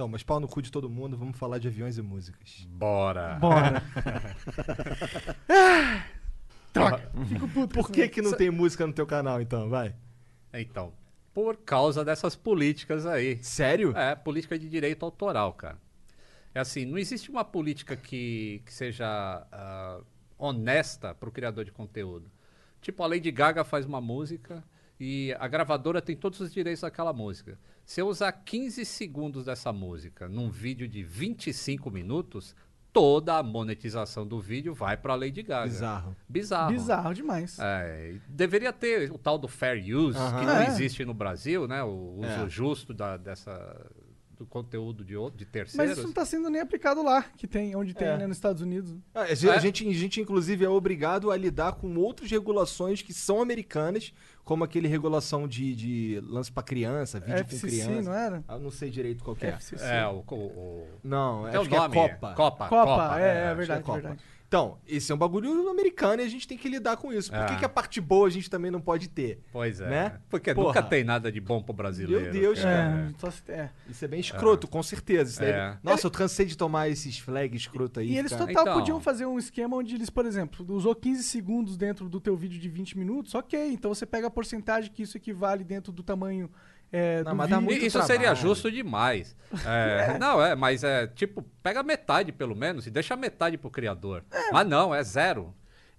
Então, mas pau no cu de todo mundo, vamos falar de aviões e músicas. Bora. Bora. Droga. Fico puto. Por que, que não tem música no teu canal, então? Vai. Então, por causa dessas políticas aí. Sério? É, política de direito autoral, cara. É assim, não existe uma política que, que seja uh, honesta para o criador de conteúdo. Tipo, a Lady Gaga faz uma música e a gravadora tem todos os direitos daquela música. Se eu usar 15 segundos dessa música num vídeo de 25 minutos, toda a monetização do vídeo vai para a Lady Gaga. Bizarro. Bizarro. Bizarro demais. É, deveria ter o tal do fair use, que não É. existe no Brasil, né? O uso É. justo da, dessa, do conteúdo de, outro, de Mas terceiros. isso não tá sendo nem aplicado lá, que tem, onde tem, É. né, nos Estados Unidos. Ah, a, gente, É? a gente, a gente, inclusive, é obrigado a lidar com outras regulações que são americanas, como aquele regulação de, de lance pra criança, vídeo com FCC, criança. não era? Ah, não sei direito qual que é. FCC. É, o, o, o- Não, acho o que nome, é Copa. Copa. Copa, é, é Acho que verdade, Copa. verdade. Então, esse é um bagulho americano e a gente tem que lidar com isso. Por É. que, que a parte boa a gente também não pode ter? Pois é. Né? Porque Porra. nunca tem nada de bom pro brasileiro. Meu Deus, cara. É, é. Isso é bem escroto, com certeza. Isso daí- É. Nossa, eu cansei de tomar esses flags escroto aí. E eles cara. total Então. podiam fazer um esquema onde eles, por exemplo, usou 15 segundos dentro do teu vídeo de 20 minutos, ok, então você pega a porcentagem que isso equivale dentro do tamanho é, Não, mas muito Isso trabalho. seria justo demais. É, Não, é, mas é tipo, pega metade pelo menos e deixa metade pro criador. Mas não, é zero.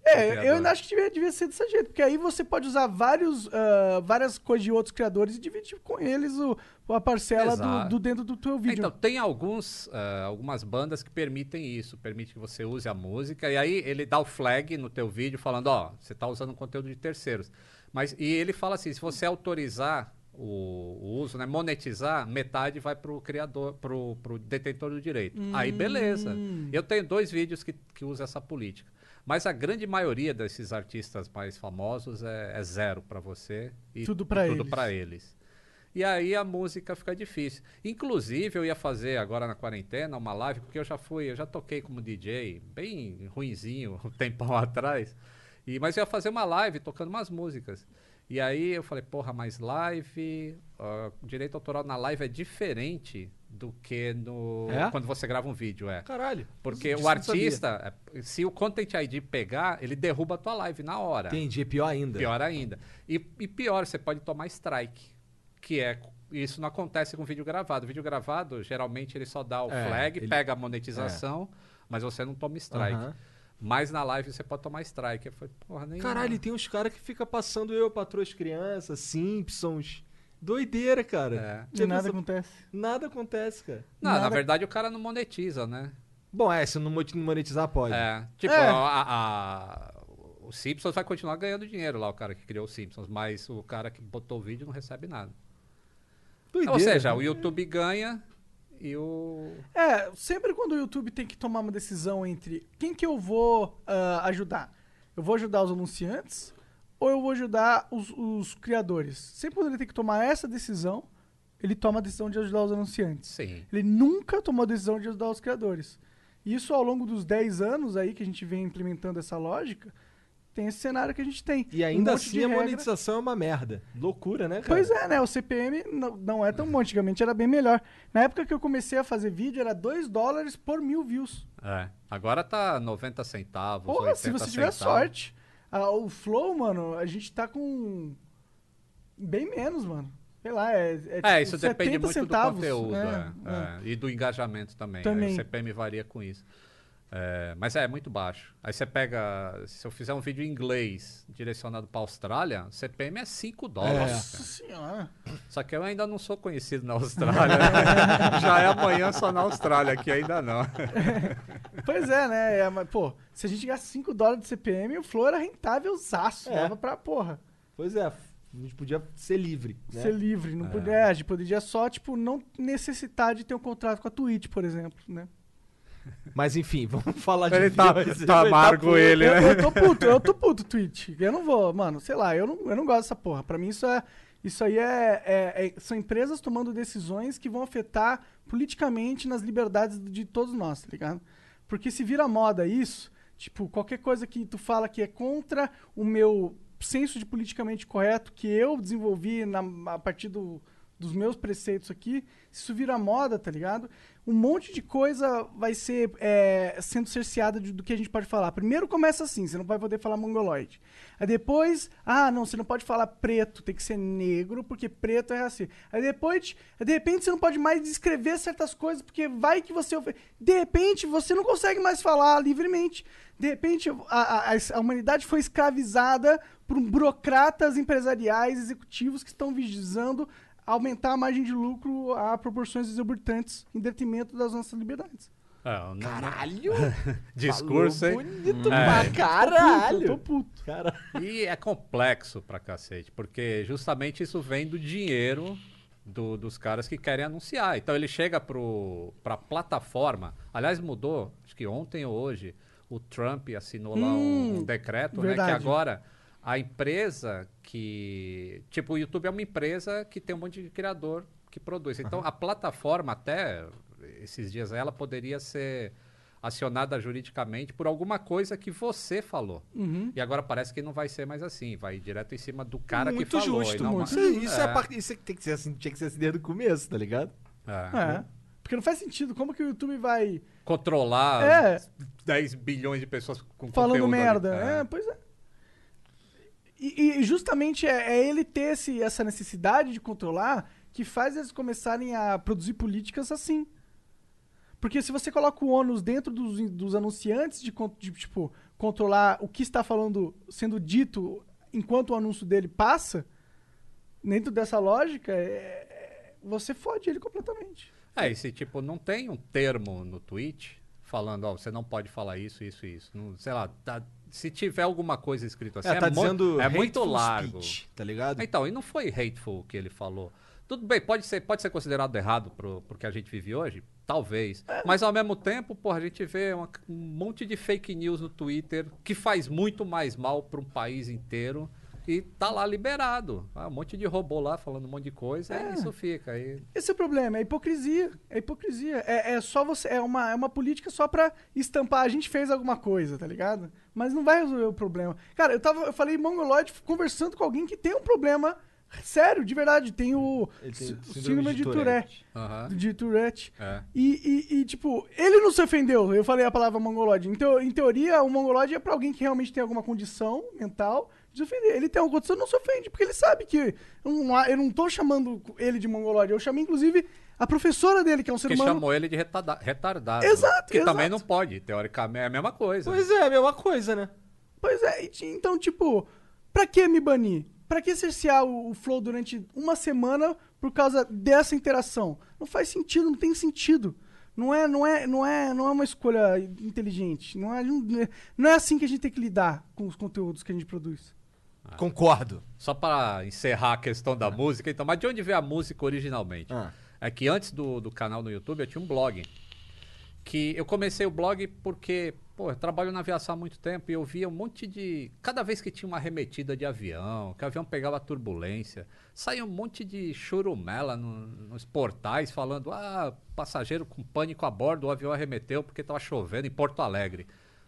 É, eu ainda acho que devia, devia ser desse jeito, porque aí você pode usar vários, ah, várias coisas de outros criadores e dividir com eles o, a parcela do, do dentro do teu vídeo. Então, tem alguns, ah, algumas bandas que permitem isso, permite que você use a música, e aí ele dá o flag no teu vídeo falando, ó, você tá usando conteúdo de terceiros. Mas, e ele fala assim, se você autorizar o, o uso, né, monetizar, metade vai pro criador, pro, pro detentor do direito. Aí, beleza. Eu tenho dois vídeos que, que usam essa política. Mas a grande maioria desses artistas mais famosos é, é zero para você e Tudo tudo eles. eles. E aí a música fica difícil. Inclusive, eu ia fazer agora na quarentena uma live, porque eu já fui, eu já toquei como DJ, bem ruinzinho, um tempão atrás. E, mas eu ia fazer uma live tocando umas músicas. E aí eu falei, porra, mas live, ah, direito autoral na live é diferente do que no É? quando você grava um vídeo, é. Caralho. Porque o artista, é, se o Content ID pegar, ele derruba a tua live na hora. Entendi, é pior ainda. Pior ainda. E, e pior, você pode tomar strike. Que é. Isso não acontece com vídeo gravado. Vídeo gravado, geralmente, ele só dá o É, flag, ele- pega a monetização, mas você não toma strike. Aham. Mas na live você pode tomar strike. Eu falei, porra, nem. Caralho, e tem uns caras que fica passando eu, patroa as crianças, Simpsons. Doideira, cara. É. E Já nada pensou- acontece. Nada acontece, cara. Não, na nada- verdade o cara não monetiza, né? Bom, é, se não mo- monetizar, pode. É. Tipo, É. a- a- o Simpsons vai continuar ganhando dinheiro lá, o cara que criou o Simpsons, mas o cara que botou o vídeo não recebe nada. Doideira. Ou seja, o YouTube ganha e o. É, sempre quando o YouTube tem que tomar uma decisão entre quem que eu vou ah, ajudar. Eu vou ajudar os anunciantes ou eu vou ajudar os, os criadores? Sempre quando ele tem que tomar essa decisão, ele toma a decisão de ajudar os anunciantes. Sim. Ele nunca tomou a decisão de ajudar os criadores. E isso ao longo dos 10 anos aí que a gente vem implementando essa lógica, tem esse cenário que a gente tem. E Um ainda de assim a regra. monetização é uma merda. Loucura, né, cara? Pois é, né? O CPM não, não é tão bom. Antigamente era bem melhor. Na época que eu comecei a fazer vídeo, era 2 dólares por mil views. É. Agora tá 90 centavos. Porra, 80 se você tiver centavos. sorte. Ah, o Flow, mano, a gente tá com. Bem menos, mano. Sei lá, é. É, É, tipo isso depende 70 muito centavos. do conteúdo. É, é, é. E do engajamento também. Também. O CPM varia com isso. É, mas é muito baixo. Aí você pega. Se eu fizer um vídeo em inglês direcionado pra Austrália, CPM é 5 dólares. Nossa cara. senhora. Só que eu ainda não sou conhecido na Austrália. né? Já é amanhã só na Austrália, aqui ainda não. Pois é, né? É, mas, pô, se a gente gasta 5 dólares de CPM, o Flow era rentável zaço. É. Dava pra porra. Pois é, A gente podia ser livre, né? Ser livre. Não podia, é, a gente poderia só, tipo, não necessitar de ter um contrato com a Twitch, por exemplo, né? Mas enfim, vamos falar de Ele tá, vídeo. tá amargo puto. ele, Eu, né? eu tô puto, eu tô puto, Twitch. Eu não vou, mano, sei lá, eu não, eu não gosto dessa porra. Pra mim isso é. Isso aí é, é- é- São empresas tomando decisões que vão afetar politicamente nas liberdades de todos nós, tá ligado? Porque se vira moda isso, tipo, qualquer coisa que tu fala que é contra o meu senso de politicamente correto que eu desenvolvi na- a partir do- dos meus preceitos aqui, se isso vira moda, tá ligado? Um monte de coisa vai ser é, sendo cerceada de- do que a gente pode falar. Primeiro começa assim, você não vai poder falar mongoloide. Aí depois, ah, não, você não pode falar preto, tem que ser negro, porque preto é racista. Aí depois, de repente, você não pode mais descrever certas coisas, porque vai que você... De repente, você não consegue mais falar livremente. De repente, a, a- a humanidade foi escravizada por burocratas empresariais, executivos que estão visando aumentar a margem de lucro a proporções exorbitantes em detrimento das nossas liberdades. É, não- Caralho! discurso, hein? Bonito É. pra caralho! Eu tô puto. Cara, E é complexo pra cacete, porque justamente isso vem do dinheiro do- dos caras que querem anunciar. Então ele chega pro, pra plataforma. Aliás, mudou, acho que ontem ou hoje, o Trump assinou lá um, um decreto, né? Que verdade. agora a empresa que. Tipo, o YouTube é uma empresa que tem um monte de criador que produz. Então a plataforma, até esses dias, ela poderia ser acionada juridicamente por alguma coisa que você falou. Uhum. E agora parece que não vai ser mais assim, vai direto em cima do cara muito que falou. justo, não muito. mais- Isso, isso é. par- isso é que tem que ser assim, tinha que ser assim desde o começo, tá ligado? É. É. Porque não faz sentido. Como que o YouTube vai Controlar É. 10 bilhões de pessoas com falando ali. merda? É. pois é. E, e justamente é, é ele ter esse, essa necessidade de controlar que faz eles começarem a produzir políticas assim. Porque se você coloca o ônus dentro dos, dos anunciantes de, de, tipo, controlar o que está falando, sendo dito enquanto o anúncio dele passa, dentro dessa lógica, é- é- você fode ele completamente. É, e se tipo, não tem um termo no tweet falando, ó, você não pode falar isso, isso isso. Não, sei lá, tá- se tiver alguma coisa escrito assim, É, tá mu- dizendo é muito largo. speech, tá ligado? Então, e não foi hateful o que ele falou. Tudo bem, pode ser, pode ser considerado errado pro, pro que a gente vive hoje? Talvez. Mas ao mesmo tempo, porra, a gente vê uma- um monte de fake news no Twitter que faz muito mais mal para um país inteiro e tá lá liberado. Ah, um monte de robô lá falando um monte de coisa, e isso fica. aí Esse é o problema, é hipocrisia. É hipocrisia. É, é só você. É uma, é uma política só pra estampar. A gente fez alguma coisa, tá ligado? Mas não vai resolver o problema. Cara, eu tava. Eu falei mongoloide conversando com alguém que tem um problema. Sério, de verdade. Tem o, tem sí- síndrome síndrome de de Tourette. Aham. De Tourette. É. E, e- e, tipo, ele não se ofendeu. Eu falei a palavra mongoloide. Em, teo- em teoria, o mongoloide é pra alguém que realmente tem alguma condição mental de ofender. Ele tem alguma condição, não se ofende, porque ele sabe que eu não, eu não tô chamando ele de mongoloide. Eu chamei, inclusive, a professora dele, que é um ser Que humano. chamou ele de retarda- retardado. Exato, Que também exato. não pode, teoricamente, é a mesma coisa. Pois é, a mesma coisa, né? Pois é, e então, tipo, pra que me banir? Pra que cercear o, o Flow durante uma semana por causa dessa interação? Não faz sentido, não tem sentido. Não é, não é, não é, não é uma escolha inteligente. Não é, não é- não é assim que a gente tem que lidar com os conteúdos que a gente produz. Concordo. Só para encerrar a questão da música, então, mas de onde veio a música originalmente? Ah. É que antes do, do canal no YouTube eu tinha um blog. Que eu comecei o blog porque, pô, eu trabalho na aviação há muito tempo e eu via um monte de. Cada vez que tinha uma arremetida de avião, que o avião pegava turbulência, saía um monte de churumela no- nos portais falando: ah, passageiro com pânico a bordo, o avião arremeteu porque tava chovendo em Porto Alegre.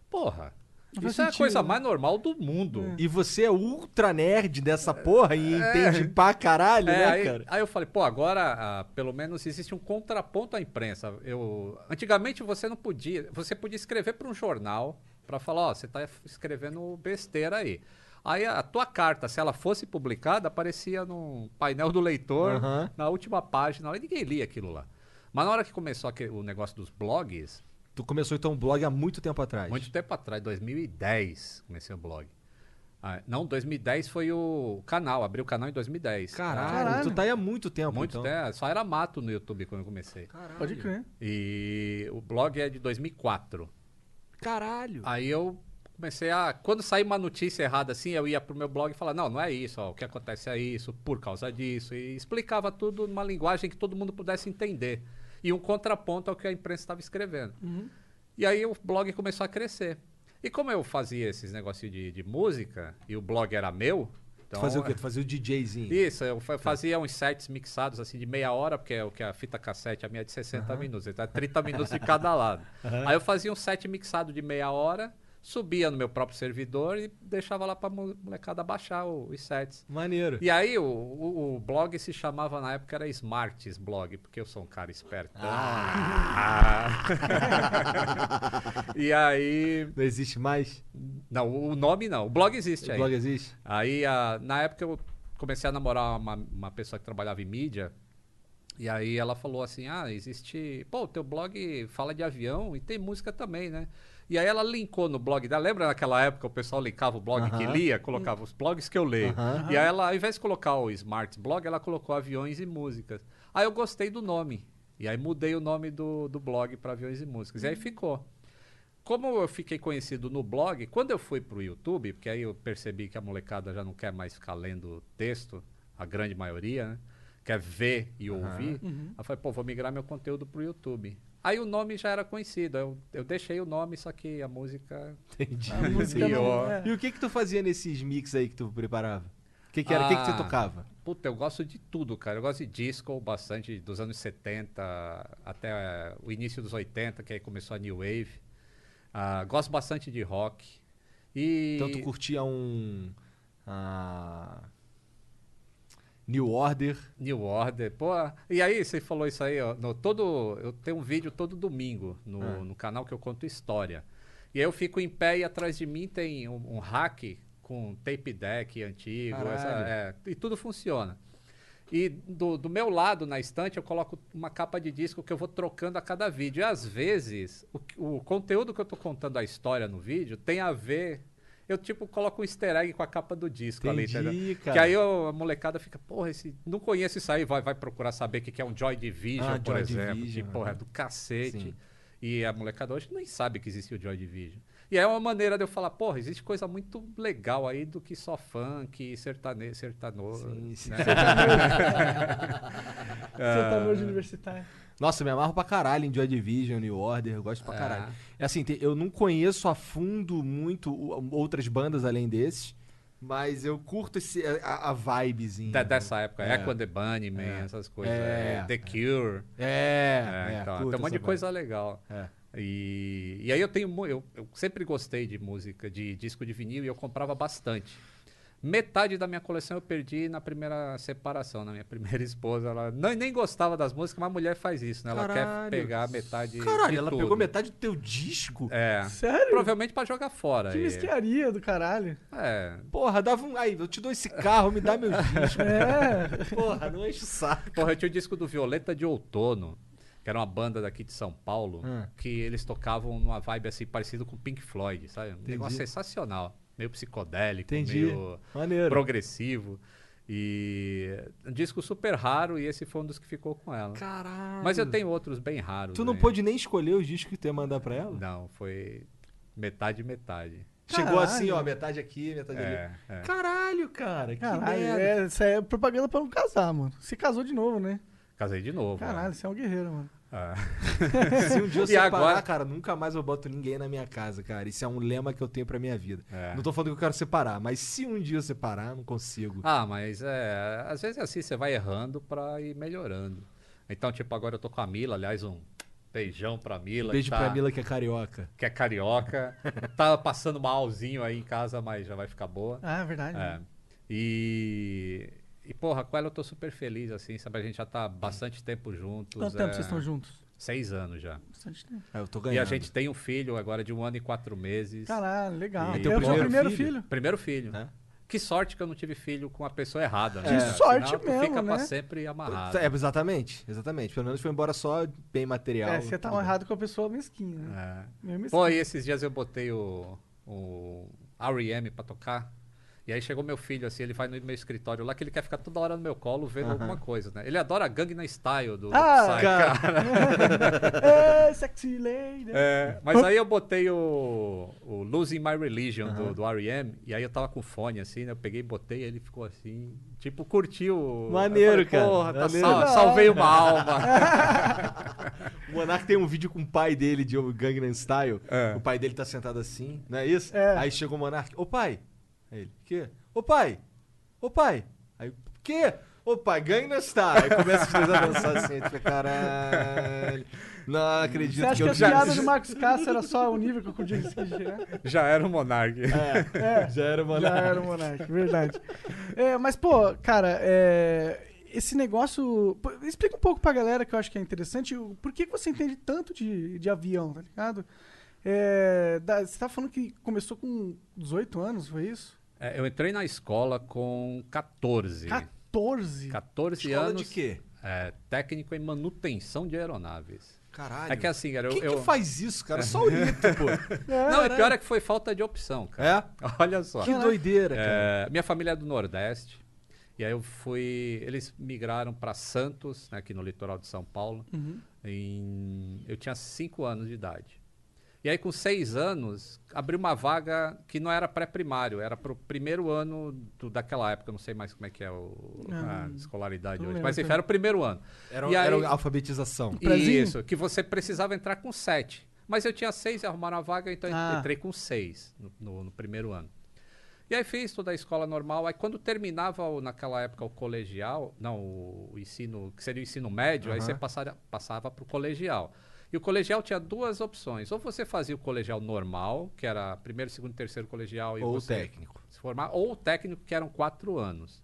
Porra, faz isso é a coisa mais normal do mundo. E você é ultra nerd dessa porra e entende pra caralho, É, né, aí, cara? aí eu falei, pô, agora ah, pelo menos existe um contraponto à imprensa. Eu, antigamente você não podia, você podia escrever para um jornal para falar, ó, você tá escrevendo besteira aí. Aí a tua carta, se ela fosse publicada, aparecia no painel do leitor, Aham. na última página, e ninguém lia aquilo lá. Mas na hora que começou aque- o negócio dos blogs, Tu começou então um blog há muito tempo atrás. muito tempo atrás, 2010, comecei o blog. Ah, não, 2010 foi o canal, abri o canal em 2010. Caralho, Caralho. tu tá aí há muito tempo, Muito então. tempo. Só era mato no YouTube quando eu comecei. Caralho. Pode crer. E o blog é de 2004. Caralho. Aí eu comecei a. Quando saía uma notícia errada assim, eu ia pro meu blog e falava, não, não é isso, ó, o que acontece é isso, por causa disso. E explicava tudo numa linguagem que todo mundo pudesse entender. E um contraponto ao que a imprensa estava escrevendo. E aí o blog começou a crescer. E como eu fazia esses negócios de, de música, e o blog era meu. Então, fazia o quê? Tu fazia o DJzinho. isso, eu fa- fazia uns sets mixados assim de meia hora, porque é o que a fita cassete, a minha é de 60 minutos, então é 30 minutos de cada lado. Aí eu fazia um set mixado de meia hora, subia no meu próprio servidor e deixava lá pra mo- molecada baixar o- os sets. Maneiro. E aí o, o- o blog se chamava na época era Smarts Blog, porque eu sou um cara esperto. e aí. Não existe mais? Não, o nome não. O blog existe O aí. blog existe? Aí, a- na época, eu comecei a namorar uma, uma pessoa que trabalhava em mídia. E aí ela falou assim: Ah, existe. Pô, o teu blog fala de avião e tem música também, né? E aí ela linkou no blog dela. Lembra naquela época o pessoal linkava o blog que Aham. lia, colocava os blogs que eu leio. Aham. E aí ela, ao invés de colocar o Smart Blog, ela colocou aviões e músicas. Aí eu gostei do nome. E aí mudei o nome do, do blog para aviões e músicas. E aí ficou. Como eu fiquei conhecido no blog, quando eu fui pro YouTube, porque aí eu percebi que a molecada já não quer mais ficar lendo texto, a grande maioria, né? Quer ver e ouvir. Aí eu falei, pô, vou migrar meu conteúdo pro YouTube. Aí o nome já era conhecido. Eu, eu deixei o nome, só que a música. Entendi. A música não, é. E o que que tu fazia nesses mix aí que tu preparava? O que que era? O que que você Ah, tocava? Puta, eu gosto de tudo, cara. Eu gosto de disco bastante, dos anos 70 até eh, o início dos 80, que aí começou a New Wave. Ah, gosto bastante de rock. E. Então tu curtia um... ah, New Order. New Order, pô. E aí, você falou isso aí, ó. No, todo, eu tenho um vídeo todo domingo no, Ah. no canal que eu conto história. E aí eu fico em pé e atrás de mim tem um, um hack com tape deck antigo. essa- é, e tudo funciona. E do, do meu lado, na estante, eu coloco uma capa de disco que eu vou trocando a cada vídeo. E às vezes, o, o conteúdo que eu tô contando a história no vídeo tem a ver. Eu, tipo, coloco um easter egg com a capa do disco ali, Entendi, entendeu? cara. Que aí eu- a molecada fica, porra, esse, não conheço isso aí, vai, vai procurar saber o que que é um Joy Division, Ah, por Joy exemplo. Division, que, porra, é do cacete. Sim. E a molecada hoje nem sabe que existe o Joy Division. E é uma maneira de eu falar, porra, existe coisa muito legal aí do que só funk, sertanejo, sertanojo. Sim, sim. né? Sertanejo universitário. Nossa, eu me amarro pra caralho em Joy Division, New Order, eu gosto pra É. caralho. É assim, eu não conheço a fundo muito outras bandas além desses, mas eu curto esse, a, a vibezinha. Da- dessa época, É. Echo and the Bunnymen, essas coisas. É. é, The Cure. É, É, é, então, tem um monte de coisa legal. vibe. É. E, e aí eu tenho. Eu, eu sempre gostei de música, de disco de vinil, e eu comprava bastante. Metade da minha coleção eu perdi na primeira separação, na minha primeira esposa. Ela não, nem gostava das músicas, mas a mulher faz isso, né? Ela Caralho. quer pegar metade. Caralho, ela tudo. pegou metade do teu disco? É. Sério? Provavelmente pra jogar fora. Que mesquearia do caralho. É. Porra, dava um. Aí, eu te dou esse carro, me dá meus discos. É. Porra, não enche o saco. Porra, eu tinha o disco do Violeta de Outono, que era uma banda daqui de São Paulo, Hum. que eles tocavam numa vibe assim, parecido com Pink Floyd, sabe? Um negócio sensacional. Meio psicodélico, Entendi. meio Maneiro. progressivo. E um disco super raro, e esse foi um dos que ficou com ela. Caralho. Mas eu tenho outros bem raros. Tu não né? pôde nem escolher os discos que tu ia mandar pra ela? Não, foi metade, metade. Chegou Caralho. assim, ó, metade aqui, metade ali. É, é. Caralho, cara, que Caralho, merda. é, isso é propaganda pra não casar, mano. Se casou de novo, né? Casei de novo. Caralho, você é um guerreiro, mano. É. Se um dia eu E separar, agora- cara, nunca mais eu boto ninguém na minha casa, cara. Isso é um lema que eu tenho pra minha vida. É. Não tô falando que eu quero separar, mas se um dia eu separar, não consigo. Ah, mas é. Às vezes é assim, você vai errando pra ir melhorando. Então, tipo, agora eu tô com a Mila, aliás, um beijão pra Mila. Beijo que tá, pra Mila que é carioca. Que é carioca. tá passando malzinho aí em casa, mas já vai ficar boa. Ah, é verdade. É. E. E, porra, com ela eu tô super feliz, assim, sabe? A gente já tá há bastante tempo juntos. Quanto tempo é, vocês estão juntos? Seis anos já. Bastante tempo. É, eu tô E ganhando. a gente tem um filho agora de um ano e quatro meses. Caralho, legal. E- Eu Teu primeiro primeiro filho? filho. Primeiro filho. É. Que sorte que eu não tive filho com a pessoa errada, né? Que sorte tu mesmo, fica pra né? sempre amarrado. É, exatamente, exatamente. Pelo menos foi embora só bem material. É, você tá tudo. errado com a pessoa mesquinha. Né? É. Mesquinha. Pô, e esses dias eu botei o, o R.E.M. pra tocar. E aí chegou meu filho, assim, ele vai no meu escritório lá, que ele quer ficar toda hora no meu colo vendo alguma coisa, né? Ele adora Gangnam Style do Ah, Psy, cara. É, Hey, sexy lady. É, mas aí eu botei o, o Losing My Religion do, do R.E.M. E aí eu tava com fone assim, né? Eu peguei e botei, ele ficou assim, tipo, curtiu. Maneiro, falei, cara, Porra, tá sal- salvei uma alma. O Monark tem um vídeo com o pai dele de Gangnam Style. É. O pai dele tá sentado assim, não é isso? É. Aí chegou o Monark. Ô pai! Aí ele, quê? Ô pai! Ô pai! Aí, quê? Ô pai, Gangnam Style. Aí começa os dois a dançar assim. Fica, caralho. Não acredito Você acha que eu a já... piada do Marcos Castro era só o nível que eu podia chegar? Já era o Monark. É, Já era o já Monark. era o Monark, verdade. É, mas, pô, cara, é, esse negócio. pô, Explica um pouco pra galera que eu acho que é interessante. Por que que você entende tanto de, de avião, tá ligado? É, da- você tá falando que começou com 18 anos, foi isso? É, eu entrei na escola com 14. 14? 14 Escola anos. de quê? É, técnico em manutenção de aeronaves. Caralho. É que assim, cara, eu. Quem eu- que faz isso, cara? Só o Lito, pô. Não, é pior é que foi falta de opção, cara. É? Olha só. Que doideira, cara. É, minha família é do Nordeste. E aí eu fui. Eles migraram para Santos, né, aqui no litoral de São Paulo. Uhum. Em, eu tinha 5 anos de idade. E aí, com seis anos, abriu uma vaga que não era pré-primário, era para o primeiro ano do- daquela época. Não sei mais como é que é o, Ah, a escolaridade hoje. lembro Mas enfim, era o primeiro ano. Era, E aí- era alfabetização. Isso, que você precisava entrar com sete. Mas eu tinha seis e arrumaram a vaga, então Ah. entrei com seis no, no- no primeiro ano. E aí fiz toda a escola normal. Aí quando terminava o- naquela época o colegial, não, o, o ensino, que seria o ensino médio, aí Aham. você passara, passava para o colegial. E o colegial tinha duas opções. Ou você fazia o colegial normal, que era primeiro, segundo, terceiro colegial, e Ou você técnico. se formar, ou o técnico, que eram quatro anos.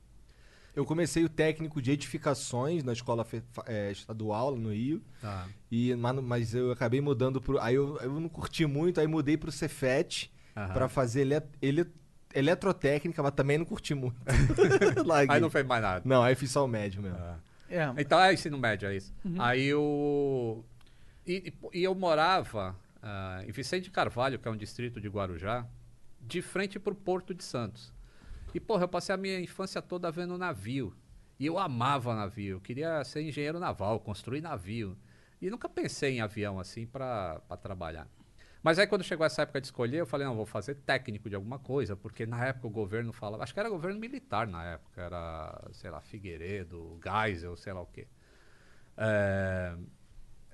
Eu comecei o técnico de edificações na escola é, estadual no Rio. Ah. E, mas, mas eu acabei mudando pro. Aí eu, eu não curti muito, aí mudei pro Cefet pra fazer ele, ele, eletrotécnica, mas também não curti muito. Aí não fez mais nada. Não, aí fiz só o médio mesmo. Ah. É, Então é ensino médio, é isso. Aí eu. E, e- eu morava ah, em Vicente Carvalho, que é um distrito de Guarujá, de frente para o Porto de Santos. E, porra, eu passei a minha infância toda vendo navio. E eu amava navio. Eu queria ser engenheiro naval, construir navio. E nunca pensei em avião assim para trabalhar. Mas aí quando chegou essa época de escolher, eu falei, não, vou fazer técnico de alguma coisa, porque na época o governo falava, acho que era governo militar na época, era, sei lá, Figueiredo, Geisel, sei lá o quê. É-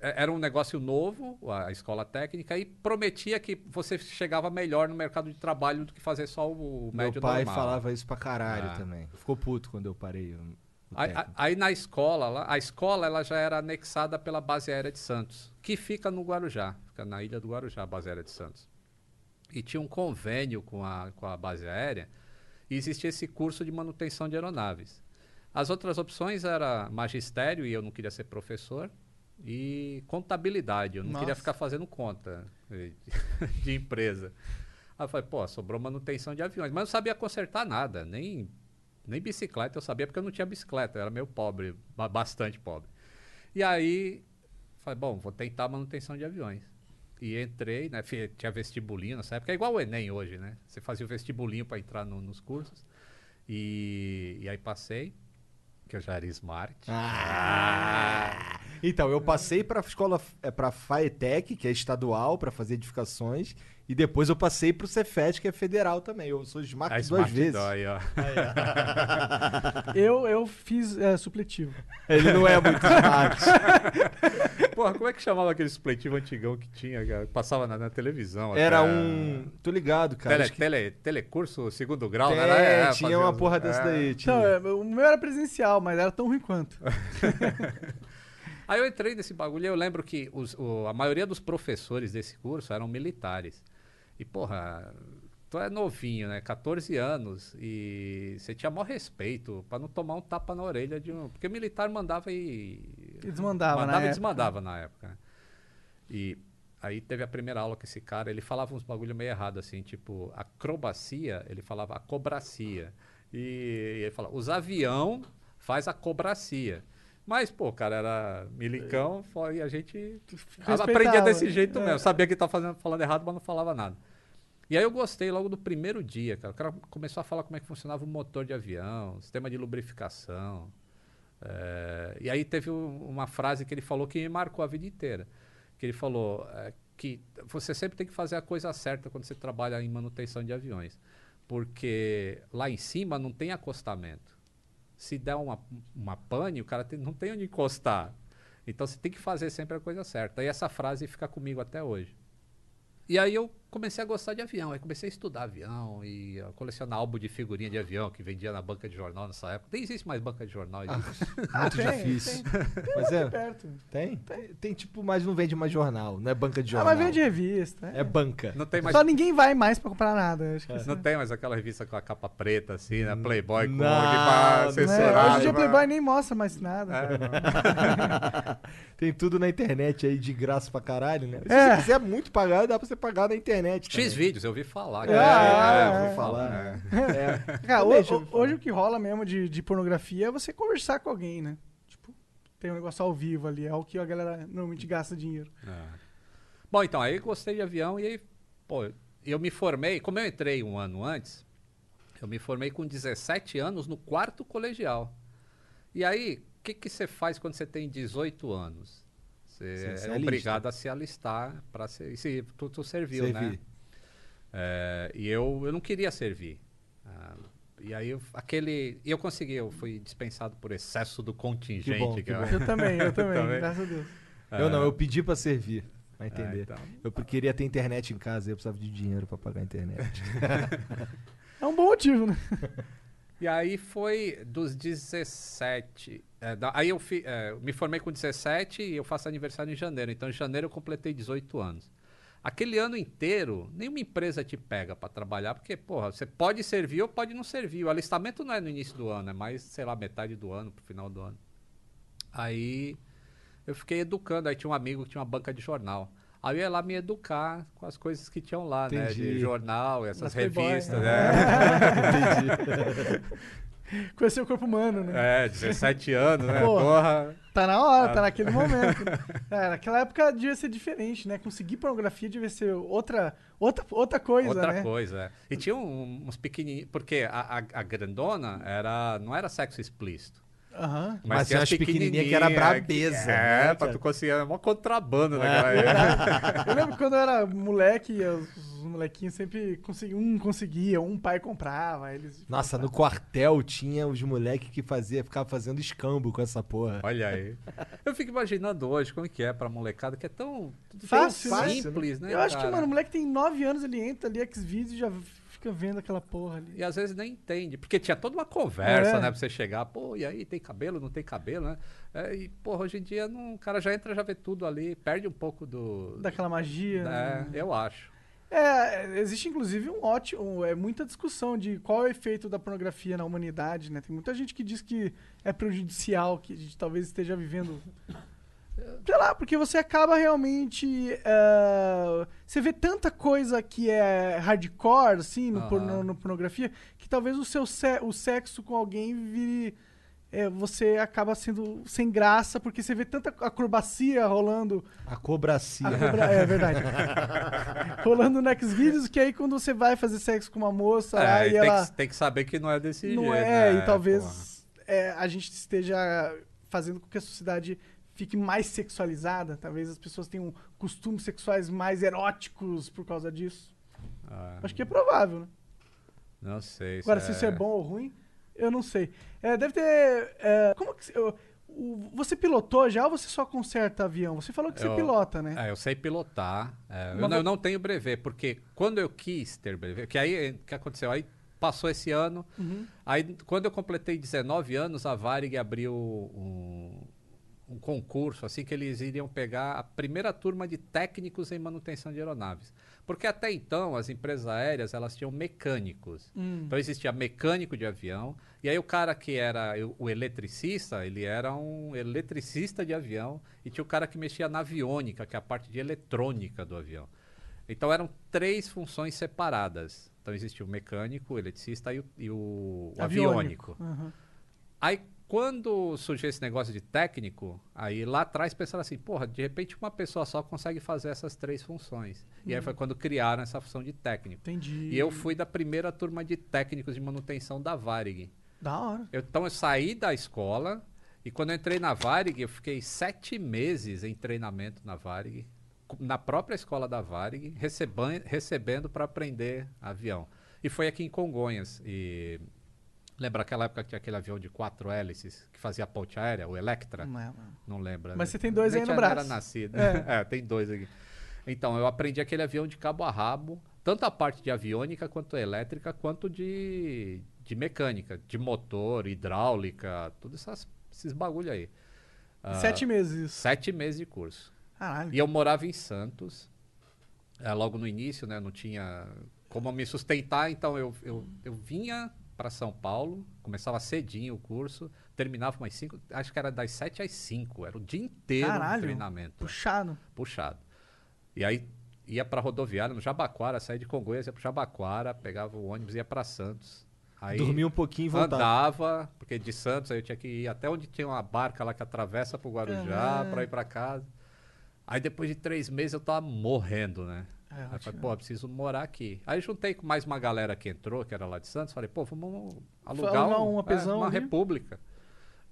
era um negócio novo, a escola técnica, e prometia que você chegava melhor no mercado de trabalho do que fazer só o, o Meu médio pai normal. falava isso pra caralho Ah. também. Ficou puto quando eu parei. Aí, aí na escola, lá, a escola ela já era anexada pela base aérea de Santos, que fica no Guarujá, fica na ilha do Guarujá, a base aérea de Santos. E tinha um convênio com a, com a base aérea e existia esse curso de manutenção de aeronaves. As outras opções era magistério, e eu não queria ser professor, e contabilidade, eu não queria Nossa. ficar fazendo conta de empresa. Aí eu falei, pô, sobrou manutenção de aviões, mas eu não sabia consertar nada, nem, nem bicicleta eu sabia porque eu não tinha bicicleta, eu era meio pobre, ba- bastante pobre. E aí, falei, bom, vou tentar manutenção de aviões. E entrei, né? Tinha vestibulinho nessa época, é igual o Enem hoje, né? Você fazia o vestibulinho para entrar no- nos cursos. E, e aí passei, que eu já era smart. Ah! Então, eu passei pra escola, é, pra FAETEC, que é estadual, pra fazer edificações, e depois eu passei pro Cefet, que é federal também. Eu sou smart A duas Smart vezes. Dói, ó. eu, eu fiz é, supletivo. Ele não é muito smart. Porra, como é que chamava aquele supletivo antigão que tinha, cara? Passava na, na televisão. Era até. um. Tô ligado, cara. Tele, que- tele, telecurso segundo grau, É, né? Era- é, tinha uma os- porra dessa é. daí. Tinha. Então, é, o meu era presencial, mas era tão ruim quanto. Aí eu entrei nesse bagulho e eu lembro que os- o- a maioria dos professores desse curso eram militares. E, porra, tu é novinho, né? 14 anos. E você tinha maior respeito pra não tomar um tapa na orelha de um. Porque militar mandava e. E desmandava, na Mandava e época. desmandava na época. né? E aí teve a primeira aula com esse cara, ele falava uns bagulho meio errado, assim, tipo, acrobacia, ele falava acobracia. E, ele falava, os avião faz acobracia. Mas, pô, cara, era milicão fo- e a gente Respeitava, aprendia desse jeito é. mesmo. Sabia que estava fazendo, falando errado, mas não falava nada. E aí eu gostei logo do primeiro dia, cara. O cara começou a falar como é que funcionava o motor de avião, sistema de lubrificação. É, e aí teve um- uma frase que ele falou que me marcou a vida inteira. que ele falou é, que você sempre tem que fazer a coisa certa quando você trabalha em manutenção de aviões, porque lá em cima não tem acostamento. Se der uma, uma pane, o cara tem- não tem onde encostar. Então você tem que fazer sempre a coisa certa. E essa frase fica comigo até hoje. E aí eu comecei a gostar de avião, aí comecei a estudar avião e a colecionar álbum de figurinha de avião que vendia na banca de jornal nessa época. Nem existe mais banca de jornal. existe. Ah, Muito tem, difícil. tem. Mas é, Perto. tem? tem? Tem tipo, mas não vende mais jornal, não é banca de Ah, jornal. mas vende revista. É banca. Não tem mais Só ninguém vai mais pra comprar nada. Acho que isso Não tem mais aquela revista com a capa preta, assim, né? Playboy com Não, de não bar, é. É, censurado, hoje em dia mas- Playboy nem mostra mais nada. É. Tem tudo na internet aí de graça pra caralho, né? Se É. você quiser muito pagar, dá pra você pagar na internet. X também. vídeos, eu ouvi falar. É, cara. é, eu é. ouvi falar. É. é. Cara, Também ho- já ouvi ho- falar. hoje o que rola mesmo de, de pornografia é você conversar com alguém, né? Tipo, tem um negócio ao vivo ali, é o que a galera normalmente gasta dinheiro. É. Bom, então, aí eu gostei de avião e aí, pô, eu me formei, como eu entrei um ano antes, eu me formei com 17 anos no quarto colegial. E aí, o que que você faz quando você tem 18 anos? Você se é obrigado a se alistar para ser. e Se tu, tu serviu, né? Servi. É, e eu, eu não queria servir. Ah, e aí, eu- aquele. E eu consegui, eu fui dispensado por excesso do contingente. bom, que que eu- bom. Eu também, eu também, Também. graças a Deus. Eu não, eu pedi pra servir. Vai É, entender. então. Eu queria ter internet em casa e eu precisava de dinheiro pra pagar a internet. É um bom motivo, né? E aí foi dos 17. é, da- aí eu fi- é, me formei com 17 e eu faço aniversário em janeiro. Então, em janeiro eu completei 18 anos. Aquele ano inteiro, nenhuma empresa te pega pra trabalhar, porque, porra, você pode servir ou pode não servir. O alistamento não é no início do ano, é mais, sei lá, metade do ano, pro final do ano. Aí eu fiquei educando. Aí tinha um amigo que tinha uma banca de jornal. Aí eu ia lá me educar com as coisas que tinham lá, né? Entendi. De jornal, essas Playboy, revistas, né? né? Conhecer o corpo humano, né? É, 17 anos, né? Porra. Porra. Tá na hora, Ah. tá naquele momento. É, naquela época devia ser diferente, né? Conseguir pornografia devia ser outra, outra, outra coisa, Outra né? coisa. é. E tinha um- uns pequenininhos. Porque a, a, a grandona era, não era sexo explícito. Aham. Mas tinha tinha as as pequenininhas que era brabeza, É, né, pra cara? tu conseguir. Era mó contrabando É. naquela época. Eu lembro quando eu era moleque, os, os molequinhos sempre conseguiam, um conseguia, um pai comprava, eles... Nossa, no quartel tinha os moleques que fazia, ficava fazendo escambo com essa porra. Olha aí. Eu fico imaginando hoje como é que é pra molecada, que é tão, Fácil, tão né? simples, né? Eu acho que, cara? mano, o moleque tem 9 anos, ele entra ali, Xvideos e já fica vendo aquela porra ali. E às vezes nem entende, porque tinha toda uma conversa, É. né? Pra você chegar, pô, e aí, tem cabelo, não tem cabelo, né? É, e, porra, hoje em dia não, o cara já entra, já vê tudo ali, perde um pouco do. Daquela magia. É, né? eu acho. É, existe inclusive um ótimo, é muita discussão de qual é o efeito da pornografia na humanidade, né? Tem muita gente que diz que é prejudicial, que a gente talvez esteja vivendo. Sei lá, porque você acaba realmente. é, você vê tanta coisa que é hardcore, assim, no, porno- no pornografia, que talvez o seu se- o sexo com alguém vire. é, você acaba sendo sem graça, porque você vê tanta acrobacia rolando A cobracia. a cobra- É verdade. Rolando no Xvideos, que aí quando você vai fazer sexo com uma moça lá É, e e tem, ela. que, tem que saber que não é desse Não jeito. é, né? e talvez é, a gente esteja fazendo com que a sociedade fique mais sexualizada. Talvez as pessoas tenham costumes sexuais mais eróticos por causa disso. Ah, Acho que é provável, né? não sei. Agora, se isso é bom ou ruim, eu não sei. É, deve ter. é, como que. eu- o- você pilotou já ou você só conserta avião? Você falou que você Eu- pilota, né? É, eu sei pilotar. é, eu, não, eu não tenho brevet, porque quando eu quis ter brevet, que aí o que aconteceu? Aí passou esse ano, Uhum. aí quando eu completei 19 anos, a Varig abriu um, um concurso, assim que eles iriam pegar a primeira turma de técnicos em manutenção de aeronaves. Porque até então as empresas aéreas elas tinham mecânicos. Hum. Então existia mecânico de avião, e aí o cara que era o- eletricista, ele era um eletricista de avião, e tinha o cara que mexia na aviônica, que é a parte de eletrônica do avião. Então eram três funções separadas. Então existia o mecânico, o eletricista e o, e o aviônico. Aham. Aí quando surgiu esse negócio de técnico, aí lá atrás pensaram assim, porra, de repente uma pessoa só consegue fazer essas três funções. E aí foi quando criaram essa função de técnico. Entendi. E eu fui da primeira turma de técnicos de manutenção da Varig. Da hora. Eu- então eu saí da escola e quando eu entrei na Varig, eu fiquei sete meses em treinamento na Varig. na própria escola da Varig, receban- recebendo para aprender avião. E foi aqui em Congonhas. E lembra aquela época que tinha aquele avião de quatro hélices que fazia ponte aérea, o Electra? Não é, mano. Não lembra. Mas né? você tem dois aí no não braço. Era nascido. É. É. tem dois aqui. Então, eu aprendi aquele avião de cabo a rabo, tanto a parte de aviônica, quanto elétrica, quanto de, de mecânica, de motor, hidráulica, todos essas- esses bagulho aí. Ah, Sete meses isso. Sete meses de curso. Caralho. E eu morava em Santos. eh, logo no início, né? Não tinha como me sustentar, então eu, eu, eu vinha para São Paulo, começava cedinho o curso, terminava umas cinco, acho que era das sete às cinco, era o dia inteiro Caralho. de treinamento. Puxado. Puxado. E aí ia pra rodoviária no Jabaquara, saía de Congonhas, ia pro Jabaquara, pegava o ônibus e ia pra Santos. Aí Dormia um pouquinho e voltava. andava, porque de Santos aí eu tinha que ir até onde tinha uma barca lá que atravessa pro Guarujá Uhum. pra ir pra casa. Aí depois de três meses eu tava morrendo, né? É, aí eu falei, pô, preciso morar aqui. Aí juntei com mais uma galera que entrou, que era lá de Santos, falei, pô, vamos alugar um, um é, uma república.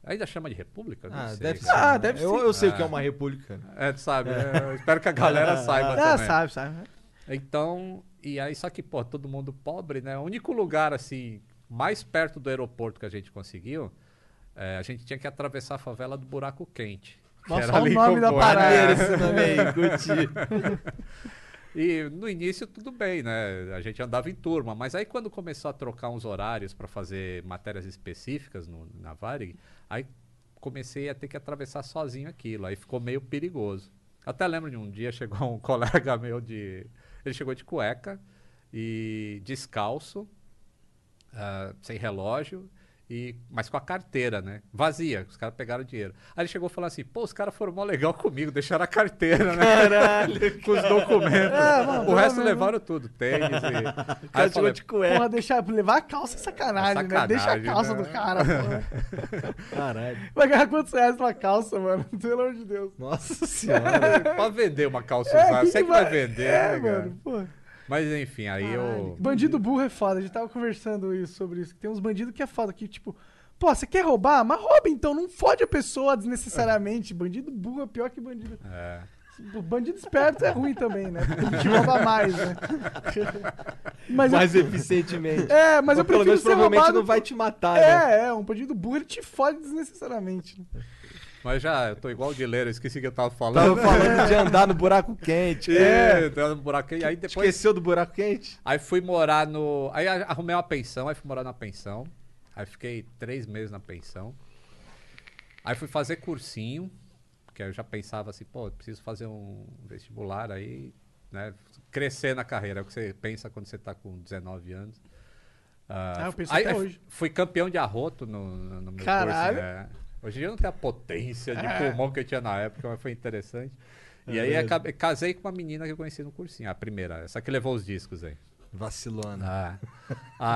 Ainda chama de república? Não Ah, sei, deve ser. Ah, deve eu, ser. eu sei o É. que é uma república. É, tu sabe, né? Eu espero que a galera saiba Ah, também. sabe, sabe. Então, e aí, só que, pô, todo mundo pobre, né? O único lugar, assim, mais perto do aeroporto que a gente conseguiu, é, a gente tinha que atravessar a favela do Buraco Quente. que Nossa, era olha o nome da parada. Esse aí, curti. E no início tudo bem, né? A gente andava em turma, mas aí quando começou a trocar uns horários para fazer matérias específicas no, na Varig, aí comecei a ter que atravessar sozinho aquilo, aí ficou meio perigoso. Até lembro de um dia chegou um colega meu de, ele chegou de cueca e descalço, ah, sem relógio. E, mas com a carteira, né? Vazia, os caras pegaram o dinheiro. Aí ele chegou e falou assim: pô, os caras foram mó legal comigo, deixaram a carteira, né? Caralho. com os documentos. É, mano, o resto levaram tudo, tênis e... Aí cara eu falei, de cueca. Porra, deixar, levar a calça é sacanagem, né? Sacanagem, Deixa a calça né? do cara, porra. Caralho. Vai ganhar quantos reais tua calça, mano? Pelo amor de Deus. Nossa senhora. pra vender uma calça É, usada, quem você que que vai vai- vender, É, né, cara? mano, porra. Mas enfim, aí eu... Bandido burro é foda. A gente tava conversando isso, sobre isso. Tem uns bandidos que é foda, que tipo, pô, você quer roubar? Mas rouba então, não fode a pessoa desnecessariamente. Bandido burro é pior que bandido. É. Bandido esperto é ruim também, né? Porque te rouba mais, né? Mas eu- Mais eficientemente. É, mas eu pelo prefiro menos ser provavelmente roubado não vai te matar, né? É, é, um bandido burro ele te fode desnecessariamente. né? Mas já, eu tô igual o Dileiro, eu esqueci o que eu tava falando. Tava falando de andar no buraco quente. É, dando um buraco aí. Aí depois... Esqueceu do buraco quente? Aí fui morar no... Aí arrumei uma pensão, aí fui morar na pensão. Aí fiquei três meses na pensão. Aí fui fazer cursinho, porque eu já pensava assim, pô, preciso fazer um vestibular aí, né? Crescer na carreira, é o que você pensa quando você tá com 19 anos. Ah, eu penso aí, até aí hoje. Fui campeão de arroto no, no, no meu Caralho. curso. né? Hoje em dia eu não tenho a potência de É. pulmão que eu tinha na época, mas foi interessante. E aí acabei- casei com uma menina que eu conheci no cursinho, a primeira, essa que levou os discos aí. Vacilona. Ah.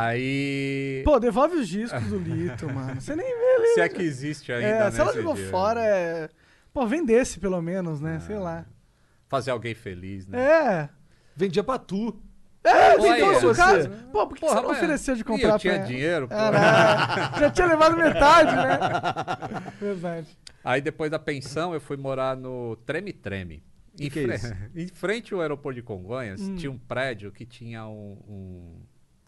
Aí. Pô, devolve os discos do Lito, mano. Você nem vê se é que existe ainda. É, né, se ela jogou dia. fora, é. Pô, vendesse pelo menos, né? Sei lá. Fazer alguém feliz, né? É. Vendia pra tu. É, Pô, então, aí, se o você- cara. Pô, por que Porra, você não ofereceu de comprar eu tinha pra- dinheiro, pô. É, né? Já tinha levado metade, né? Verdade. Aí depois da pensão eu fui morar no Treme Treme. Em, que é fre- isso? em frente ao aeroporto de Congonhas, Hum. tinha um prédio que tinha um, um-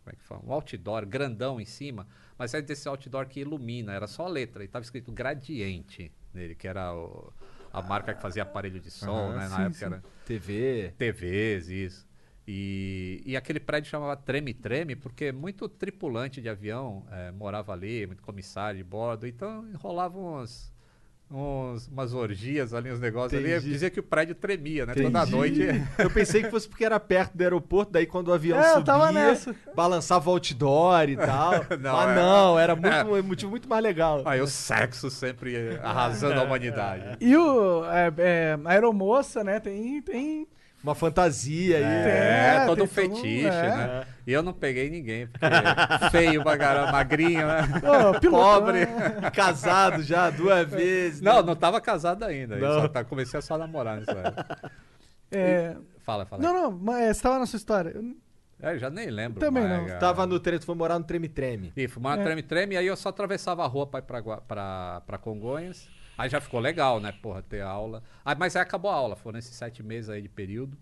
Como é que fala? Um outdoor grandão em cima, mas é desse outdoor que ilumina, era só a letra, e tava escrito Gradiente nele, que era o- a marca que fazia aparelho de som, Aham, né? Na sim, época sim. era. TV. TVs, isso. E, e aquele prédio chamava Treme Treme, porque muito tripulante de avião eh, morava ali, muito comissário de bordo, então rolavam uns, uns- umas orgias ali, uns negócios ali. Entendi. Dizia que o prédio tremia, né? Entendi. Toda noite. Eu pensei que fosse porque era perto do aeroporto, daí quando o avião É, subia, balançava outdoor e tal. Não, Mas é. não, era muito, um motivo muito mais legal. Aí o sexo sempre arrasando a humanidade. E o. É, é, a aeromoça, né? Tem. tem... Uma fantasia aí. É, É, todo um todo fetiche, é. né? E eu não peguei ninguém, porque feio pra caramba, magrinho, né? Ô, Pobre. né? Casado já duas vezes. Não, não tava casado ainda. eu Não. só tá- comecei a só namorar nessa época. É, Fala, fala. Não, não, mas é, você tava na sua história. Eu- É, eu já nem lembro. Também mais, não. cara. Tava no trem, tu foi morar no Treme Treme. E fumar É. treme-treme, e aí eu só atravessava a rua pra ir pra, pra, pra Congonhas. Aí já ficou legal, né? Porra, ter aula. Ah, mas aí acabou a aula, foram esses sete meses aí de período.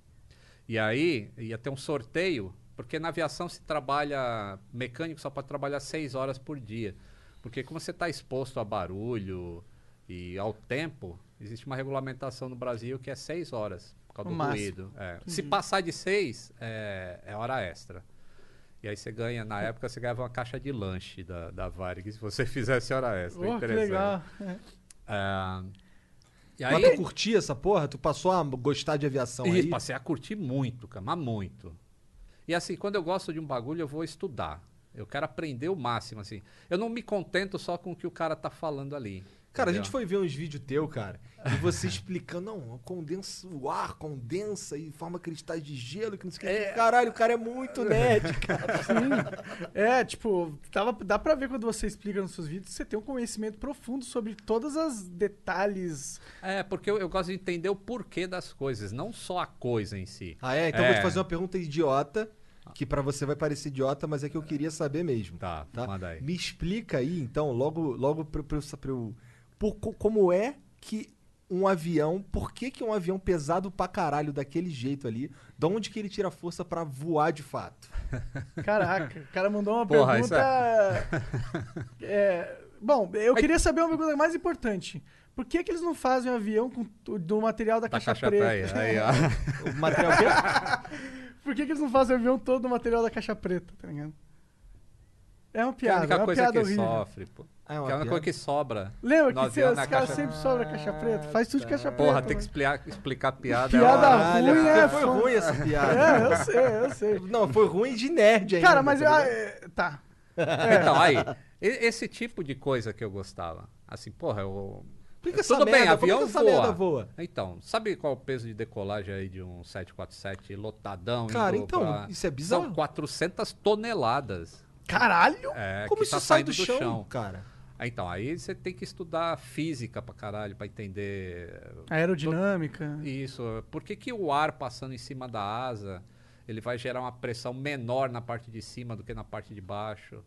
E aí ia ter um sorteio, porque na aviação se trabalha. Mecânico só pode trabalhar seis horas por dia. Porque como você está exposto a barulho e ao tempo, existe uma regulamentação no Brasil que é seis horas, por causa No do máximo. ruído. É. Se passar de seis, é, é hora extra. E aí você ganha, na época você ganhava uma caixa de lanche da, da Varig se você fizesse hora extra. Oh, Interessante. legal. É. E Mas aí, tu curtia essa porra? Tu passou a gostar de aviação e aí? passei a curtir muito, cara, mas muito. E assim, quando eu gosto de um bagulho, eu vou estudar. Eu quero aprender o máximo, assim. Eu não me contento só com o que o cara tá falando ali. Cara, a gente foi ver uns vídeos teu, cara, e você explicando, não, condensa o ar, condensa e forma cristais de gelo, que não sei o que. Caralho, o cara é muito nerd, cara. É, tipo, tava, dá pra ver quando você explica nos seus vídeos, você tem um conhecimento profundo sobre todos os detalhes. É, porque eu, eu gosto de entender o porquê das coisas, não só a coisa em si. Ah, é? Então eu vou te É. fazer uma pergunta idiota, que pra você vai parecer idiota, mas é que eu queria saber mesmo. Tá, Tá? manda aí. Me explica aí, então, logo, logo pra, pra, eu- pra eu. Por co- como é que um avião. Por que, que um avião pesado pra caralho daquele jeito ali? De onde que ele tira força pra voar de fato? Caraca, o cara mandou uma Porra, pergunta. É, bom, eu queria saber uma pergunta mais importante. Por que, que eles não fazem um avião com, do material da, Da caixa, caixa preta? preta. Aí, ó. O material? Por que, que eles não fazem o avião todo do material da caixa preta, tá ligado? É uma Que é a piada, é única uma coisa piada que horrível. sofre, pô. Ah, é uma que é a única piada? coisa que sobra. Lembra que avião, esse na cara caixa- sempre sobra caixa preta? Faz tudo de caixa preta. Porra, tem que explicar, explicar piada. Piada é ruim é foi foda. ruim essa piada. É, eu sei, eu sei. Não, foi ruim de nerd ainda. Cara, mas. tá ah, ligado? é, tá. Então, aí, esse tipo de coisa que eu gostava. Assim, porra, eu. Explica essa Tudo bem, merda, avião que voa. voa? Então, sabe qual é o peso de decolagem aí de um 747 lotadão? Cara, então, pra- isso é bizarro. São 400 toneladas. Caralho! É, Como que isso tá sai saindo do chão, cara? Ah, Então, aí você tem que estudar física pra caralho, pra entender Aerodinâmica. isso. Por que, que o ar passando em cima da asa, ele vai gerar uma pressão menor na parte de cima do que na parte de baixo?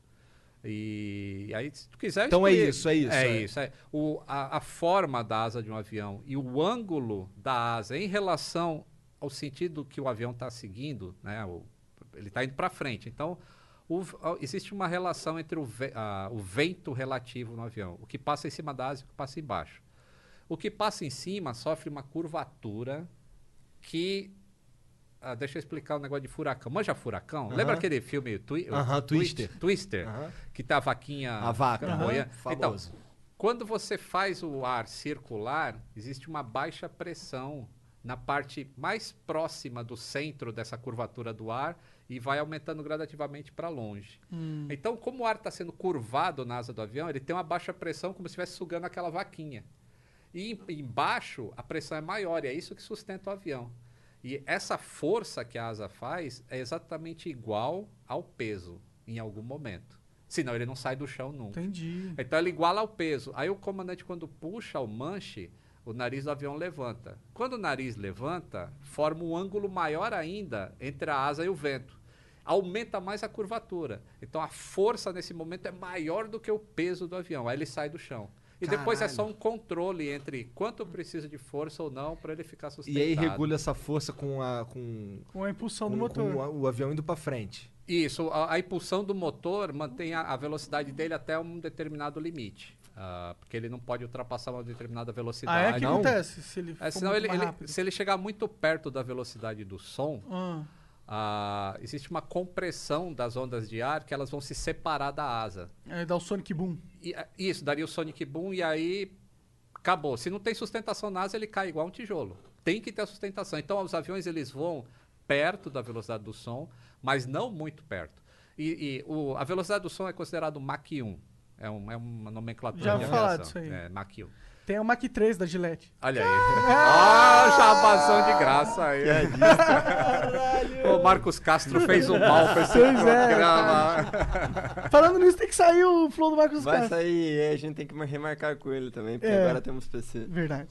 E aí, se tu quiser... Então é isso, é isso, É, é. isso. é. O, a, a forma da asa de um avião e o ângulo da asa em relação ao sentido que o avião está seguindo, né? o- ele está indo para frente. Então, o existe uma relação entre o, ve- a- o vento relativo no avião. O que passa em cima da asa e o que passa embaixo. O que passa em cima sofre uma curvatura que. ah, deixa eu explicar o negócio de furacão. Manja furacão? Aham. Lembra aquele filme Twi Twister. Twister? Que tá a vaquinha. A vaca. Então, quando você faz o ar circular, existe uma baixa pressão na parte mais próxima do centro dessa curvatura do ar e vai aumentando gradativamente para longe. Hum. Então, como o ar está sendo curvado na asa do avião, ele tem uma baixa pressão como se estivesse sugando aquela vaquinha. E em- embaixo a pressão é maior e é isso que sustenta o avião. E essa força que a asa faz é exatamente igual ao peso em algum momento. Senão ele não sai do chão nunca. Entendi. Então ele iguala ao peso. Aí o comandante, quando puxa o manche, o nariz do avião levanta. Quando o nariz levanta, forma um ângulo maior ainda entre a asa e o vento. Aumenta mais a curvatura. Então a força nesse momento é maior do que o peso do avião. Aí ele sai do chão. E depois é só um controle entre quanto precisa de força ou não para ele ficar sustentado. E aí regula essa força com a. com, Com a impulsão com, do motor. com a- o avião indo pra frente. Isso, a, a impulsão do motor mantém a, a velocidade dele até um determinado limite. Ah, porque ele não pode ultrapassar uma determinada Ah, velocidade. é? O que não? acontece se ele É, senão muito ele, mais ele- se ele chegar muito perto da velocidade do som, Ah, ah, existe uma compressão das ondas de ar que elas vão se separar da asa. é, dá o Sonic Boom. E, ah, isso, daria o Sonic Boom e aí acabou. Se não tem sustentação na asa, ele cai igual um tijolo. Tem que ter a sustentação. Então, os aviões eles voam perto da velocidade do som, mas não muito perto. E, e o- a velocidade do som é considerado Mach 1. É, um- é uma nomenclatura Já de falar disso aí. É, Mach 1. Tem o Mach 3 da Gillette. Olha aí. Ah, jabazão de graça aí. O Marcos Castro fez um mal pra esse Pois é, programa. Falando nisso, tem que sair o flow do Marcos Vai Castro. sair, e a gente tem que remarcar com ele também, porque É. agora temos PC. Verdade.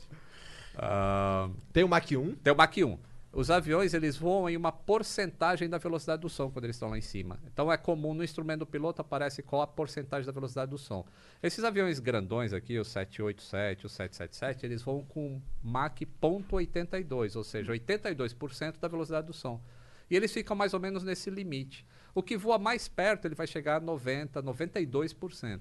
Ah, Tem o Mach 1. tem o Mach 1. Os aviões, eles voam em uma porcentagem da velocidade do som quando eles estão lá em cima. Então é comum no instrumento do piloto aparece qual a porcentagem da velocidade do som. Esses aviões grandões aqui, o 787, o 777, eles voam com Mach 0.82, ou seja, 82% da velocidade do som. E eles ficam mais ou menos nesse limite. O que voa mais perto, ele vai chegar a 90, 92%.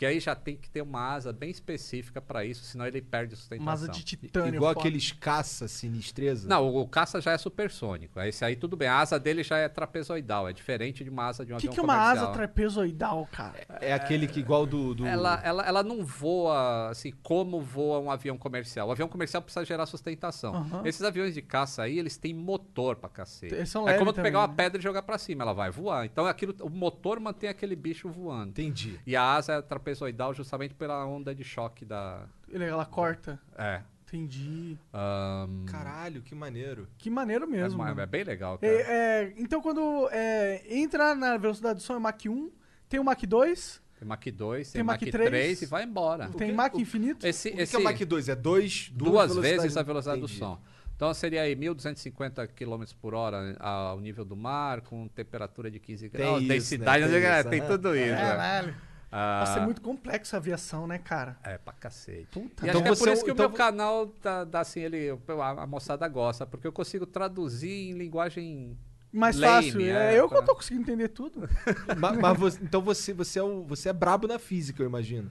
Porque aí já tem que ter uma asa bem específica para isso, senão ele perde sustentação. Uma asa de titânio. Igual foda. aqueles caça sinistreza. Não, o, o caça já é supersônico. Esse aí tudo bem. A asa dele já é trapezoidal. É diferente de uma asa de um O que, avião que é uma asa comercial. trapezoidal, cara? É aquele que igual do. do... Ela, ela, ela não voa assim como voa um avião comercial. O avião comercial precisa gerar sustentação. Aham. Esses aviões de caça aí, eles têm motor pra cacete. Eles são é como tu pegar uma né? pedra e jogar pra cima, ela vai voar. Então aquilo, o motor mantém aquele bicho voando. Entendi. E a asa é trapezoidal justamente pela onda de choque da. Ele- Ela corta. É. Entendi. Ahn, Caralho, que maneiro. Que maneiro é, mesmo. mano. é bem legal, cara. É, é, então, quando é, entra na velocidade do som é Mach 1, tem o Mach 2, Tem Mach 2, Tem tem, Mach Mach 3, 3, e vai embora. tem que- Mach o- infinito. Esse, O que, esse, que é Mach 2? É dois, duas velocidades- vezes a velocidade Entendi. do som. Então seria aí 1.250 km por hora ao nível do mar, com temperatura de 15 Tem graus, isso, densidade, né? não sei o Tem é, isso, tem tudo isso. né? Caralho. Ah, Nossa, é muito complexo a aviação, né, cara? É, pra cacete. Puta. E Então acho que é por é isso que então o meu canal dá, dá assim, ele, a, a moçada gosta, porque eu consigo traduzir em linguagem. Mais lame, fácil. é, É, eu que pra- eu tô conseguindo entender tudo. Ma- Mas, você- então você, você, é o, você é brabo na física, eu imagino.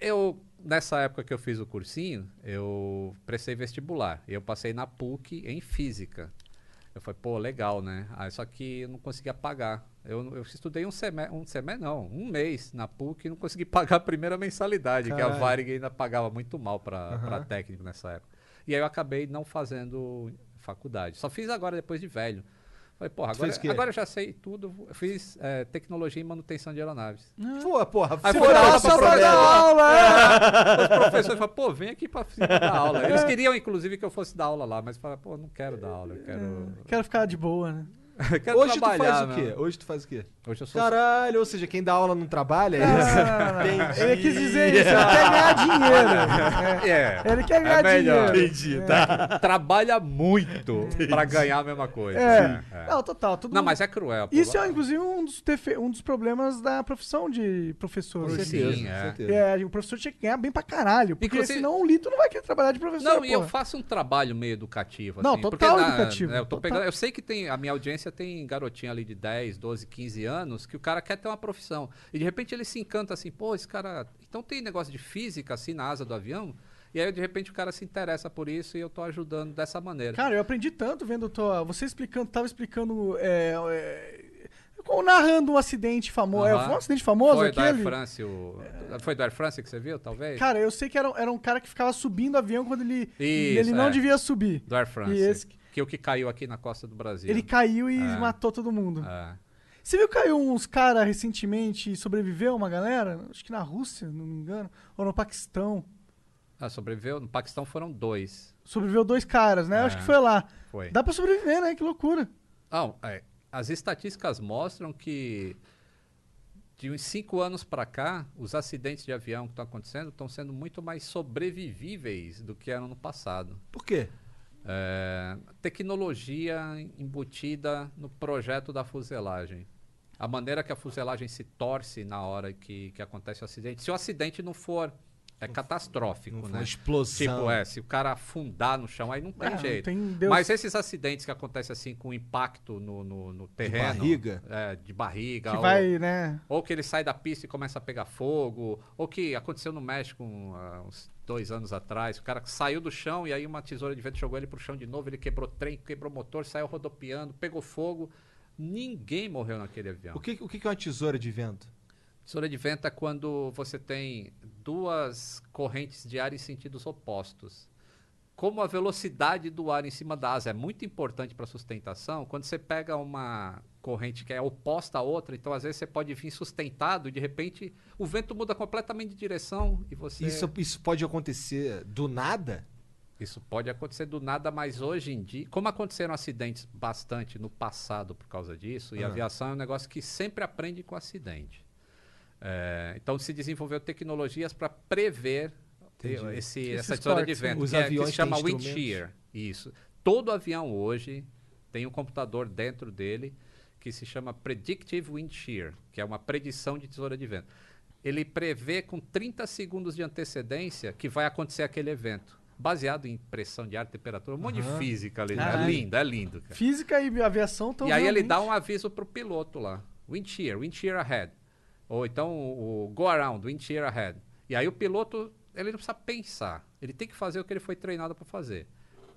Eu, nessa época que eu fiz o cursinho, eu prestei vestibular. E eu passei na PUC em física. Eu falei, pô, legal, né? Aí, só que eu não conseguia pagar. Eu, eu estudei um semestre, um semestre não, um mês na PUC e não consegui pagar a primeira mensalidade, que a Caralho. Varig ainda pagava muito mal para Aham. técnico nessa época. E aí eu acabei não fazendo faculdade. Só fiz agora depois de velho. Falei, porra, agora, agora eu já sei tudo. Eu fiz eh, tecnologia e manutenção de aeronaves. Pô, porra, Aí foi aula pra pra dar aula, é. Os professores falaram, pô, vem aqui pra dar aula. Eles queriam, inclusive, que eu fosse dar aula lá, mas falaram, pô, não quero dar aula, eu quero, Quero ficar de boa, né? Hoje tu faz o quê? Hoje tu faz o quê? Hoje eu sou... Caralho, ou seja, quem dá aula não trabalha, é Não, isso? não, não, não. Entendi. Ele quis dizer isso, ele quer ganhar dinheiro. É, É, Ele quer ganhar melhor. dinheiro. Entendi, É. tá. trabalha muito pra ganhar a mesma coisa. É. É. Não, total. Todo Não, mas é cruel. pô. Isso é, inclusive, um dos, defe- um dos problemas da profissão de professor Com certeza, Sim, com é. certeza. É, o professor tinha que ganhar bem pra caralho. Porque Inclusive- senão o Lito não vai querer trabalhar de professor. Não, e eu faço um trabalho meio educativo. Não, assim, total porque educativo, né, eu, tô total. pegando, eu sei que tem. A minha audiência tem garotinha ali de 10, 12, 15 anos que o cara quer ter uma profissão. E de repente ele se encanta assim, pô, esse cara. Então tem negócio de física assim na asa do avião. E aí de repente o cara se interessa por isso e eu tô ajudando dessa maneira. Cara, eu aprendi tanto vendo tua, você explicando, tava explicando, é, é, como narrando um acidente famoso. É, Aham. foi um acidente famoso Foi do Air aquele? France, o... Foi do Air France que você viu, talvez? Cara, eu sei que era, era um cara que ficava subindo o avião quando ele, Isso, ele não é. devia subir. Do Air France. E esse- Que é o que caiu aqui na costa do Brasil. Ele caiu e É. matou todo mundo. É. Você viu que caiu uns caras recentemente e sobreviveu uma galera? Acho que na Rússia, não me engano. Ou no Paquistão. Ah, sobreviveu? No Paquistão foram dois. Sobreviveu dois caras, né? É. Acho que foi lá. Foi. Dá pra sobreviver, né? Que loucura. Não, é, as estatísticas mostram que de uns cinco anos para cá, os acidentes de avião que estão acontecendo estão sendo muito mais sobrevivíveis do que eram no passado. Por quê? É, tecnologia embutida no projeto da fuselagem. A maneira que a fuselagem se torce na hora que, que acontece o acidente. Se o acidente não for é catastrófico, Não né? uma explosão. Tipo, é, se o cara afundar no chão, aí não tem não jeito. tem Deus. Mas esses acidentes que acontecem assim com impacto no, no, no terreno. barriga? É, de barriga. Que ou, vai, né? ou que ele sai da pista e começa a pegar fogo. Ou que aconteceu no México um, ah, uns dois anos atrás. O cara saiu do chão e aí uma tesoura de vento jogou ele pro chão de novo. Ele quebrou trem, quebrou motor, saiu rodopiando, pegou fogo. Ninguém morreu naquele avião. O que, o que é uma tesoura de vento? Vento é quando você tem duas correntes de ar em sentidos opostos. Como a velocidade do ar em cima da asa é muito importante para a sustentação, quando você pega uma corrente que é oposta à outra, então às vezes você pode vir sustentado e de repente o vento muda completamente de direção e você. Isso, isso pode acontecer do nada? Isso pode acontecer do nada, mas hoje em dia, como aconteceram acidentes bastante no passado por causa disso, e a Ah. aviação é um negócio que sempre aprende com acidente. É, então se desenvolveu tecnologias para prever esse, essa tesoura de vento, Os que, é, que aviões se chama wind shear. Isso. Todo avião hoje tem um computador dentro dele que se chama Predictive Wind Shear, que é uma predição de tesoura de vento. Ele prevê com 30 segundos de antecedência que vai acontecer aquele evento. Baseado em pressão de ar, temperatura, um monte de física ali. né? É lindo, é lindo. Cara. Física e aviação estão E aí ele dá um aviso pro piloto lá. Wind shear, wind shear ahead. Ou então o, o go around, wind shear ahead. E aí o piloto, ele não precisa pensar. Ele tem que fazer o que ele foi treinado para fazer.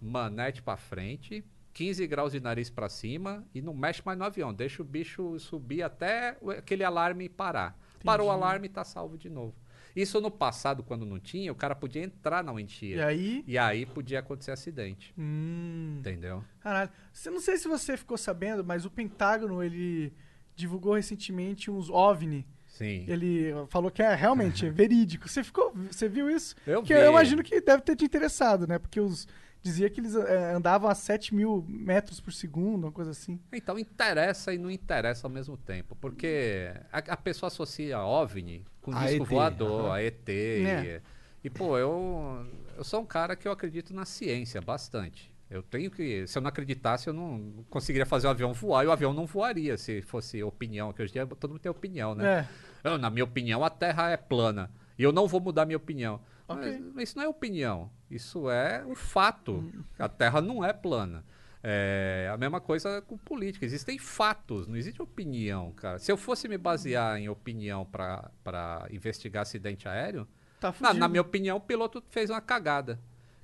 Manete para frente, 15 graus de nariz para cima e não mexe mais no avião. Deixa o bicho subir até o- aquele alarme parar. Parou o alarme e tá salvo de novo. Isso no passado, quando não tinha, o cara podia entrar na shear. E aí... E aí podia acontecer acidente. Hum... Entendeu? Caralho. Você não sei se você ficou sabendo, mas o Pentágono, ele divulgou recentemente uns OVNI. Sim. Ele falou que é realmente é verídico. Você ficou, você viu isso? Eu Porque vi. eu imagino que deve ter te interessado, né? Porque os dizia que eles eh, andavam a 7 mil metros por segundo, uma coisa assim. Então interessa e não interessa ao mesmo tempo, porque a, a pessoa associa OVNI com A disco ET, voador, aham. a ET. É. E, e, pô, eu, eu sou um cara que eu acredito na ciência bastante. Eu tenho que. Se eu não acreditasse, eu não conseguiria fazer o avião voar e o avião não voaria se fosse opinião, que hoje em dia todo mundo tem opinião, né? É. Eu, na minha opinião, a Terra é plana. E eu não vou mudar minha opinião. Ok. Mas, isso não é opinião. Isso é um fato. A Terra não é plana. É a mesma coisa com política. Existem fatos, não existe opinião, cara. Se eu fosse me basear em opinião para investigar acidente aéreo, Tá na, na minha opinião, o piloto fez uma cagada.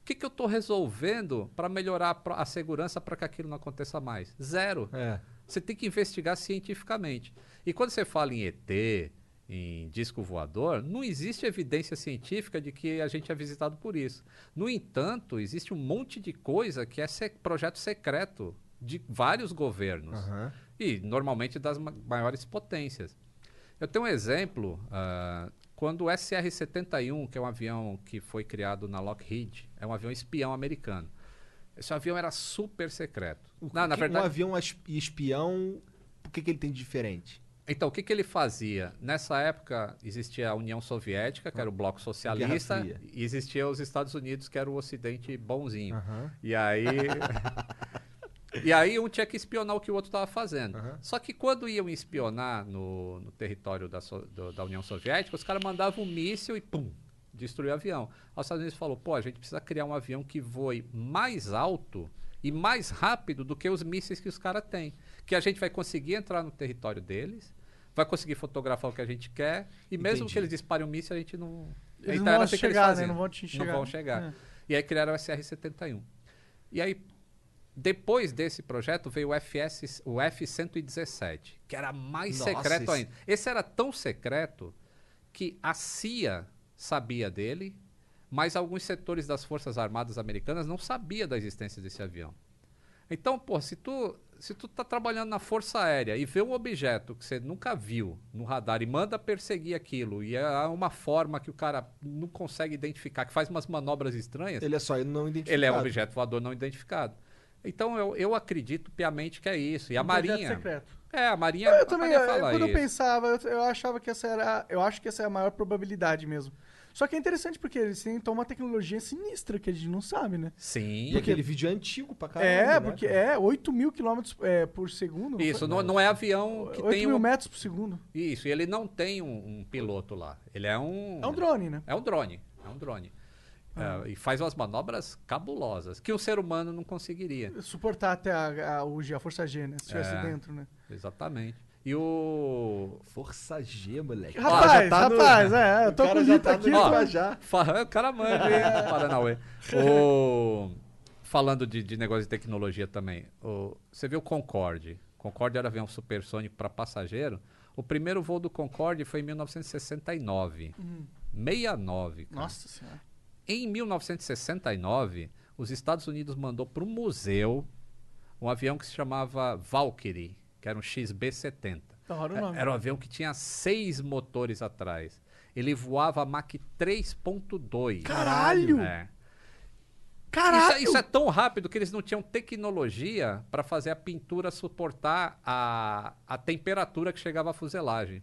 O que, que eu estou resolvendo para melhorar a a segurança para que aquilo não aconteça mais? Zero. É. Você tem que investigar cientificamente. E quando você fala em ET, em disco voador, não existe evidência científica de que a gente é visitado por isso. No entanto, existe um monte de coisa que é se- projeto secreto de vários governos. Aham. E normalmente das ma- maiores potências. Eu tenho um exemplo, ah, quando o SR-71, que é um avião que foi criado na Lockheed, é um avião espião americano. Esse avião era super secreto. O na que- verdade, Um avião es- espião, o que, que ele tem de diferente? Então, o que, que ele fazia? Nessa época existia a União Soviética, que era o bloco socialista, e existia os Estados Unidos, que era o Ocidente bonzinho. Aham. E aí. e aí um tinha que espionar o que o outro estava fazendo. Aham. Só que quando iam espionar no, no território da, So- do- da União Soviética, os caras mandavam um míssil e pum! Destruiu o avião. Aí Os Estados Unidos falou, pô, a gente precisa criar um avião que voe mais alto e mais rápido do que os mísseis que os caras têm. Que a gente vai conseguir entrar no território deles, vai conseguir fotografar o que a gente quer, e mesmo Entendi. que eles disparem um míssil, a gente não. Eles Então não vão que eles chegar, né? Não vão te chegar. Não vão chegar. É. E aí criaram o SR-71. E aí, depois desse projeto, veio o, FS, o F-117, que era mais Nossa, secreto esse- ainda. Esse era tão secreto que a CIA sabia dele, mas alguns setores das Forças Armadas Americanas não sabia da existência desse avião. Então, pô, se tu, se tu tá trabalhando na Força Aérea e vê um objeto que você nunca viu no radar e manda perseguir aquilo, e é uma forma que o cara não consegue identificar, que faz umas manobras estranhas, Ele é só ele não identificado. ele é um objeto voador não identificado. Então eu, eu acredito piamente que é isso. E a Um Marinha. secreto. É, a Marinha. Eu a também, Marinha eu- quando eu isso. pensava, eu, eu achava que essa era. Eu acho que essa é a maior probabilidade mesmo. Só que é interessante porque eles têm então uma tecnologia sinistra que a gente não sabe, né? Sim. E aquele vídeo é antigo pra caralho. é, né, porque cara? é 8 mil quilômetros é, por segundo. Isso, foi? não, não é avião que 8 tem mil um. metros por segundo. Isso, e ele não tem um, um piloto lá. Ele é um. É um drone, né? É um drone. É um drone. É, e faz umas manobras cabulosas que o ser humano não conseguiria. Suportar até a, a, a força G, né? Se estivesse É. dentro, né? Exatamente. E o. Força G, moleque. Rapaz, já tá no- rapaz, é, eu tô com o já livro tá aqui. no linguajar. Fa- O cara manja, hein? Paranauê. O... Falando de, de negócio de tecnologia também, o... você viu o Concorde? Concorde era avião supersônico para passageiro. O primeiro voo do Concorde foi em 1969. 69. cara. Nossa senhora. Em 1969, os Estados Unidos mandou para um museu um avião que se chamava Valkyrie, que era um XB-70. Da hora o É-. Era um avião que tinha seis motores atrás. Ele voava Mach 3.2. Caralho! É. Caralho! Isso, isso é tão rápido que eles não tinham tecnologia para fazer a pintura suportar a, a temperatura que chegava à fuselagem.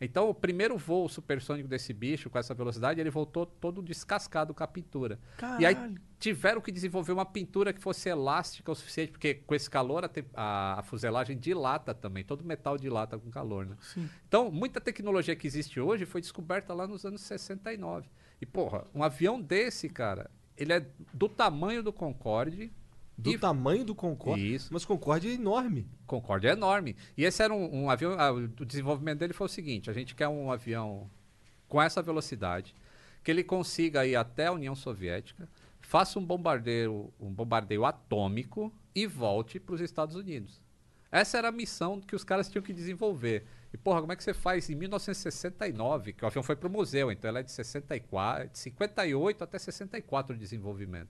Então, o primeiro voo supersônico desse bicho, com essa velocidade, ele voltou todo descascado com a pintura. E aí Caralho. tiveram que desenvolver uma pintura que fosse elástica o suficiente, porque com esse calor a- a fuselagem dilata também. Todo metal dilata com calor, né? Sim. Então, muita tecnologia que existe hoje foi descoberta lá nos anos 69. E, porra, um avião desse, cara, ele é do tamanho do Concorde. Do e- tamanho do Concorde. Isso. Mas o Concorde é enorme. Concorde é enorme. E esse era um, um avião. ah, o desenvolvimento dele foi o seguinte: a gente quer um avião com essa velocidade, que ele consiga ir até a União Soviética, faça um bombardeio, um bombardeio atômico e volte para os Estados Unidos. Essa era a missão que os caras tinham que desenvolver. E, porra, como é que você faz em 1969, que o avião foi para o museu, então ela é de 64, de 58 até 64 de desenvolvimento.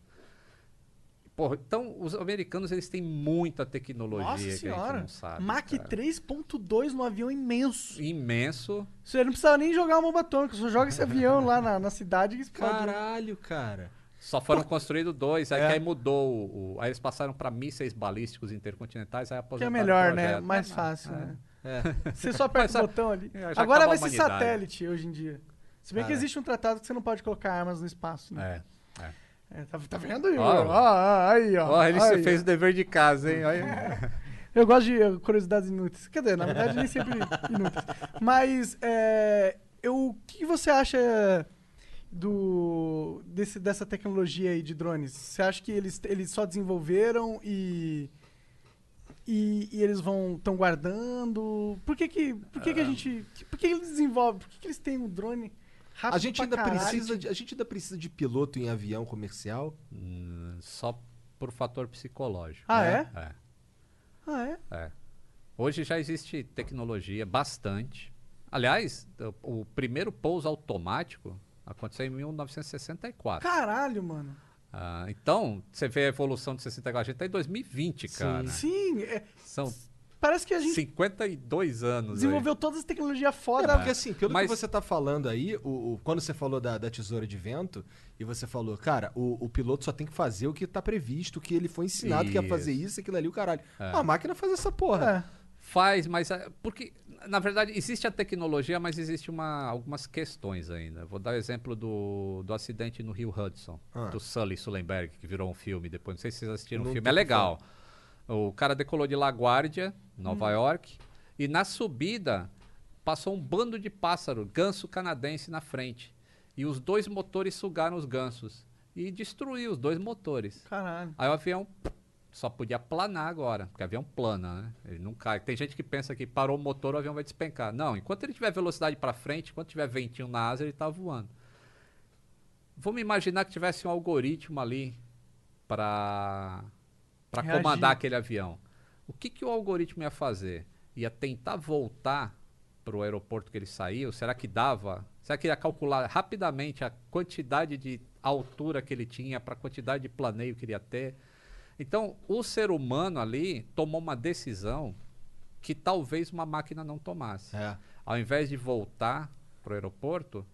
Porra, então os americanos eles têm muita tecnologia Nossa que a gente senhora. não sabe. Mach cara. 3.2 no avião imenso. Imenso. Você não precisava nem jogar uma bomba atômica, só joga esse avião lá na, na cidade que explode. Caralho, cara. Só foram construídos dois, aí É. que aí mudou. o- aí eles passaram para mísseis balísticos intercontinentais, aí Que é aposentaram melhor, o né? Mais fácil, é. né? É. Você só aperta Mas, o botão ali. é, Agora vai ser satélite hoje em dia. Se bem que Cara. existe um tratado que você não pode colocar armas no espaço, né? É. é. Tá, tá vendo aí? Ó. Ó, aí, ó. Ó, ele Aí, fez ó. o dever de casa, hein? Olha. Eu gosto de eh, curiosidades inúteis. Quer dizer, na verdade, nem sempre inúteis. Mas, é, eu, o que você acha do, desse, dessa tecnologia aí de drones? Você acha que eles, eles só desenvolveram e, e, e eles vão estão guardando? Por que que, por que, que a gente... Por que, que eles desenvolvem? Por que, que eles têm um drone rápido A gente, ainda caralho? precisa de, a gente ainda precisa de piloto em avião comercial. Hum, Só por fator psicológico. Ah, né? é? É. Ah, é? É. Hoje já existe tecnologia bastante. Aliás, o, primeiro pouso automático aconteceu em 1964. Caralho, mano. Ah, então, você vê a evolução de 64. A gente está em 2020, cara. Sim, é, São parece que a gente 52 anos. aí. desenvolveu todas as tecnologias É, foda. porque assim, pelo Mas- que você tá falando aí, o, o- quando você falou da, da tesoura de vento, e você falou, cara, o, o piloto só tem que fazer o que tá previsto, o que ele foi ensinado que ia fazer Isso. isso, aquilo ali, o caralho. É. A máquina faz essa porra. É. Faz, mas ah, porque na verdade existe a tecnologia, mas existe uma, algumas questões ainda. Vou dar o exemplo do, do acidente no Rio Hudson, Ah. do Sully Sullenberg, que virou um filme depois. Não sei se vocês assistiram o filme, tô é legal. O cara decolou de LaGuardia, Nova Hum. York, e na subida passou um bando de pássaro, ganso canadense na frente. E os dois motores sugaram os gansos e destruiu os dois motores. Caralho. Aí o avião só podia planar agora, porque o avião plana, né? Ele não cai. Tem gente que pensa que parou o motor, o avião vai despencar. Não, enquanto ele tiver velocidade para frente, enquanto tiver ventinho na asa, ele tá voando. Vamos imaginar que tivesse um algoritmo ali para para comandar aquele avião. O que, que o algoritmo ia fazer? Ia tentar voltar para o aeroporto que ele saiu? Será que dava? Será que ia calcular rapidamente a quantidade de altura que ele tinha para a quantidade de planeio que ele ia ter? Então, o ser humano ali tomou uma decisão que talvez uma máquina não tomasse. É. Ao invés de voltar para o aeroporto,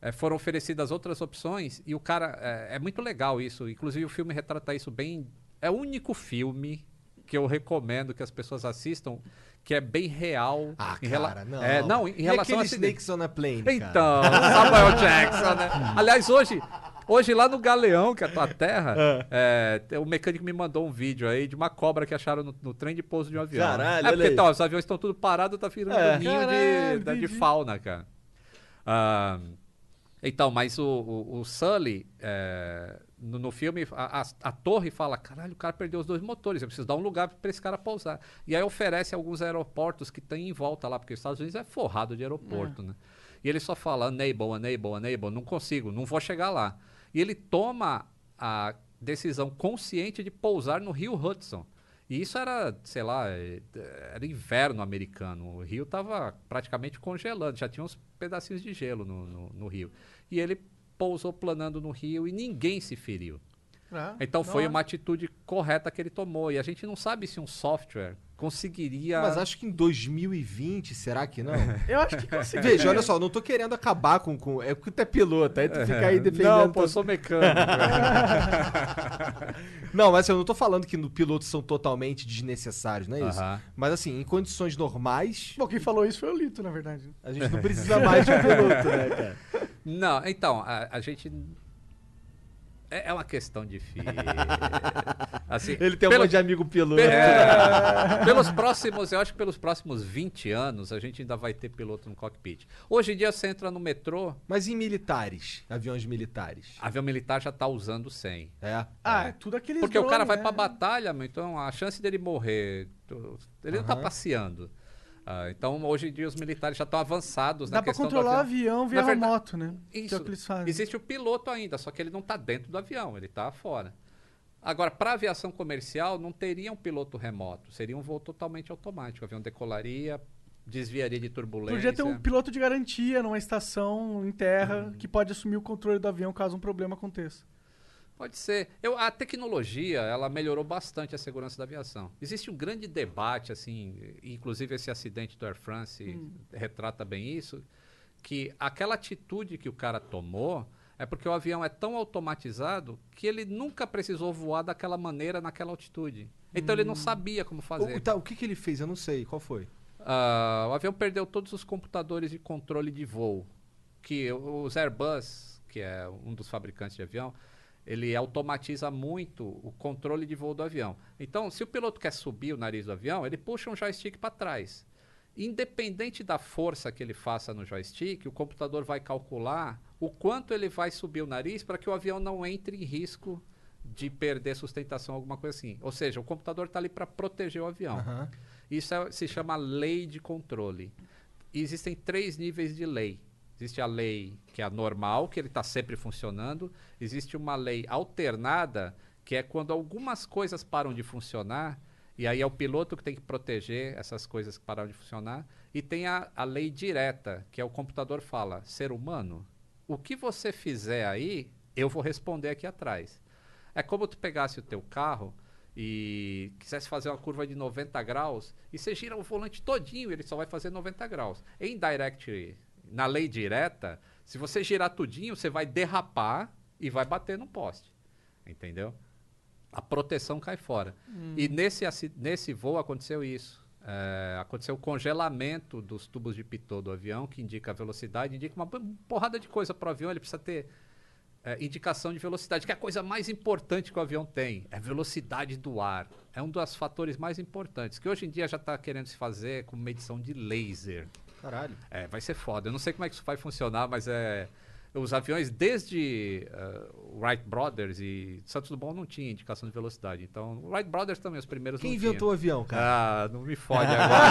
eh, foram oferecidas outras opções e o cara. eh, é muito legal isso. Inclusive, o filme retrata isso bem. É o único filme que eu recomendo que as pessoas assistam que é bem real. Ah, em rela- cara, não. É, não, em e relação a. Snakes on a Plane, cara? Então, Samuel Jackson, né? Aliás, hoje, hoje lá no Galeão, que é a tua terra, é, tem- o mecânico me mandou um vídeo aí de uma cobra que acharam no, no trem de pouso de um avião. Caralho, é porque tá, os aviões estão tudo parados, tá virando É. um ninho de, Caralho, de entendi. fauna, cara. Ah, então, mas o, o, o Sully, é, no, no filme, a, a- a torre fala: caralho, o cara perdeu os dois motores, eu preciso dar um lugar para esse cara pousar. E aí oferece alguns aeroportos que tem em volta lá, porque os Estados Unidos é forrado de aeroporto, né? E ele só fala: enable, enable, enable, não consigo, não vou chegar lá. E ele toma a decisão consciente de pousar no Rio Hudson. E isso era, sei lá, eh, era inverno americano. O rio estava praticamente congelando, já tinha uns pedacinhos de gelo no, no, no rio. E ele pousou planando no rio e ninguém se feriu. Ah, Então foi hora. uma atitude correta que ele tomou. E a gente não sabe se um software conseguiria. Mas acho que em 2020, será que não? Eu acho que consegui. Veja, olha só, não tô querendo acabar com. com é porque tu é piloto, aí tu fica aí defendendo. Não, pô, eu sou mecânico. Não, mas assim, eu não tô falando que no pilotos são totalmente desnecessários, não é isso? Aham. Mas assim, em condições normais, Bom, quem falou isso foi o Lito, na verdade. a gente não precisa mais de um piloto, né, cara? Não, então, a, a gente. É, é uma questão difícil. Assim, Ele tem um pelo- monte de amigo piloto. É, pelos próximos, eu acho que pelos próximos 20 anos a gente ainda vai ter piloto no cockpit. Hoje em dia você entra no metrô, Mas em militares, aviões militares. avião militar já tá usando 100. É. Ah, é tudo aqueles Porque o cara vai né? pra batalha, então a chance dele morrer, ele não tá passeando. Ah, então hoje em dia os militares já estão avançados Dá na questão do controlar avião. avião via verdade- remoto, né? É Isso. fazem. Existe o piloto ainda, só que ele não está dentro do avião, ele está fora. Agora, para aviação comercial, não teria um piloto remoto, seria um voo totalmente automático. O avião decolaria, desviaria de turbulência. Podia ter um piloto de garantia numa estação em terra Uhum. que pode assumir o controle do avião caso um problema aconteça. Pode ser. Eu, a tecnologia, ela melhorou bastante a segurança da aviação. Existe um grande debate, assim, inclusive esse acidente do Air France retrata bem isso, que aquela atitude que o cara tomou é porque o avião é tão automatizado que ele nunca precisou voar daquela maneira, naquela altitude. Então ele não sabia como fazer. O, tá, o que, que ele fez? Eu não sei. Qual foi? Ah, o avião perdeu todos os computadores de controle de voo. Que os Airbus, que é um dos fabricantes de avião, ele automatiza muito o controle de voo do avião. Então, se o piloto quer subir o nariz do avião, ele puxa um joystick para trás. Independente da força que ele faça no joystick, o computador vai calcular o quanto ele vai subir o nariz para que o avião não entre em risco de perder sustentação, alguma coisa assim. Ou seja, o computador está ali para proteger o avião. Aham. Isso é- se chama lei de controle. E existem três níveis de lei. Existe a lei que é a normal, que ele está sempre funcionando. Existe uma lei alternada, que é quando algumas coisas param de funcionar, e aí é o piloto que tem que proteger essas coisas que pararam de funcionar. E tem a, a lei direta, que é o computador fala, ser humano, o que você fizer aí, eu vou responder aqui atrás. É como tu pegasse o teu carro e quisesse fazer uma curva de 90 graus e você gira o volante todinho, ele só vai fazer 90 graus. Em direct, na lei direta, se você girar tudinho, você vai derrapar e vai bater no poste. Entendeu? A proteção cai fora. E nesse, nesse voo aconteceu isso. É, aconteceu o congelamento dos tubos de pitot do avião, que indica a velocidade, indica uma porrada de coisa para o avião. Ele precisa ter é, indicação de velocidade, que é a coisa mais importante que o avião tem. É velocidade do ar. É um dos fatores mais importantes, que hoje em dia já está querendo se fazer com medição de laser. Caralho. É, vai ser foda. Eu não sei como é que isso vai funcionar, mas é. Os aviões, desde eh, Wright Brothers e Santos Dumont não tinha indicação de velocidade. Então, Wright Brothers também, os primeiros Quem inventou o avião, tinha. cara? Ah, não me fode agora.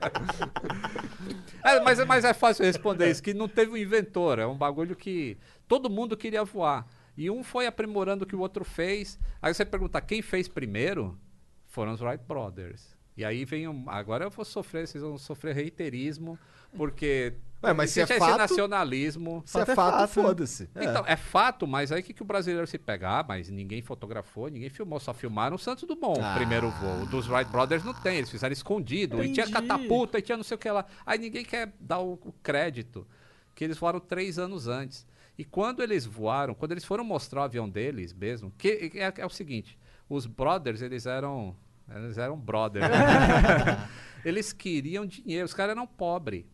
É, mas, é- mas é fácil responder isso, que não teve um inventor. É um bagulho que todo mundo queria voar. E um foi aprimorando o que o outro fez. Aí você pergunta, quem fez primeiro? Foram os Wright Brothers. E aí vem um, agora eu vou sofrer, vocês vão sofrer reiterismo, porque Ué, mas se é fato- nacionalismo. Se é Fato é fato, foda-se. É. Então, é fato, mas aí o que, que o brasileiro se pega? Ah, mas ninguém fotografou, ninguém filmou, só filmaram o Santos Dumont, Ah. o primeiro voo. Dos Wright Brothers não tem, eles fizeram escondido. E tinha Entendi. catapulta, e tinha não sei o que lá. Aí ninguém quer dar o, o crédito, que eles voaram três anos antes. E quando eles voaram, quando eles foram mostrar o avião deles mesmo, que é, é o seguinte, os brothers, eles eram. Eles eram brothers. eles queriam dinheiro, os caras eram pobres.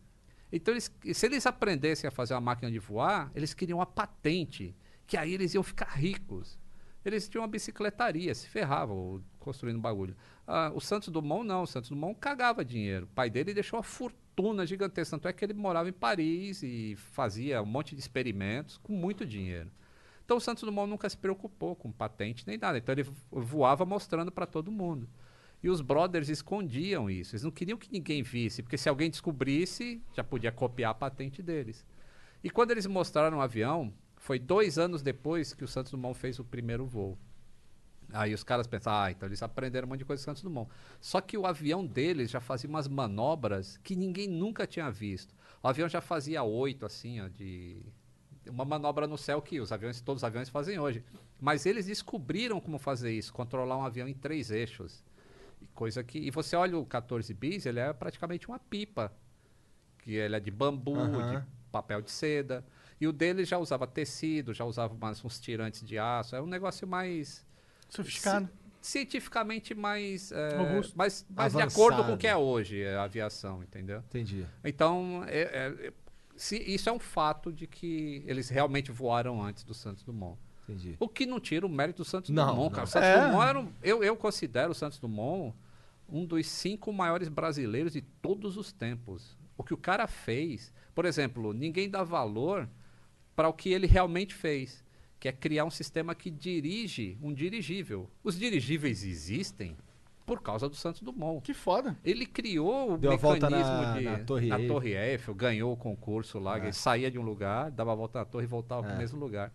Então, eles, se eles aprendessem a fazer uma máquina de voar, eles queriam uma patente, que aí eles iam ficar ricos. Eles tinham uma bicicletaria, se ferravam construindo bagulho. Ah, o Santos Dumont não, o Santos Dumont cagava dinheiro. O pai dele deixou uma fortuna gigantesca, tanto é que ele morava em Paris e fazia um monte de experimentos com muito dinheiro. Então o Santos Dumont nunca se preocupou com patente nem nada. Então ele vo- voava mostrando para todo mundo. E os brothers escondiam isso. Eles não queriam que ninguém visse, porque se alguém descobrisse, já podia copiar a patente deles. E quando eles mostraram o avião, foi dois anos depois que o Santos Dumont fez o primeiro voo. Aí os caras pensaram, ah, então eles aprenderam um monte de coisa do Santos Dumont. Só que o avião deles já fazia umas manobras que ninguém nunca tinha visto. O avião já fazia oito, assim, ó, de, uma manobra no céu que os aviões, todos os aviões fazem hoje. Mas eles descobriram como fazer isso, controlar um avião em três eixos. E Coisa que. E você olha o 14 bis, ele é praticamente uma pipa. Que ele é de bambu, de papel de seda. E o dele já usava tecido, já usava umas, uns tirantes de aço. É um negócio mais Sofisticado. cientificamente mais, é, Robusto. mais, mais de acordo com o que é hoje a aviação, entendeu? Entendi. Então, é- é- se- isso é um fato de que eles realmente voaram antes do Santos Dumont. Entendi. O que não tira o mérito do Santos Não, Dumont, não. cara. O Santos É. Dumont era um- eu, eu considero o Santos Dumont um dos cinco maiores brasileiros de todos os tempos. O que o cara fez, por exemplo, ninguém dá valor para o que ele realmente fez, que é criar um sistema que dirige um dirigível. Os dirigíveis existem por causa do Santos Dumont. Que foda. Ele criou o Deu a volta mecanismo na- de na Torre Eiffel. Torre Eiffel, ganhou o concurso lá, É. ele saía de um lugar, dava a volta na torre e voltava para É. o mesmo lugar.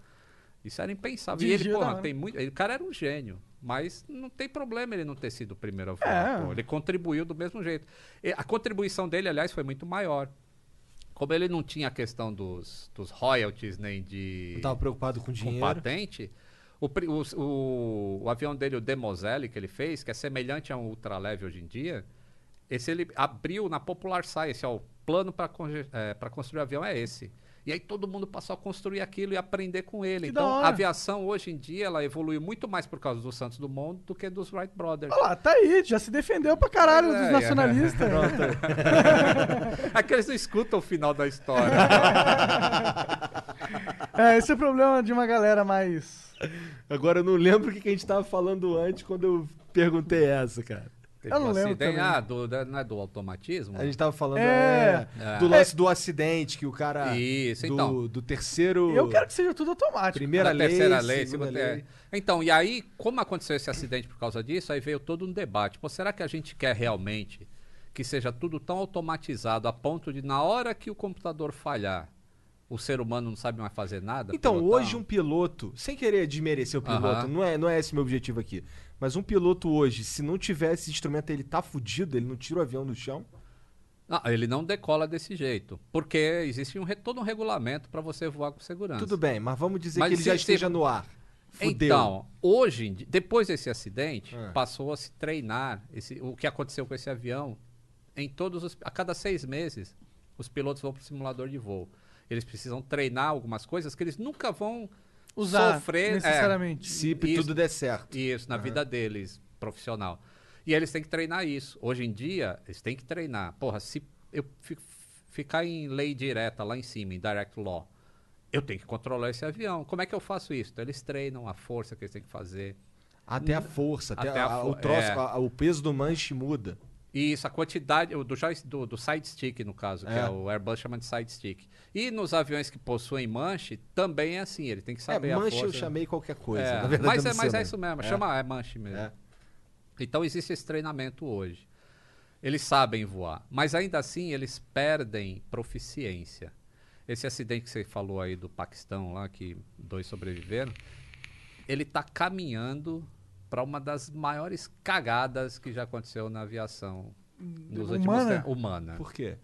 Isso era impensável. E ele, porra, hora. tem muito. ele- O cara era um gênio. Mas não tem problema ele não ter sido o primeiro a voar. É. Ele contribuiu do mesmo jeito. E a contribuição dele, aliás, foi muito maior. Como ele não tinha a questão dos, dos royalties nem de Não tava preocupado com com dinheiro. patente, o, o, o- avião dele, o Demoiselle, que ele fez, que é semelhante a um ultraleve hoje em dia, esse ele abriu na Popular Science, ó, o plano para construir o avião é esse. E aí todo mundo passou a construir aquilo e aprender com ele. Que então, a aviação hoje em dia, ela evoluiu muito mais por causa do Santos Dumont do que dos Wright Brothers. Olha lá, tá aí, já se defendeu pra caralho É, dos é. nacionalistas. Aqueles não escutam o final da história. É, esse é o problema de uma galera mais. Agora eu não lembro o que a gente tava falando antes quando eu perguntei essa, cara. Teve Eu não um lembro acidente- também. Ah, do, da- não é do automatismo? A gente tava falando É. é, É. do lance do acidente, que o cara. Isso, do, então. do terceiro. Eu quero que seja tudo automático. Primeira Da lei, terceira lei, segunda segunda lei. lei. Então, e aí, como aconteceu esse acidente por causa disso, aí veio todo um debate. Pô, será que a gente quer realmente que seja tudo tão automatizado a ponto de, na hora que o computador falhar, o ser humano não sabe mais fazer nada? Então, pilotar? hoje um piloto, sem querer desmerecer o piloto, não, é, não é esse meu objetivo aqui. Mas um piloto hoje, se não tiver esse instrumento, ele tá fudido, ele não tira o avião do chão. Não, ele não decola desse jeito. Porque existe um todo um regulamento para você voar com segurança. Tudo bem, mas vamos dizer Mas que ele se- já se- esteja no ar. Fudeu. Então, hoje, depois desse acidente, Ah. passou a se treinar esse- o que aconteceu com esse avião. Em todos os, a cada seis meses, os pilotos vão para o simulador de voo. Eles precisam treinar algumas coisas que eles nunca vão Usar sofrer é, necessariamente. se isso. tudo der certo. isso na vida deles, profissional. E eles têm que treinar isso. Hoje em dia, eles têm que treinar. Porra, se eu fi- ficar em lei direta lá em cima, em direct law, eu tenho que controlar esse avião. Como é que eu faço isso? Então, eles treinam a força que eles têm que fazer. Até a força, até, Até a a- o troço, é. a- o peso do manche muda. E isso, a quantidade do, do, do side stick, no caso, que É. é o Airbus chama de side stick. E nos aviões que possuem manche, também é assim, ele tem que saber é, a manche força. eu chamei qualquer coisa. É, na verdade, mas é, mas é isso mesmo, É. chama, é manche mesmo. É. Então existe esse treinamento hoje. Eles sabem voar, mas ainda assim eles perdem proficiência. Esse acidente que você falou aí do Paquistão lá, que dois sobreviveram, ele está caminhando para uma das maiores cagadas que já aconteceu na aviação nos últimos Humana? tempos. Humana. Por quê?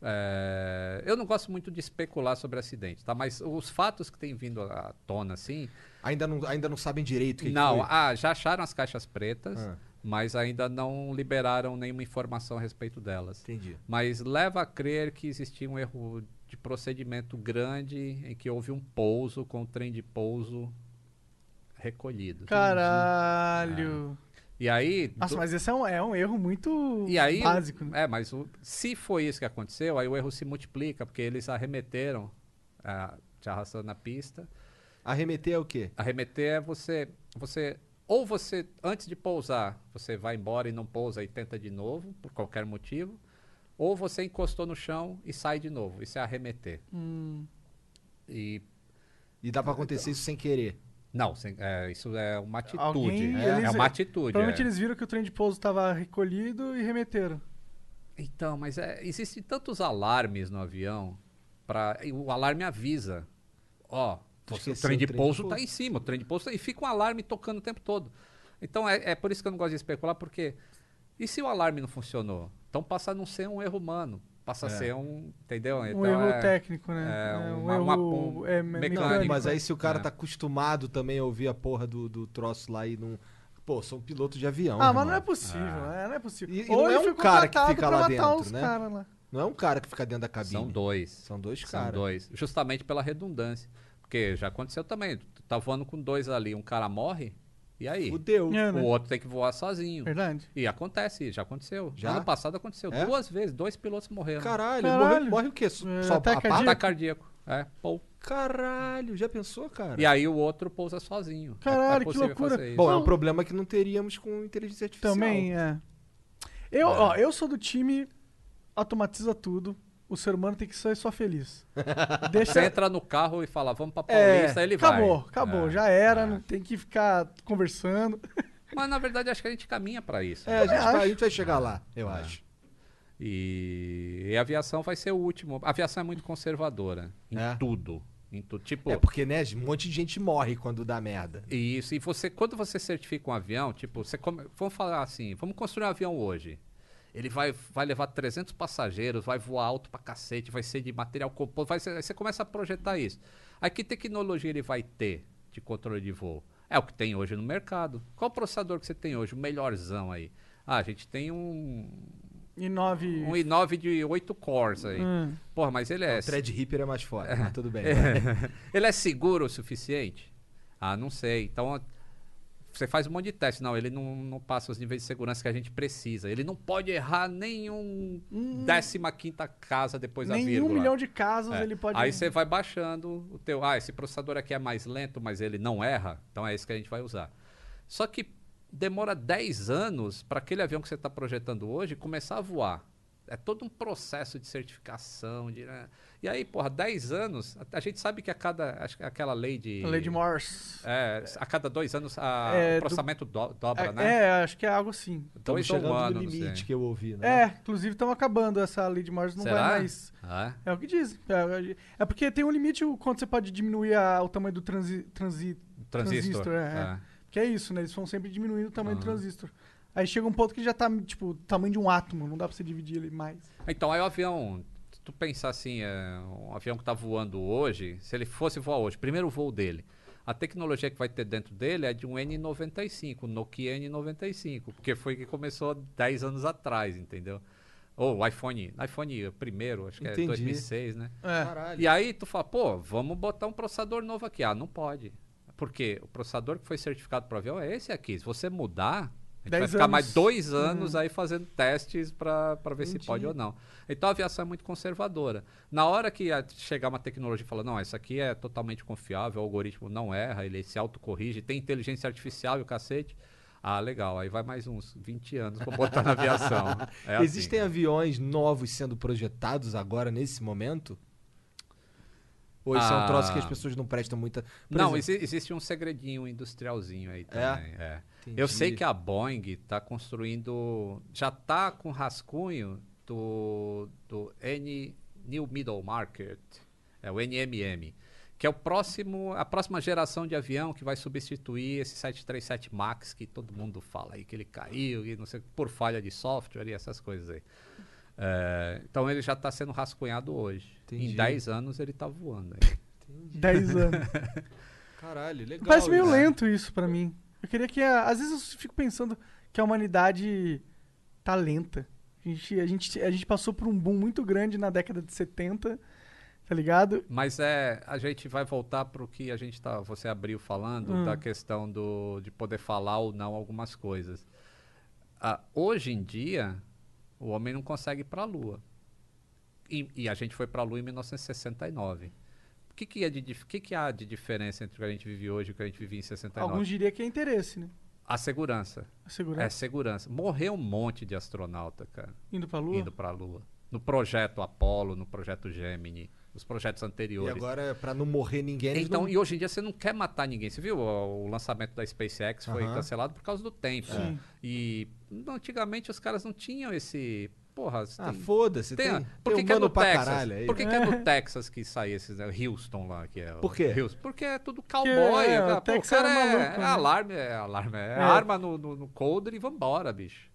É, eu não gosto muito de especular sobre acidentes, tá? Mas os fatos que têm vindo à tona, assim, Ainda não, ainda não sabem direito o que, que não, foi. ah, já acharam as caixas pretas, Ah. mas ainda não liberaram nenhuma informação a respeito delas. Entendi. Mas leva a crer que existia um erro de procedimento grande em que houve um pouso com o trem de pouso recolhido. Caralho. E aí. Nossa, do- mas esse é um, é um erro muito e aí, básico. né? É, mas o- se foi isso que aconteceu, aí o erro se multiplica, porque eles arremeteram, ah, te arrastando na pista. Arremeter é o quê? Arremeter é você, você ou você antes de pousar, você vai embora e não pousa e tenta de novo por qualquer motivo, ou você encostou no chão e sai de novo. Isso é arremeter. Hum. E E dá pra acontecer isso sem querer. Não, sem- é, isso é uma atitude. Alguém- é, eles- é uma atitude. Provavelmente é. eles viram que o trem de pouso estava recolhido e remeteram. Então, mas é, existem tantos alarmes no avião para o alarme avisa, ó, você- o trem de pouso. está em cima, o trem de pouso tá, e fica um alarme tocando o tempo todo. Então é, é por isso que eu não gosto de especular, porque e se o alarme não funcionou? Então passa a não ser um erro humano. Passa a É. ser um. Entendeu? Um Então, erro é- técnico, né? é um uma- erro uma- um é, me- mecânico. Não, mas aí se o cara É. tá acostumado também a ouvir a porra do, do troço lá e não. Pô, sou um piloto de avião. Ah, mas não é possível, é, não é possível. E- e Ou não é um cara que fica lá dentro, né? lá. Não é um cara que fica dentro da cabine. São dois. São dois São caras. dois. Justamente pela redundância. Porque já aconteceu também. Tu tá voando com dois ali, um cara morre, e aí? Fudeu. É, né? O outro tem que voar sozinho. Verdade. E acontece, já aconteceu. Já? Ano passado aconteceu. É? Duas vezes, dois pilotos morreram. Caralho, Caralho. Morre, morre o quê? Só, É, só ataque a pá? Ataque cardíaco. É, pô. Caralho, já pensou, cara? E aí o outro pousa sozinho. É- Caralho, é que possível loucura. fazer isso. Bom, é um problema que não teríamos com inteligência artificial. Também, é. Eu, ó, eu sou do time automatiza tudo. O ser humano tem que ser só feliz. Deixa. Você entra no carro e fala, vamos pra É, Paulista, aí ele acabou, vai. acabou. É, Já era, é. não tem que ficar conversando. Mas na verdade acho que a gente caminha pra isso. É, a gente, a gente vai chegar lá, eu acho. E... e a aviação vai ser o último. A aviação é muito conservadora em É. tudo. Em tudo. Tipo, É porque, né, um monte de gente morre quando dá merda. Isso, e você, quando você certifica um avião, tipo, você come- vamos falar assim, vamos construir um avião hoje. Ele vai, vai levar 300 passageiros, vai voar alto pra cacete, vai ser de material composto, vai ser- aí você começa a projetar isso. Aí que tecnologia ele vai ter de controle de voo? É o que tem hoje no mercado. Qual processador que você tem hoje, o melhorzão aí? Ah, a gente tem um, E nove. um i9 de 8 cores aí. Hum. Porra, mas ele é... O Thread Reaper é mais foda, mas tudo bem. Ele é seguro o suficiente? Ah, não sei. Então, você faz um monte de teste. Não, ele não, não passa os níveis de segurança que a gente precisa. Ele não pode errar nenhum décima quinta casa depois da vírgula. milhão de casos É. ele pode. Aí você vai baixando o teu. Ah, esse processador aqui é mais lento, mas ele não erra. Então é esse que a gente vai usar. Só que demora 10 anos para aquele avião que você está projetando hoje começar a voar. É todo um processo de certificação. De, né? E aí, porra, 10 anos, a, a gente sabe que a cada. Acho que aquela lei de. A Lady Morse. É, a cada dois anos a, É, o processamento do- dobra, É, né? é, acho que é algo assim. Dois ou um chegando ano, no limite que eu ouvi, né? É, inclusive estão acabando essa Lady Morse, não Será? vai mais. Ah, É o que dizem. É, é porque tem um limite o- quando você pode diminuir a- o tamanho do transi, transi, transistor. transistor. é, é. Que é isso, né? Eles vão sempre diminuindo o tamanho do transistor. Aí chega um ponto que já tá, tipo, tamanho de um átomo, não dá pra você dividir ele mais. Então, aí o avião, se tu pensar assim, é, um avião que está voando hoje, se ele fosse voar hoje, primeiro voo dele, a tecnologia que vai ter dentro dele é de um N95, um Nokia N95, porque foi que começou 10 anos atrás, entendeu? Ou o iPhone, iPhone primeiro, acho que Entendi. é 2006, né? É. Caralho. E aí tu fala, pô, vamos botar um processador novo aqui. Ah, não pode. Porque o processador que foi certificado para o avião é esse aqui. Se você mudar, a gente vai ficar anos. mais dois anos Uhum. aí fazendo testes para ver se Entendi. pode ou não. Então a aviação é muito conservadora. Na hora que chegar uma tecnologia e falar, não, essa aqui é totalmente confiável, o algoritmo não erra, ele se autocorrige, tem inteligência artificial e o cacete. Ah, legal. Aí vai mais uns 20 anos para botar na aviação. É assim. Existem aviões novos sendo projetados agora, nesse momento? Ou isso é um Ah. troço que as pessoas não prestam muita... Por Não, exemplo- exi- existe um segredinho industrialzinho aí também. é. Entendi. Eu sei que a Boeing está construindo, já está com rascunho do, do N New Middle Market, é o NMM, que é o próximo, a próxima geração de avião que vai substituir esse 737 Max que todo mundo fala aí que ele caiu e não sei por falha de software e essas coisas aí. É, então ele já está sendo rascunhado hoje. Entendi. Em 10 anos ele está voando. Aí. 10 anos. Caralho, legal. Parece meio isso. lento isso pra mim. Eu queria que. a- Às vezes eu fico pensando que a humanidade tá lenta. A gente, a, gente, a gente passou por um boom muito grande na década de 70, tá ligado? Mas é, a gente vai voltar para o que a gente tá, você abriu falando Hum. da questão do, de poder falar ou não algumas coisas. Ah, hoje em dia, o homem não consegue ir para a Lua. E, e a gente foi para a Lua em 1969. O que, que, é de, que, que há de diferença entre o que a gente vive hoje e o que a gente vivia em 69? Alguns diriam que é interesse, né? A segurança. A segurança. É segurança. Morreu um monte de astronauta, cara Indo pra lua. indo para a Lua. No projeto Apollo, no projeto Gemini, os projetos E anteriores. agora, pra não morrer ninguém... Então, não- e hoje em dia você não quer matar ninguém. Você viu o, o lançamento da SpaceX foi cancelado por causa do tempo. Sim. E antigamente os caras não tinham esse. Porra, Ah, tem- foda-se, tem- tem, por que, tem que é no pra Texas? caralho aí. Por que, que é no Texas que sai esses, né? Houston lá, que é Por quê? Houston. Porque é tudo cowboy. é, cara. o Pô, o Texas cara é é, maluco, é né? alarme, é alarme, é, É. arma no, no, no coldre e vambora, bicho.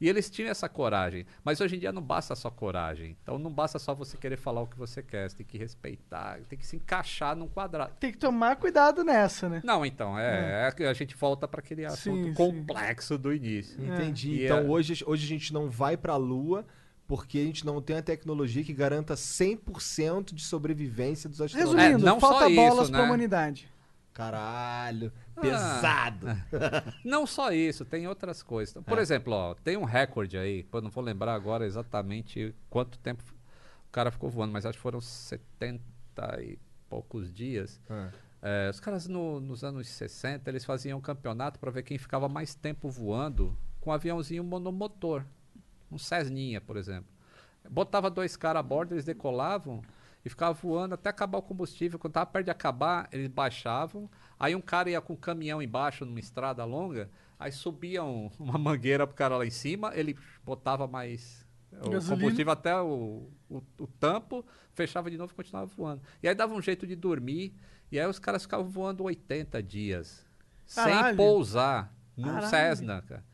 E eles tinham essa coragem. Mas hoje em dia não basta só coragem. Então não basta só você querer falar o que você quer. Você tem que respeitar, tem que se encaixar num quadrado. Tem que tomar cuidado nessa, né? Não, então, é, é que a gente volta para aquele assunto Sim, sim. complexo do início. Entendi. E então é- hoje, hoje a gente não vai pra Lua porque a gente não tem a tecnologia que garanta 100% de sobrevivência dos astronautas. Resumindo, É, não falta bolas né? pra humanidade. Caralho, Ah. pesado. Não só isso, tem outras coisas. Por É. exemplo, ó, tem um recorde aí, pô, não vou lembrar agora exatamente quanto tempo o cara ficou voando, mas acho que foram 70 e poucos dias. Ah. É, os caras no- nos anos 60, eles faziam um campeonato para ver quem ficava mais tempo voando com um aviãozinho monomotor. Um Cessninha, por exemplo. Botava dois caras a bordo, eles decolavam e ficavam voando até acabar o combustível. Quando tava perto de acabar, eles baixavam. Aí um cara ia com um caminhão embaixo numa estrada longa, aí subia um- uma mangueira pro cara lá em cima, ele botava mais o Gasolina. combustível até o, o, o tampo, fechava de novo e continuava voando. E aí dava um jeito de dormir, e aí os caras ficavam voando 80 dias, sem Caralho. pousar, num Caralho. Cessna, cara.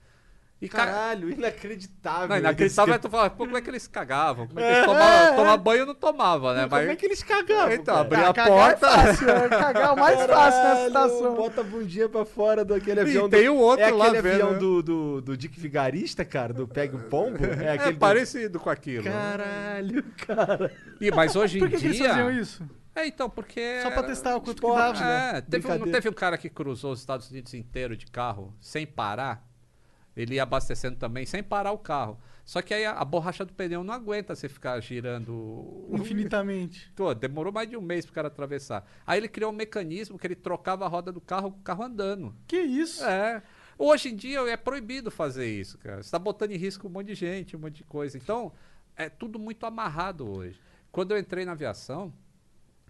E, cara, Caralho, inacreditável. não, inacreditável é Esse- tu falar, pô, como é que eles cagavam? Como é que eles tomavam? Tomar banho não tomava, né? Como Mas- é que eles cagavam? Então, cara? abria a cagar porta. É fácil, é cagar é o mais fácil nessa Caralho, situação. Bota a bundinha pra fora daquele E avião. tem do... o outro é lá aquele avião né? do, do, do Dick Vigarista, cara, do Pega o Pombo. É É aquele do- parecido com aquilo. Caralho, cara. E, mas hoje em Por que, que eles dia. faziam isso? É, então, porque. Só pra testar o quanto que esporte, dava. né? É, teve, um- teve um cara que cruzou os Estados Unidos inteiro de carro sem parar? Ele ia abastecendo também, sem parar o carro. Só que aí a, a borracha do pneu não aguenta você ficar girando. Infinitamente. Pô, demorou mais de um mês pro cara atravessar. Aí ele criou um mecanismo que ele trocava a roda do carro com o carro andando. Que isso? É. Hoje em dia é proibido fazer isso, cara. Você tá botando em risco um monte de gente, um monte de coisa. Então, é tudo muito amarrado hoje. Quando eu entrei na aviação,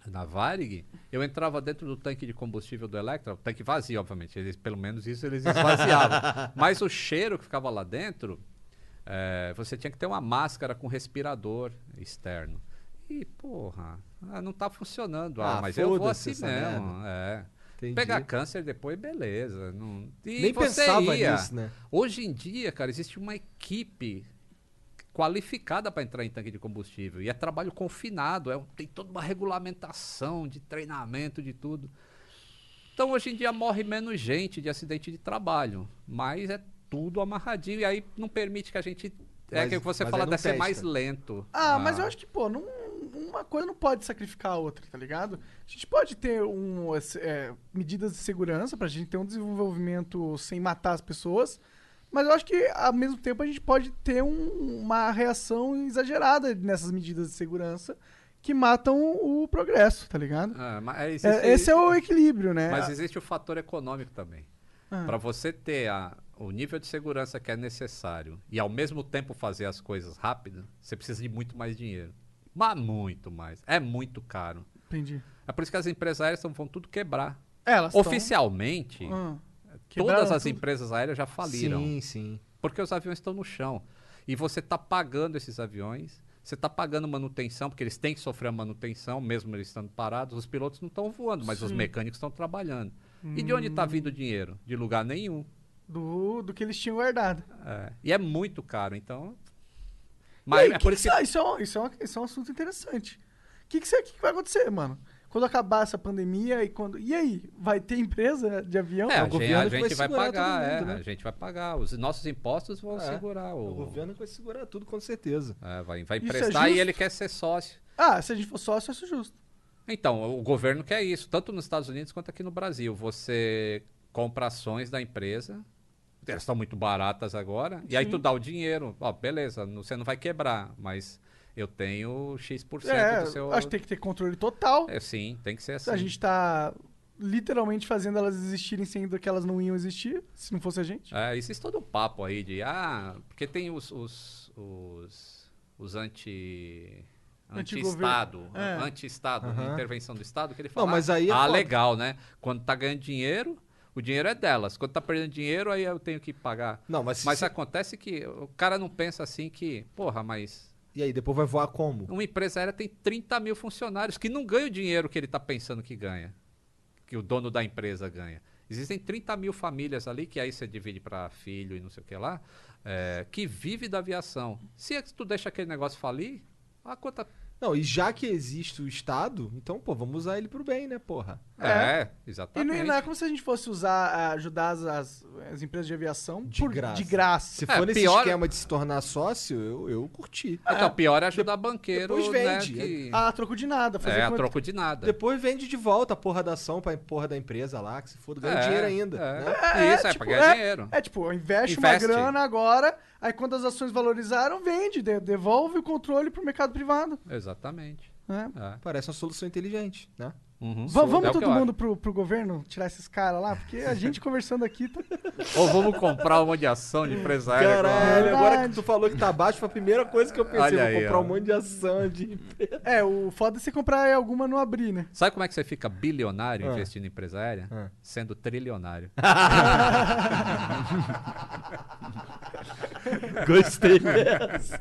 na Varig, eu entrava dentro do tanque de combustível do Electra, o tanque vazio, obviamente. Eles, pelo menos isso eles esvaziavam. Mas o cheiro que ficava lá dentro, é, você tinha que ter uma máscara com respirador externo. E, porra, ah, não tá funcionando. Ah, Ah, mas eu vou assim mesmo. É. Entendi. Pegar câncer depois, beleza. Não... E Nem você pensava ia. nisso, né? Hoje em dia, cara, existe uma equipe qualificada para entrar em tanque de combustível. E é trabalho confinado, é, um- tem toda uma regulamentação de treinamento, de tudo. Então, hoje em dia, morre menos gente de acidente de trabalho. Mas é tudo amarradinho. E aí não permite que a gente. É Mas- que você fala deve ser mais lento. Ah, mas eu acho que, pô, não- uma coisa não pode sacrificar a outra, tá ligado? A gente pode ter um, é, medidas de segurança pra gente ter um desenvolvimento sem matar as pessoas, mas eu acho que, ao mesmo tempo, a gente pode ter um- uma reação exagerada nessas medidas de segurança que matam o progresso, tá ligado? Ah, mas é, É, existe- esse é o equilíbrio, né? Mas existe o fator econômico também. Ah. Para você ter a- o nível de segurança que é necessário e ao mesmo tempo fazer as coisas rápido, você precisa de muito mais dinheiro. Mas muito mais. É muito caro. Entendi. É por isso que as tão- vão tudo quebrar. Elas tão- Oficialmente, Ah. todas Quebraram as tudo. empresas aéreas já faliram. Sim, sim. Porque os aviões estão no chão. E você está pagando esses aviões, você está pagando manutenção, porque eles têm que sofrer a manutenção, mesmo eles estando parados. Os pilotos não estão voando, mas os Sim. mecânicos estão trabalhando. E de onde está Hum. vindo o dinheiro? De lugar nenhum. Do, do que eles tinham guardado. É, E é muito caro, então. Mas aí, é que por que isso que. isso, é um, isso, é um, isso é um assunto interessante. O que, que, você- que que vai acontecer, mano? Quando acabar essa pandemia e quando. E aí? Vai ter empresa de avião? É, o a gente, governo a que vai gente vai segurar pagar, todo é, mundo, né? a gente vai pagar. Os nossos impostos vão É, segurar O o. governo vai segurar tudo, com certeza. É, vai, vai Isso é emprestar e ele quer ser sócio. Ah, se a gente for sócio, eu acho justo. Então, o governo quer isso, tanto nos Estados Unidos quanto aqui no Brasil. Você compra ações da empresa, elas estão muito baratas agora, e aí tu dá o dinheiro. Ó, beleza, não- você não vai quebrar, mas eu tenho X% É, do seu. acho que tem que ter controle total. É, sim, tem que ser assim. A gente tá literalmente fazendo elas existirem sendo que elas não iam existir, se não fosse a gente. É, existe todo um papo aí de, ah, porque tem os, os, os, os anti... Anti-Estado, É. anti-Estado, Aham. intervenção do Estado, que ele fala, Não, mas aí é ah, foda. legal, né? Quando tá ganhando dinheiro, o dinheiro é delas. Quando tá perdendo dinheiro, aí eu tenho que pagar. Não, mas, Mas se- acontece que o cara não pensa assim que, porra, mas E aí, depois vai voar como? uma empresa aérea tem 30 mil funcionários que não ganham o dinheiro que ele tá pensando que ganha, que o dono da empresa ganha. Existem 30 mil famílias ali, que aí você divide para filho e não sei o que lá, é, que vive da aviação. Se é tu deixa aquele negócio falir, a conta. Não, e já que existe o Estado, então, pô, vamos usar ele pro bem, né, porra? É, É. Exatamente. e não é como se a gente fosse usar, ah, ajudar as, as, as empresas de aviação De por, graça. de graça. Se É, for nesse pior- esquema de se tornar sócio, eu, eu curti. Então, pior é ajudar banqueiro, depois né, vende. que- A troco de nada. Fazer é, a como- troco de nada. Depois vende de volta a porra da ação pra porra da empresa lá, que se for, ganha É, dinheiro ainda. é. né? Isso, é, tipo, pra ganhar é- dinheiro. É tipo, investe, Investe. uma grana agora, aí quando as ações valorizaram, vende, de- devolve o controle pro mercado privado. Exatamente. né? É. Parece uma solução inteligente, né? Uhum. Va- vamos É todo mundo pro, pro governo tirar esses caras lá, porque a gente conversando aqui. Tá... Ou vamos comprar uma de ação de empresário. Caralho, Verdade. agora que tu falou que tá baixo, foi a primeira coisa que eu pensei. Olha vou aí, comprar ó. um monte de ação de empresa. É, o foda é você comprar alguma não abrir, né? Sabe como é que você fica bilionário Ah. investindo em empresa aérea? Ah. Sendo trilionário. Gostei dessa.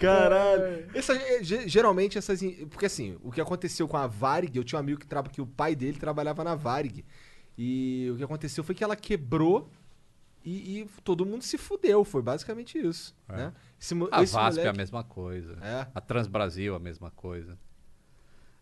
Caralho. Essa, é, ge- geralmente essas. Porque assim, o que aconteceu com a Varig, eu tinha um amigo que, que o pai dele trabalhava na Varig. E o que aconteceu foi que ela quebrou e, e todo mundo se fudeu. Foi basicamente isso. É. Né? Esse, A esse VASP é a moleque- mesma coisa. É. A Transbrasil a mesma coisa.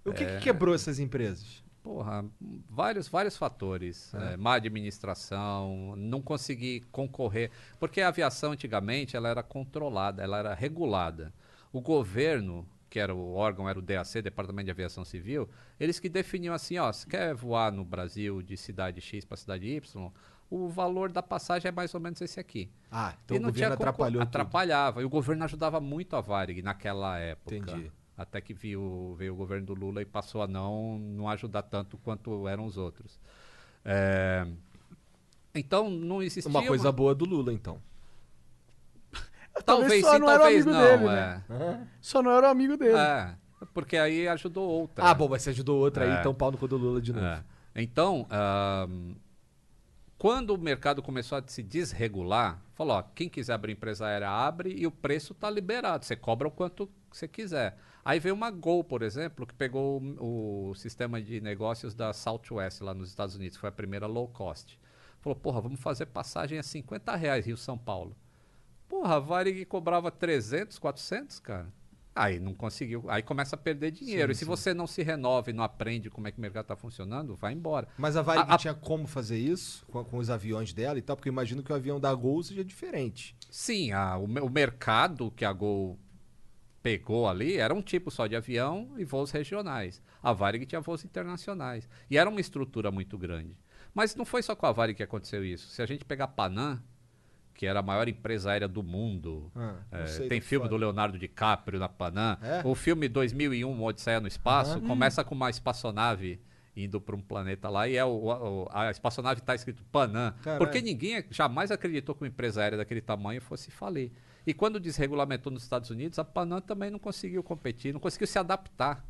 O que, É. que quebrou essas empresas? Porra, vários, vários fatores. É, má administração, não conseguir concorrer. Porque a aviação antigamente ela era controlada, ela era regulada. O governo, que era o órgão, era o DAC, Departamento de Aviação Civil, eles que definiam assim, ó, se quer voar no Brasil de cidade X para cidade Y, o valor da passagem é mais ou menos esse aqui. Ah, então e o não tinha governo concor- atrapalhou tudo. Atrapalhava. E o governo ajudava muito a Varig naquela época. Entendi. Até que viu, veio o governo do Lula e passou a não, não ajudar tanto quanto eram os outros. É, Então não existia. Uma coisa boa do Lula, então. Talvez só sim, não era o talvez amigo não. dele, né? Só não era o amigo dele. é. É, Porque aí ajudou outra. Ah, bom, mas você ajudou outra aí, É. então pau no cu do Lula de novo. É. Então, quando o mercado começou a se desregular, falou: ó, quem quiser abrir empresa aérea, abre e o preço está liberado. Você cobra o quanto você quiser. Aí veio uma Gol, por exemplo, que pegou o, o sistema de negócios da Southwest lá nos Estados Unidos, que foi a primeira low cost. Falou: porra, vamos fazer passagem a 50 reais Rio-São Paulo. Porra, a Varig cobrava 300, 400, cara. Aí não conseguiu. Aí começa a perder dinheiro. e se você não se renova e não aprende como é que o mercado está funcionando, vai embora. Mas a Varig A- a- tinha como fazer isso com, com os aviões dela e tal? Porque eu imagino que o avião da Gol seja diferente. Sim, a- o, o mercado que a Gol pegou ali era um tipo só de avião e voos regionais. A Varig tinha voos internacionais. E era uma estrutura muito grande. Mas não foi só com a Varig que aconteceu isso. Se a gente pegar a Panam, que era a maior empresa aérea do mundo, Ah, é, tem filme do Leonardo DiCaprio na Panam. É? O filme 2001, Uma Odisseia no Espaço, começa com uma espaçonave indo para um planeta lá e é o, o- a espaçonave está escrito Panam. Porque ninguém jamais acreditou que uma empresa aérea daquele tamanho fosse falir. E quando desregulamentou nos Estados Unidos, a Panam também não conseguiu competir, não conseguiu se adaptar.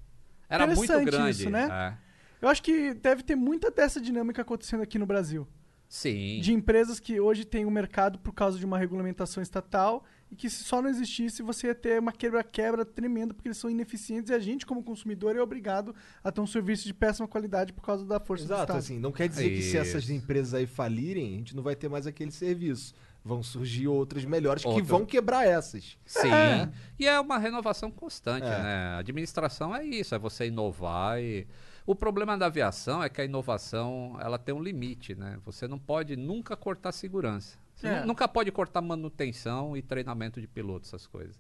Era muito grande. isso, né? É. Eu acho que deve ter muita dessa dinâmica acontecendo aqui no Brasil. Sim. De empresas que hoje têm um mercado por causa de uma regulamentação estatal e que se só não existisse você ia ter uma quebra-quebra tremenda porque eles são ineficientes e a gente, como consumidor, é obrigado a ter um serviço de péssima qualidade por causa da força do Exato, Estado. assim, não quer dizer que se essas Isso. empresas aí falirem, a gente não vai ter mais aquele serviço. Vão surgir outras melhores que Outra. vão quebrar essas. Sim. É. E é uma renovação constante, É. né? A administração é isso, é você inovar e o problema da aviação é que a inovação, ela tem um limite, né? Você não pode nunca cortar segurança. Você É. nu- nunca pode cortar manutenção e treinamento de piloto, essas coisas.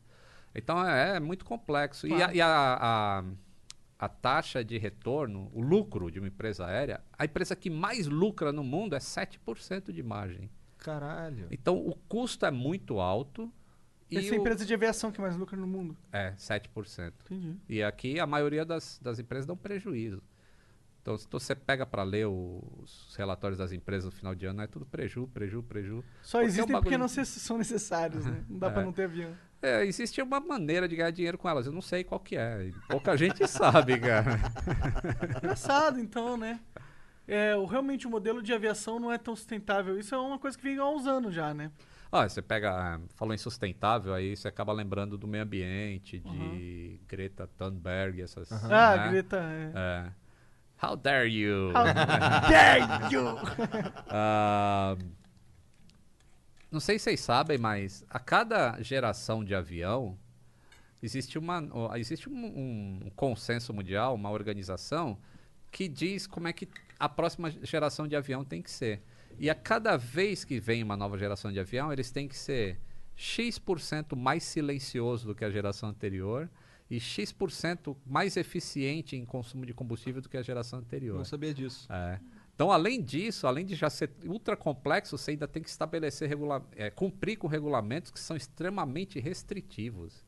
Então é, é muito complexo. E, a, Claro. e a- a- a taxa de retorno, o lucro de uma empresa aérea, a empresa que mais lucra no mundo é 7% de margem. Caralho. Então o custo é muito alto. e Essa é a empresa de aviação que mais lucra no mundo. é, 7%. Entendi. E aqui a maioria das, das empresas dão prejuízo. Então, se você pega para ler os relatórios das empresas no final de ano, é tudo preju, preju, preju. Só Porque é um existem porque bagulho- não são necessários, né? Não dá É. pra não ter avião. É, existe uma maneira de ganhar dinheiro com elas. Eu não sei qual que é. Pouca gente sabe, cara. Engraçado, então, né? É, o, realmente o modelo de aviação não é tão sustentável. Isso é uma coisa que vem há uns anos já, né? Ah, você pega, ah, falou em sustentável, aí você acaba lembrando do meio ambiente, de Greta Thunberg, essas. Ah, né? Greta. É. É. How dare you? How dare you! Ah, não sei se vocês sabem, mas a cada geração de avião existe, uma, existe um, um consenso mundial, uma organização que diz como é que a próxima geração de avião tem que ser. E a cada vez que vem uma nova geração de avião, eles têm que ser X% mais silencioso do que a geração anterior e X% mais eficiente em consumo de combustível do que a geração anterior. Não sabia disso. É. Então, além disso, além de já ser ultra complexo, você ainda tem que estabelecer, regula é, cumprir com regulamentos que são extremamente restritivos.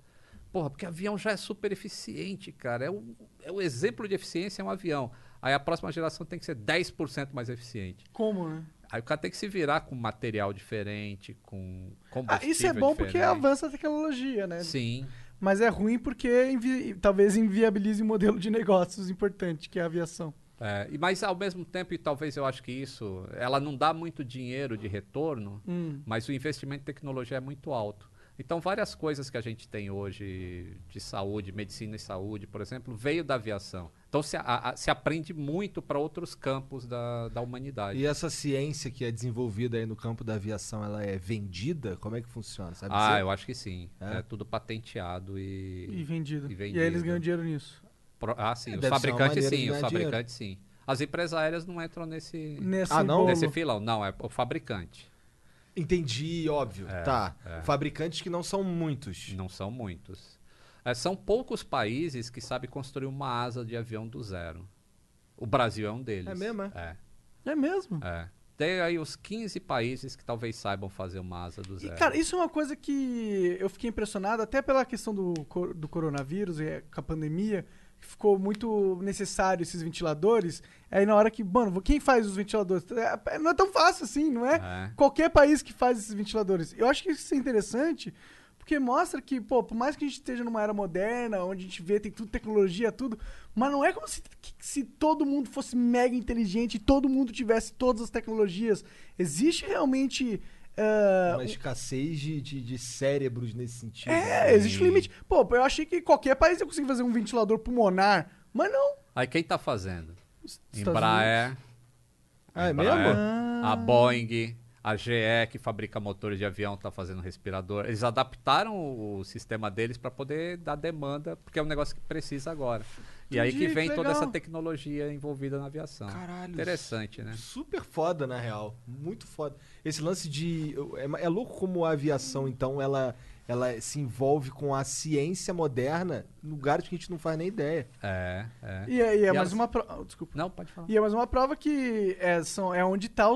Porra, porque avião já é super eficiente, cara. É o, é o exemplo de eficiência é um avião. Aí a próxima geração tem que ser 10% mais eficiente. Como, né? Aí o cara tem que se virar com material diferente, com Ah, combustível isso é bom porque diferente. avança a tecnologia, né? Sim. Mas é ruim porque invi- talvez inviabilize um modelo de negócios importante, que é a aviação. É, e mas ao mesmo tempo, e talvez eu acho que isso, ela não dá muito dinheiro de retorno, Hum. mas o investimento em tecnologia é muito alto. Então, várias coisas que a gente tem hoje de saúde, medicina e saúde, por exemplo, veio da aviação. Então, se, a- a- se aprende muito para outros campos da, da humanidade. E essa ciência que é desenvolvida aí no campo da aviação, ela é vendida? Como é que funciona? Sabe ah, dizer? eu acho que sim. É? É, tudo patenteado e. E vendido. E E, vendido. aí eles ganham dinheiro nisso. Pro- ah, sim. É, os fabricantes sim, os dinheiro. fabricantes sim. As empresas aéreas não entram nesse, Nesse Ah, não? nesse filão. Não, é o fabricante. Entendi, óbvio. É, tá. é. Fabricantes que não são muitos. Não são muitos. É, são poucos países que sabem construir uma asa de avião do zero. O Brasil é um deles. É mesmo, é? É. É mesmo. é. Tem aí os 15 países que talvez saibam fazer uma asa do E, zero. cara, isso é uma coisa que eu fiquei impressionado, até pela questão do, do coronavírus e com a pandemia, ficou muito necessário esses ventiladores. Aí na hora que, mano, quem faz os ventiladores? É, Não é tão fácil assim, não é? É. Qualquer país que faz esses ventiladores. Eu acho que isso é interessante, porque mostra que, pô, por mais que a gente esteja numa era moderna, onde a gente vê, tem tudo, tecnologia, tudo, mas não é como se, que- se todo mundo fosse mega inteligente e todo mundo tivesse todas as tecnologias. Existe realmente. Ah, Uma escassez de, de, de cérebros nesse sentido. é, existe um limite. Pô, eu achei que qualquer país ia conseguir fazer um ventilador pulmonar, mas não. Aí quem tá fazendo? Os Estados Embraer. Ah, é Embraer, mesmo? Ah. A Boeing, a GE, que fabrica motores de avião, tá fazendo respirador. Eles adaptaram o sistema deles para poder dar demanda, porque é um negócio que precisa agora. E aí que vem que toda essa tecnologia envolvida na aviação. Caralho. Interessante, né? Super foda, na real. Muito foda. Esse lance de. É, é louco como a aviação, então, ela, ela se envolve com a ciência moderna em lugares que a gente não faz nem ideia. É, é. E aí é E mais uma prova. Desculpa. Não, pode falar. E é mais uma prova que é, são, é onde está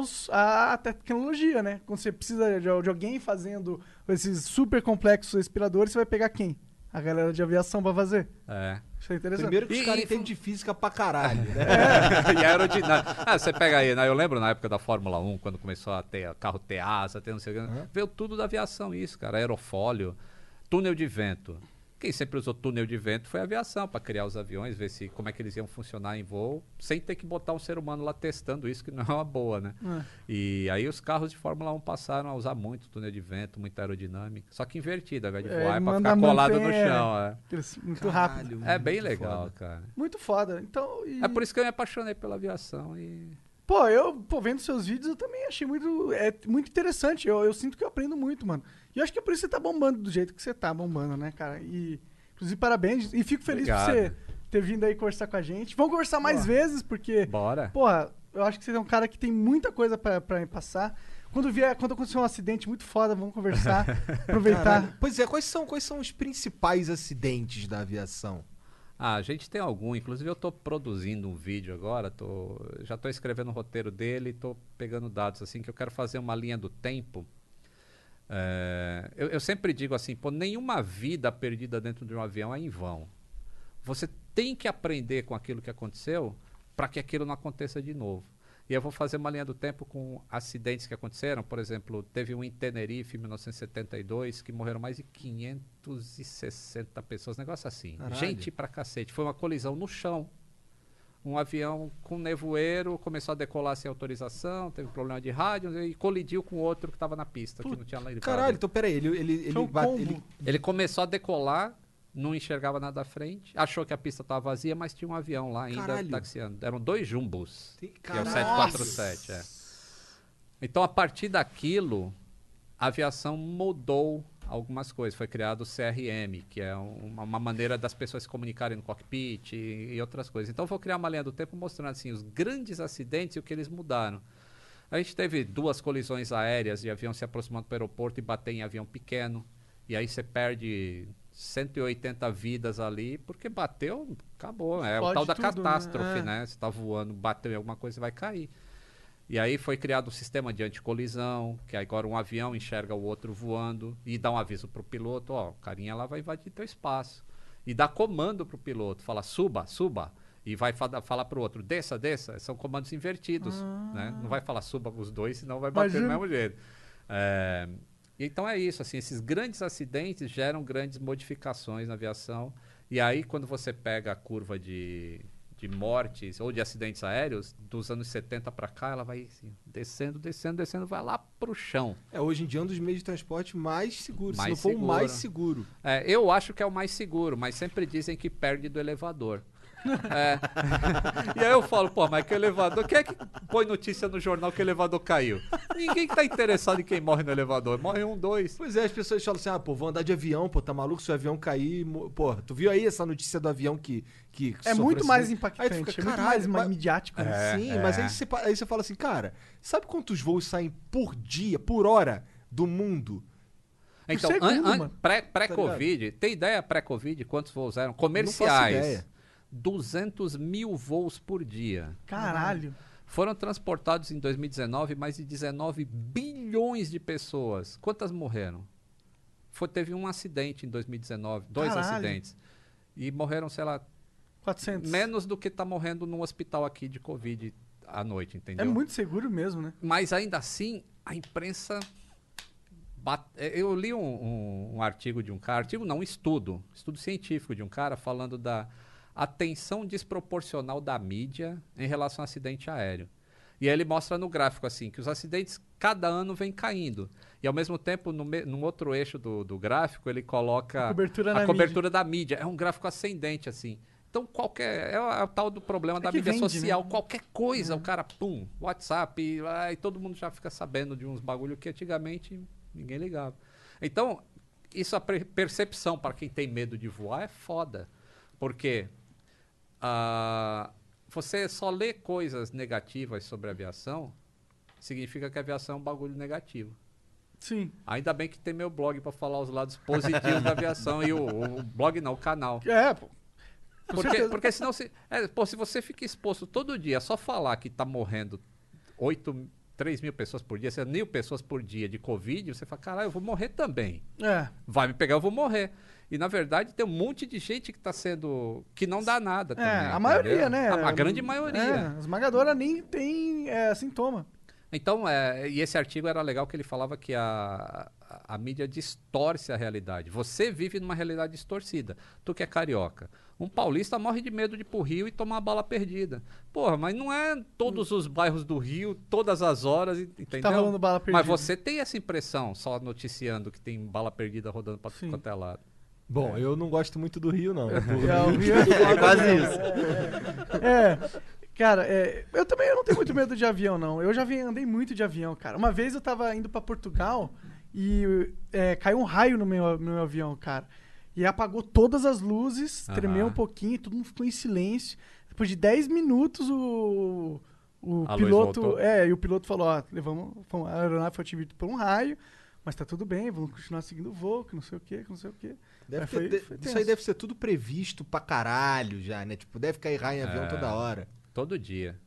a tecnologia, né? Quando você precisa de, de alguém fazendo esses super complexos respiradores, você vai pegar quem? A galera de aviação pra fazer. É. Isso é interessante. Primeiro que os caras e- entendem de física pra caralho, né? e aerodinâmica. Ah, você pega aí, né? Eu lembro na época da Fórmula 1, quando começou a ter carro ter asa, ter não sei o que. Veio tudo da aviação isso, cara. Aerofólio, túnel de vento. Quem sempre usou túnel de vento foi a aviação, para criar os aviões, ver se como é que eles iam funcionar em voo, sem ter que botar um ser humano lá testando isso, que não é uma boa, né? É. E aí os carros de Fórmula 1 passaram a usar muito túnel de vento, muita aerodinâmica. Só que invertido, ao invés de É, voar, é, pra manda ficar colado no chão. É, Muito rápido. Caralho, é bem muito legal, foda. cara. Muito foda. Então, e- É por isso que eu me apaixonei pela aviação e Pô, eu, pô, vendo seus vídeos, eu também achei muito, é, muito interessante. Eu, eu sinto que eu aprendo muito, mano. E eu acho que é por isso que você tá bombando do jeito que você tá bombando, né, cara? E, inclusive, parabéns. E fico feliz Obrigado. por você ter vindo aí conversar com a gente. Vamos conversar mais vezes, porque, bora. porra, eu acho que você é um cara que tem muita coisa pra, pra me passar. Quando vier, quando acontecer um acidente muito foda, vamos conversar, aproveitar. Caralho. Pois é, quais são, quais são os principais acidentes da aviação? Ah, a gente tem algum. Inclusive, eu estou produzindo um vídeo agora. Tô, já estou escrevendo o roteiro dele. Estou pegando dados assim que eu quero fazer uma linha do tempo. É, eu, eu sempre digo assim, pô, nenhuma vida perdida dentro de um avião é em vão. Você tem que aprender com aquilo que aconteceu para que aquilo não aconteça de novo. E eu vou fazer uma linha do tempo com acidentes que aconteceram. Por exemplo, teve um em Tenerife, em 1972, que morreram mais de 560 pessoas. Negócio assim. Caralho. Gente pra cacete. Foi uma colisão no chão. Um avião com nevoeiro começou a decolar sem autorização, teve problema de rádio e colidiu com outro que estava na pista, que não tinha lá Caralho, então peraí, ele, ele, ele, um bate- ele- ele começou a decolar não enxergava nada à frente, achou que a pista estava vazia, mas tinha um avião lá ainda Caralho. taxiando. Eram dois jumbos, Tem- que é o Caralho. 747. É. Então, a partir daquilo, a aviação mudou algumas coisas. Foi criado o CRM, que é um- uma, uma maneira das pessoas se comunicarem no cockpit e, e outras coisas. Então, vou criar uma linha do tempo mostrando assim, os grandes acidentes e o que eles mudaram. A gente teve duas colisões aéreas de avião se aproximando do aeroporto e bater em avião pequeno. E aí você perde 180 vidas ali, porque bateu, acabou. É o Fode tal da tudo, né? catástrofe, É. né? Você está voando, bateu em alguma coisa, você vai cair. E aí foi criado o sistema de anticolisão, que agora um avião enxerga o outro voando e dá um aviso pro piloto, ó, o carinha lá vai invadir teu espaço. E dá comando pro piloto, fala suba, suba. E vai fa falar pro outro, desça, desça. São comandos invertidos, né? Não vai falar suba os dois, senão vai bater do Imagina. mesmo jeito. É, então é isso, assim, esses grandes acidentes geram grandes modificações na aviação. E aí, quando você pega a curva de, de mortes ou de acidentes aéreos, dos anos 70 para cá, ela vai assim, descendo, descendo, descendo, vai lá pro chão. É, hoje em dia é um dos meios de transporte mais seguros. Mais se não for o mais seguro. É, eu acho que é o mais seguro, mas sempre dizem que perde do elevador. É. e aí eu falo, pô, mas que elevador? Quem é que põe notícia no jornal que o elevador caiu? Ninguém que tá interessado em quem morre no elevador. Morre um, dois. Pois é, as pessoas falam assim: ah, pô, vou andar de avião, pô, tá maluco se o avião cair. Pô, tu viu aí essa notícia do avião que. que É muito mais acidente? impactante, fica, é muito "Caralho, mais mas- midiático. né? Sim, É, mas é. aí você, aí você fala assim, cara, sabe quantos voos saem por dia, por hora do mundo? Então, an- an- mano. pré- pré-Covid, tem ideia pré-Covid quantos voos eram? Não faço Comerciais. Ideia. 200 mil voos por dia. Caralho. Foram transportados em 2019 mais de 19 bilhões de pessoas. Quantas morreram? Foi, teve um acidente em 2019, dois Caralho. acidentes. E morreram, sei lá, 400. menos do que está morrendo no hospital aqui de Covid à noite, entendeu? É muito seguro mesmo, né? Mas ainda assim, a imprensa. bat- eh, Eu li um, um- um artigo de um cara, artigo não, um estudo, estudo científico de um cara falando da atenção desproporcional da mídia em relação ao acidente aéreo. E aí ele mostra no gráfico assim que os acidentes cada ano vem caindo. E ao mesmo tempo, no, me- no outro eixo do, do gráfico, ele coloca A cobertura a cobertura da mídia. É um gráfico ascendente, assim. Então, qualquer. É o, é o tal do problema da que mídia vende, né? social. Qualquer coisa, o cara, pum, WhatsApp, e, e todo mundo já fica sabendo de uns bagulho que antigamente ninguém ligava. Então, isso a pre- percepção para quem tem medo de voar é foda. Porque ah, você só lê coisas negativas sobre a aviação, significa que a aviação é um bagulho negativo. Sim. Ainda bem que tem meu blog para falar os lados positivos da aviação e o, o blog não, o canal. É, pô. Porque, porque senão se, é, pô, se você fica exposto todo dia, só falar que tá morrendo 8, 3 mil pessoas por dia, 6 mil pessoas por dia de Covid, você fala, caralho, eu vou morrer também. É. Vai me pegar, eu vou morrer. E na verdade tem um monte de gente que tá sendo. que não dá nada também. É, a entendeu? maioria, né? A, a grande maioria. É, a esmagadora nem tem é, sintoma. Então, é, e esse artigo era legal que ele falava que a, a, a mídia distorce a realidade. Você vive numa realidade distorcida. Tu que é carioca. Um paulista morre de medo de ir pro Rio e tomar bala perdida. Porra, mas não é todos os bairros do Rio, todas as horas, e- entendeu? Tá rolando bala perdida. Mas você tem essa impressão, só noticiando que tem bala perdida rodando pra tudo quanto é lado. Bom, eu não gosto muito do Rio, não. É, o Rio- É quase isso. É, cara, é, eu também eu não tenho muito medo de avião, não. Eu já vi- andei muito de avião, cara. Uma vez eu tava indo pra Portugal e é, caiu um raio no meu, no meu avião, cara. E apagou todas as luzes, tremeu um pouquinho, todo mundo ficou em silêncio. Depois de 10 minutos, o, o A piloto. É, e o piloto falou: ó, levamos, a aeronave foi atingida por um raio, mas tá tudo bem, vamos continuar seguindo o voo, que não sei o quê, que não sei o quê. Deve ter- foi- de- foi isso aí deve ser tudo previsto pra caralho já, né? Tipo, deve cair raio em avião É. toda hora. Todo dia.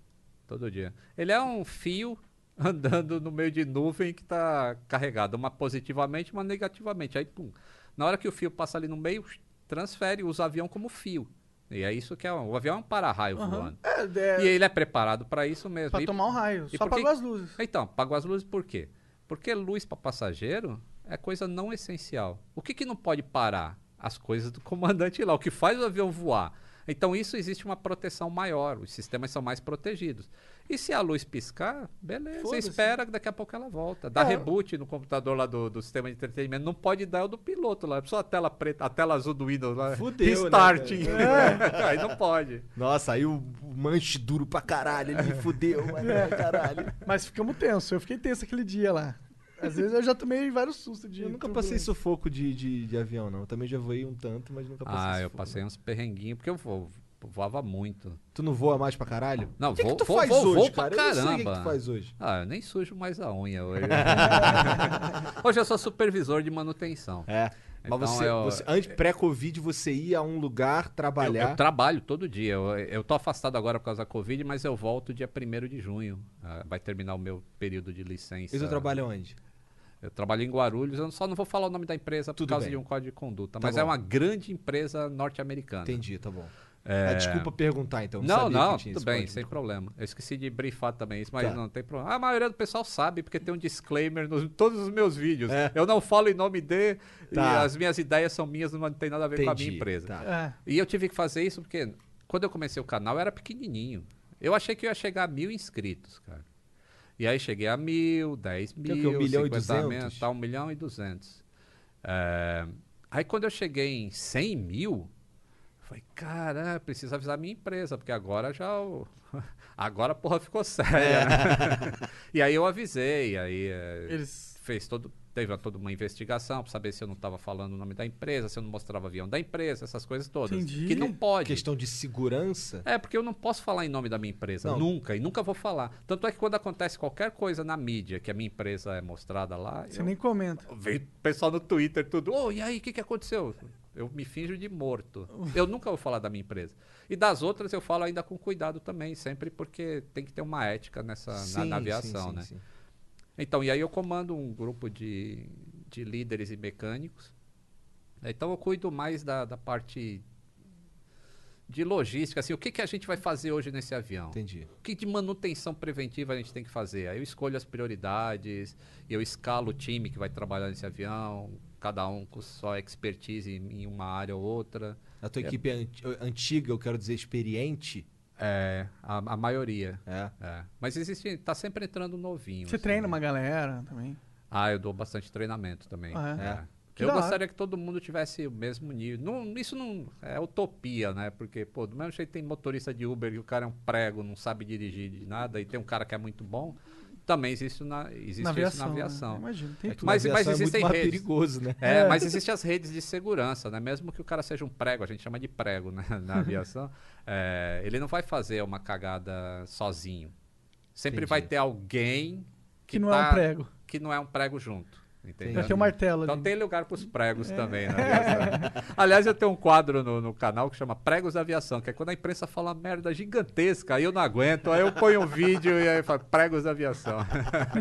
Todo dia. Ele é um fio andando no meio de nuvem que está carregado, uma positivamente, uma negativamente. Aí, pum. Na hora que o fio passa ali no meio, transfere, usa o avião como fio. E é isso que é. O avião é um para-raio Aham. voando. É, é, E ele é preparado para isso mesmo. pra E- tomar um raio. e Só por que- apagou as luzes. Então, apagou as luzes por quê? Porque luz para passageiro é coisa não essencial. O que, que não pode parar? As coisas do comandante lá, o que faz o avião voar. Então, isso existe uma proteção maior, os sistemas são mais protegidos. E se a luz piscar, beleza, Foda-se. espera que daqui a pouco ela volta. Dá É. reboot no computador lá do, do sistema de entretenimento. Não pode dar o do piloto lá. Só a tela preta, a tela azul do Windows lá. Fudeu, né, Restarting. É. Aí não pode. Nossa, aí o, manche duro pra caralho, ele me fudeu, mano, caralho. Mas ficamos tensos. Eu fiquei tenso aquele dia lá. Às vezes eu já tomei vários sustos de. Eu nunca turbulência. passei sufoco de, de, de avião, não. Eu também já voei um tanto, mas nunca passei Ah, eu sufoco. passei uns perrenguinos, porque eu vo- voava muito. Tu não voa mais pra caralho? Não, o que, vou- que tu vou- faz vou- hoje, vou cara? Eu não sei o que, caramba. tu faz hoje. Ah, eu nem sujo mais a unha hoje. hoje eu sou supervisor de manutenção. É. Mas Então, você, eu- você- antes, pré-Covid, você ia a um lugar Eu, trabalhar. eu trabalho todo dia. Eu, eu tô afastado agora por causa da Covid, mas eu volto dia 1 de junho. Ah, vai terminar o meu período de licença. E tu trabalha onde? Eu trabalho em Guarulhos, eu só não vou falar o nome da empresa por Tudo causa bem. de um código de conduta. Tá mas é bom. uma grande empresa norte-americana. Entendi, tá bom. É. Ah, desculpa perguntar, então. Não, sabia não, que tinha tudo bem, código. sem problema. Eu esqueci de brifar também isso, mas Tá. não tem problema. A maioria do pessoal sabe, porque tem um disclaimer nos todos os meus vídeos. É. Eu não falo em nome de, e Tá. as minhas ideias são minhas, não tem nada a ver com a Entendi, minha empresa. tá. É. E eu tive que fazer isso porque quando eu comecei o canal eu era pequenininho. Eu achei que eu ia chegar a mil inscritos, cara. E aí cheguei a mil, dez Que é mil? Um milhão e 50 mil, duzentos? tá, um milhão e duzentos. É, Aí quando eu cheguei em 100 mil, falei, cara, preciso avisar minha empresa, porque agora já o... Agora a porra ficou séria. né? e aí eu avisei, aí é, Eles. fez todo teve toda uma investigação para saber se eu não estava falando o nome da empresa, se eu não mostrava avião da empresa, essas coisas todas. Entendi. Que não pode. Questão de segurança. É, porque eu não posso falar em nome da minha empresa, Não. nunca, e nunca vou falar. Tanto é que quando acontece qualquer coisa na mídia que a minha empresa é mostrada lá, Você eu, nem comenta. vem pessoal no Twitter tudo, ô, e aí, o que, que aconteceu? Eu me finjo de morto. Eu nunca vou falar da minha empresa. E das outras eu falo ainda com cuidado também, sempre porque tem que ter uma ética nessa na- Sim, na, sim, aviação, sim, né? Então, e aí eu comando um grupo de, de líderes e mecânicos. Então eu cuido mais da, da parte de logística, assim, o que, que a gente vai fazer hoje nesse avião? Entendi. O que de manutenção preventiva a gente tem que fazer? Aí eu escolho as prioridades, eu escalo o time que vai trabalhar nesse avião, cada um com sua expertise em, uma área ou outra. A tua equipe é anti- antiga, eu quero dizer experiente. É, a, a maioria. É. É. Mas existe, tá sempre entrando novinho. Você assim. treina uma galera também. Ah, eu dou bastante treinamento também. Ah, é? É. Que Eu gostaria que todo mundo tivesse o mesmo nível. Não, isso não é utopia, né? Porque, pô, do mesmo jeito tem motorista de Uber e o cara é um prego, não sabe dirigir de nada, e tem um cara que é muito bom. Também existe, isso na, existe na aviação. na né? aviação. Imagina, tem É que tudo. Mas- mas aviação existem é mais redes. perigoso, né? É, É. mas existem as redes de segurança, né? Mesmo que o cara seja um prego, a gente chama de prego né? na aviação, é, ele não vai fazer uma cagada sozinho. Sempre Entendi. vai ter alguém Que não é um tá- prego. que não é um prego junto. Entendeu? Ter um martelo Então ali. tem lugar para os pregos É. também na aviação. Aliás, eu tenho um quadro no, no canal que chama Pregos da Aviação, que é quando a imprensa fala merda gigantesca, aí eu não aguento, aí eu ponho um vídeo e aí eu falo Pregos da Aviação.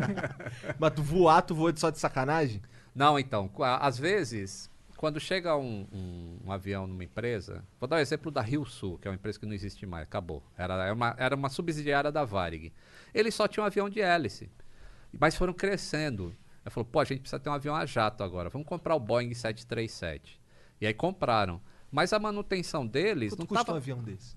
Mas tu voar, tu voa só de sacanagem? Não, então, às vezes, quando chega um, um- um avião numa empresa, vou dar o exemplo da Rio Sul, que é uma empresa que não existe mais, acabou. Era, era, uma, era uma subsidiária da Varig. Eles só tinham um avião de hélice, mas foram crescendo. Aí falou, pô, a gente precisa ter um avião a jato agora, vamos comprar o Boeing 737. E aí compraram. Mas a manutenção deles Quanto não custa estava um avião desse?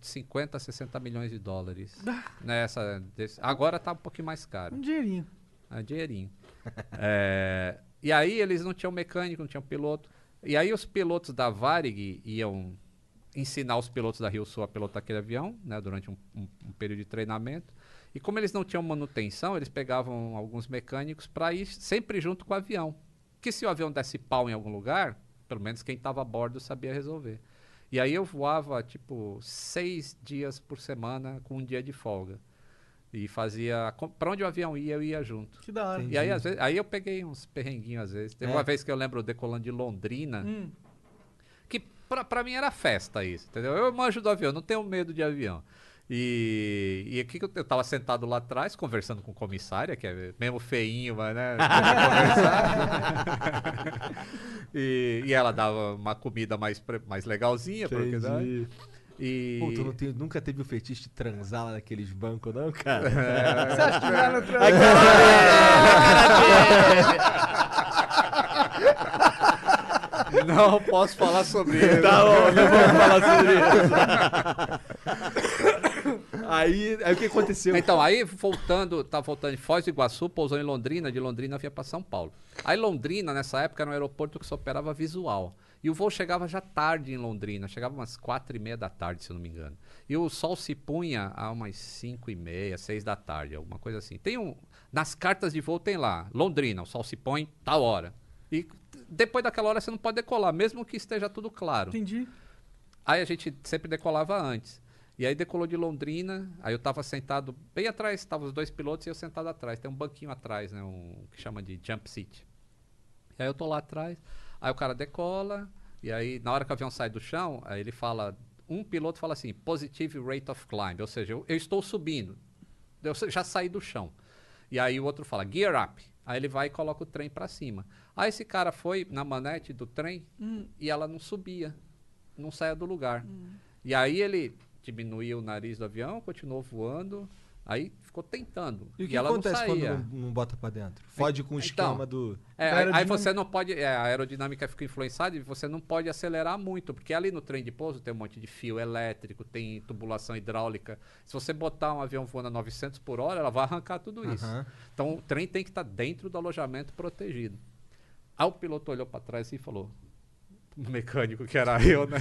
50, 60 milhões de dólares. Nessa, desse- agora está um pouquinho mais caro. Um dinheirinho. É dinheirinho. É, e aí eles não tinham mecânico, não tinham piloto. E aí os pilotos da Varig iam ensinar os pilotos da Rio Sul a pilotar aquele avião, né, durante um, um- um período de treinamento. E como eles não tinham manutenção, eles pegavam alguns mecânicos para ir sempre junto com o avião. Que se o avião desse pau em algum lugar, pelo menos quem estava a bordo sabia resolver. E aí eu voava, tipo, seis dias por semana com um dia de folga. E fazia... Para onde o avião ia, eu ia junto. Que da hora. E aí, às vezes, aí eu peguei uns perrenguinhos às vezes. Teve É. uma vez que eu lembro decolando de Londrina, Hum. que pra, pra mim era festa isso, entendeu? Eu manjo do avião, não tenho medo de avião. E, e aqui que eu, eu tava sentado lá atrás, conversando com comissária, que é mesmo feinho, mas né? conversar. e, e ela dava uma comida mais, mais legalzinha, porque, né? Entendi. E. Pô, tu não tem- nunca teve o fetiche de transar lá naqueles bancos, não, cara? Você acha que vai no trânsito? Não posso falar sobre isso. Tá bom, não vamos falar sobre isso. Aí, aí o que aconteceu? Então, aí voltando, tá voltando de Foz do Iguaçu, pousou em Londrina, de Londrina vinha para São Paulo. Aí Londrina, nessa época, era um aeroporto que só operava visual. E o voo chegava já tarde em Londrina, chegava umas quatro e meia da tarde, se eu não me engano. E o sol se punha a umas cinco e meia, seis da tarde, alguma coisa assim. Tem um, nas cartas de voo tem lá, Londrina, o sol se põe tal hora. E depois daquela hora você não pode decolar, mesmo que esteja tudo claro. Entendi. Aí a gente sempre decolava antes. E aí decolou de Londrina, aí eu tava sentado bem atrás, estavam os dois pilotos e eu sentado atrás. Tem um banquinho atrás, né? Um que chama de jump seat. E aí eu tô lá atrás, aí o cara decola, e aí na hora que o avião sai do chão, aí ele fala, um piloto fala assim, positive rate of climb, ou seja, eu, eu estou subindo, eu já saí do chão. E aí o outro fala, gear up. Aí ele vai e coloca o trem para cima. Aí esse cara foi na manete do trem Hum. e ela não subia, não saía do lugar. E aí ele diminuiu o nariz do avião, continuou voando, aí ficou tentando. E o que ela acontece não quando não, não bota pra dentro? Fode com o Então, esquema do. É, aí- você não pode. é, a aerodinâmica fica influenciada e você não pode acelerar muito, porque ali no trem de pouso tem um monte de fio elétrico, tem tubulação hidráulica. Se você botar um avião voando a 900 por hora, ela vai arrancar tudo isso. Aham. Então o trem tem que estar dentro do alojamento protegido. Aí o piloto olhou para trás e falou: mecânico que era eu, né?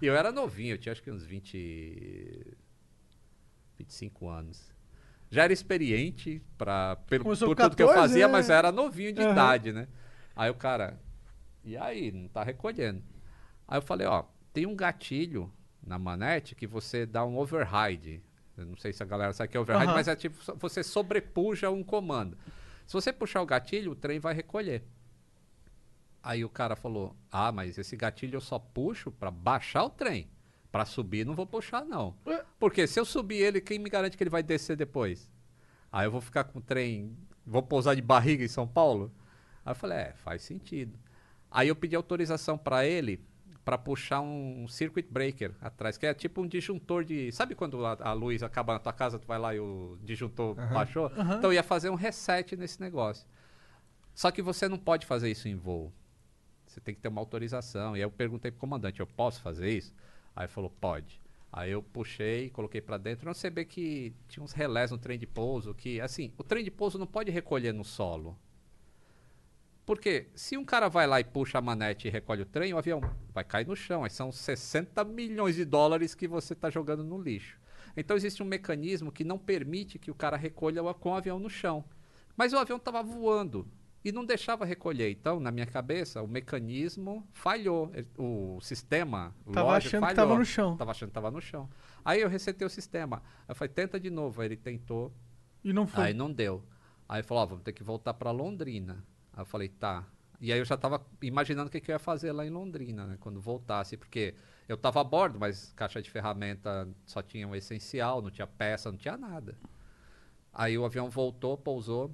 E eu era novinho, eu tinha acho que uns 20. 25 anos. Já era experiente pra, pelo, Começou por com tudo que eu 14, fazia, né? mas eu era novinho de Aham. idade, né? Aí o cara, e aí, não tá recolhendo. Aí eu falei, ó, tem um gatilho na manete que você dá um override. Eu não sei se a galera sabe o que é override, Aham. mas é tipo, você sobrepuja um comando. Se você puxar o gatilho, o trem vai recolher. Aí o cara falou: Ah, mas esse gatilho eu só puxo pra baixar o trem. Pra subir não vou puxar, não. Ué? Porque se eu subir ele, quem me garante que ele vai descer depois? Aí eu vou ficar com o trem. Vou pousar de barriga em São Paulo? Aí eu falei: É, faz sentido. Aí eu pedi autorização pra ele pra puxar um circuit breaker atrás, que é tipo um disjuntor de. Sabe quando a, a luz acaba na tua casa, tu vai lá e o disjuntor baixou? Aham. Então eu ia fazer um reset nesse negócio. Só que você não pode fazer isso em voo. Você tem que ter uma autorização. E aí eu perguntei pro comandante, eu posso fazer isso? Aí falou, pode. Aí eu puxei, coloquei pra dentro. Não sei que tinha uns relés no trem de pouso que, assim, o trem de pouso não pode recolher no solo. Porque se um cara vai lá e puxa a manete e recolhe o trem, o avião vai cair no chão. Aí são 60 milhões de dólares que você está jogando no lixo. Então existe um mecanismo que não permite que o cara recolha com o avião no chão. Mas o avião estava voando e não deixava recolher. Então, na minha cabeça, o mecanismo falhou. O sistema Tava lógico, achando que falhou. tava no chão. Tava achando que tava no chão. Aí eu resetei o sistema. Aí eu falei, tenta de novo. Aí ele tentou, E não foi. Aí não deu. Aí falou, ó, vamos ter que voltar pra Londrina. Aí eu falei, tá. E aí eu já tava imaginando o que, que eu ia fazer lá em Londrina, né? Quando voltasse, porque eu tava a bordo, mas caixa de ferramenta só tinha o essencial, não tinha peça, não tinha nada. Aí o avião voltou, pousou.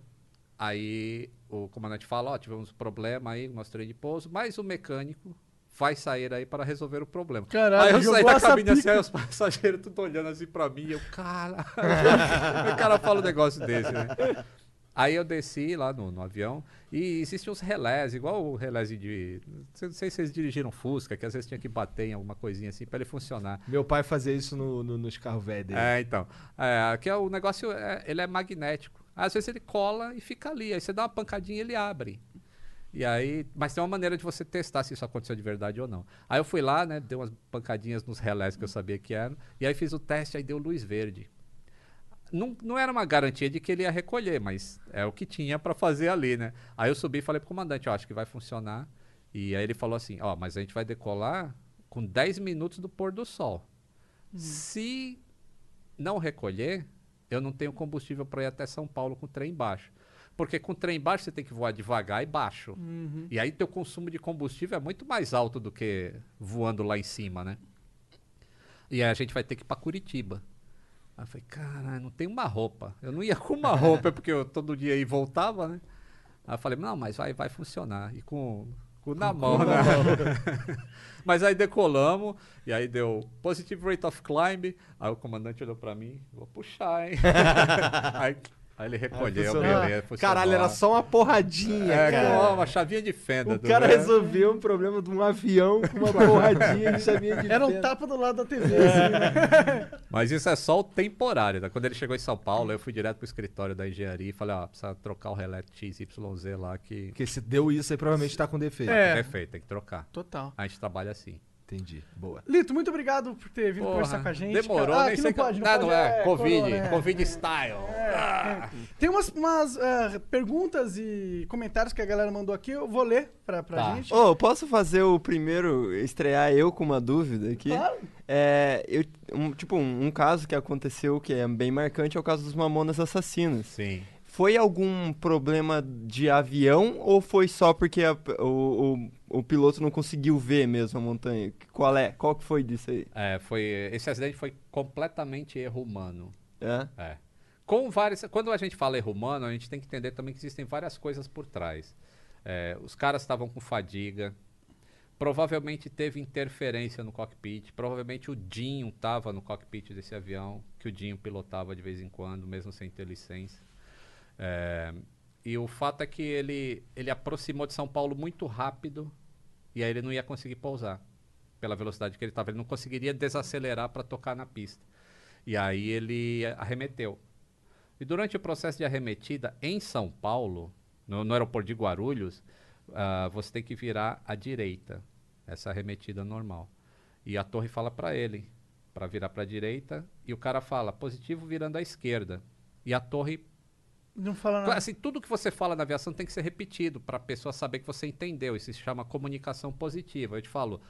Aí o comandante fala, ó, tivemos um problema aí, mostrei de pouso, mas o mecânico vai sair aí para resolver o problema. Caralho, aí eu saí da cabine assim, aí os passageiros tudo olhando assim pra mim, e eu, cara, o cara fala um negócio desse, né? Aí eu desci lá no, no avião e existem uns relés, igual o relés de. Não sei se vocês dirigiram Fusca, que às vezes tinha que bater em alguma coisinha assim pra ele funcionar. Meu pai fazia isso no, no- nos carros velhos dele. É, então. É, que é o negócio, é, ele é magnético. Às vezes ele cola e fica ali. Aí você dá uma pancadinha e ele abre. E aí, mas tem uma maneira de você testar se isso aconteceu de verdade ou não. Aí eu fui lá, né, dei umas pancadinhas nos relés que eu sabia que eram, e aí fiz o teste, aí deu luz verde. Não, não era uma garantia de que ele ia recolher, mas é o que tinha para fazer ali, né? Aí eu subi e falei pro comandante, ó, acho que vai funcionar. E aí ele falou assim, ó, mas a gente vai decolar com 10 minutos do pôr do sol. Se não recolher, eu não tenho combustível para ir até São Paulo com o trem baixo. Porque com o trem baixo você tem que voar devagar e baixo. Uhum. E aí teu consumo de combustível é muito mais alto do que voando lá em cima, né? E aí a gente vai ter que ir para Curitiba. Aí eu falei, caralho, não tem uma roupa. Eu não ia com uma roupa, porque eu todo dia ia e voltava, né? Aí eu falei, não, mas vai, vai funcionar. E com, com na mão, né? mas aí decolamos, e aí deu positive rate of climb. Aí o comandante olhou pra mim, vou puxar, hein? aí Aí ele recolheu, funcionou. beleza. funcionou. Caralho, era só uma porradinha, É, cara. uma chavinha de fenda. O do- cara resolveu um problema de um avião com uma porradinha de chavinha de Era um fenda. tapa do lado da TV, assim, né? Mas isso é só o temporário. Né? Quando ele chegou em São Paulo, eu fui direto pro escritório da engenharia e falei, ó, precisa trocar o relé XYZ lá que Porque se deu isso aí, provavelmente tá com defeito. É. é perfeito, tem que trocar. Total. A gente trabalha assim. Entendi. Boa. Lito, muito obrigado por ter vindo Porra, conversar com a gente. Demorou. Ah, nem sei não pode, que... não Ah, pode. não é, Covid, corona, é. Covid style. Ah. Tem umas, umas ah, perguntas e comentários que a galera mandou aqui, eu vou ler pra, pra Tá. gente. Ô, posso fazer o primeiro, estrear eu com uma dúvida aqui? Claro. É, eu, um- tipo, um, um caso que aconteceu que é bem marcante é o caso dos Mamonas Assassinos. Sim. Foi algum problema de avião ou foi só porque a- o, o, o piloto não conseguiu ver mesmo a montanha? Qual é? Qual que foi disso aí? É, foi, esse acidente foi completamente erro humano. É? É. Com várias, quando a gente fala erro humano, a gente tem que entender também que existem várias coisas por trás. É, os caras estavam com fadiga, provavelmente teve interferência no cockpit, provavelmente o Dinho estava no cockpit desse avião, que o Dinho pilotava de vez em quando, mesmo sem ter licença. É, e o fato é que ele, ele aproximou de São Paulo muito rápido e aí ele não ia conseguir pousar pela velocidade que ele estava. Ele não conseguiria desacelerar para tocar na pista. E aí ele arremeteu. E durante o processo de arremetida em São Paulo, no, no aeroporto de Guarulhos, ah, você tem que virar à direita, essa arremetida normal. E a torre fala para ele para virar para a direita e o cara fala positivo virando à esquerda. E a torre Não fala nada. Assim, tudo que você fala na aviação tem que ser repetido para a pessoa saber que você entendeu. Isso se chama comunicação positiva. Eu te falo,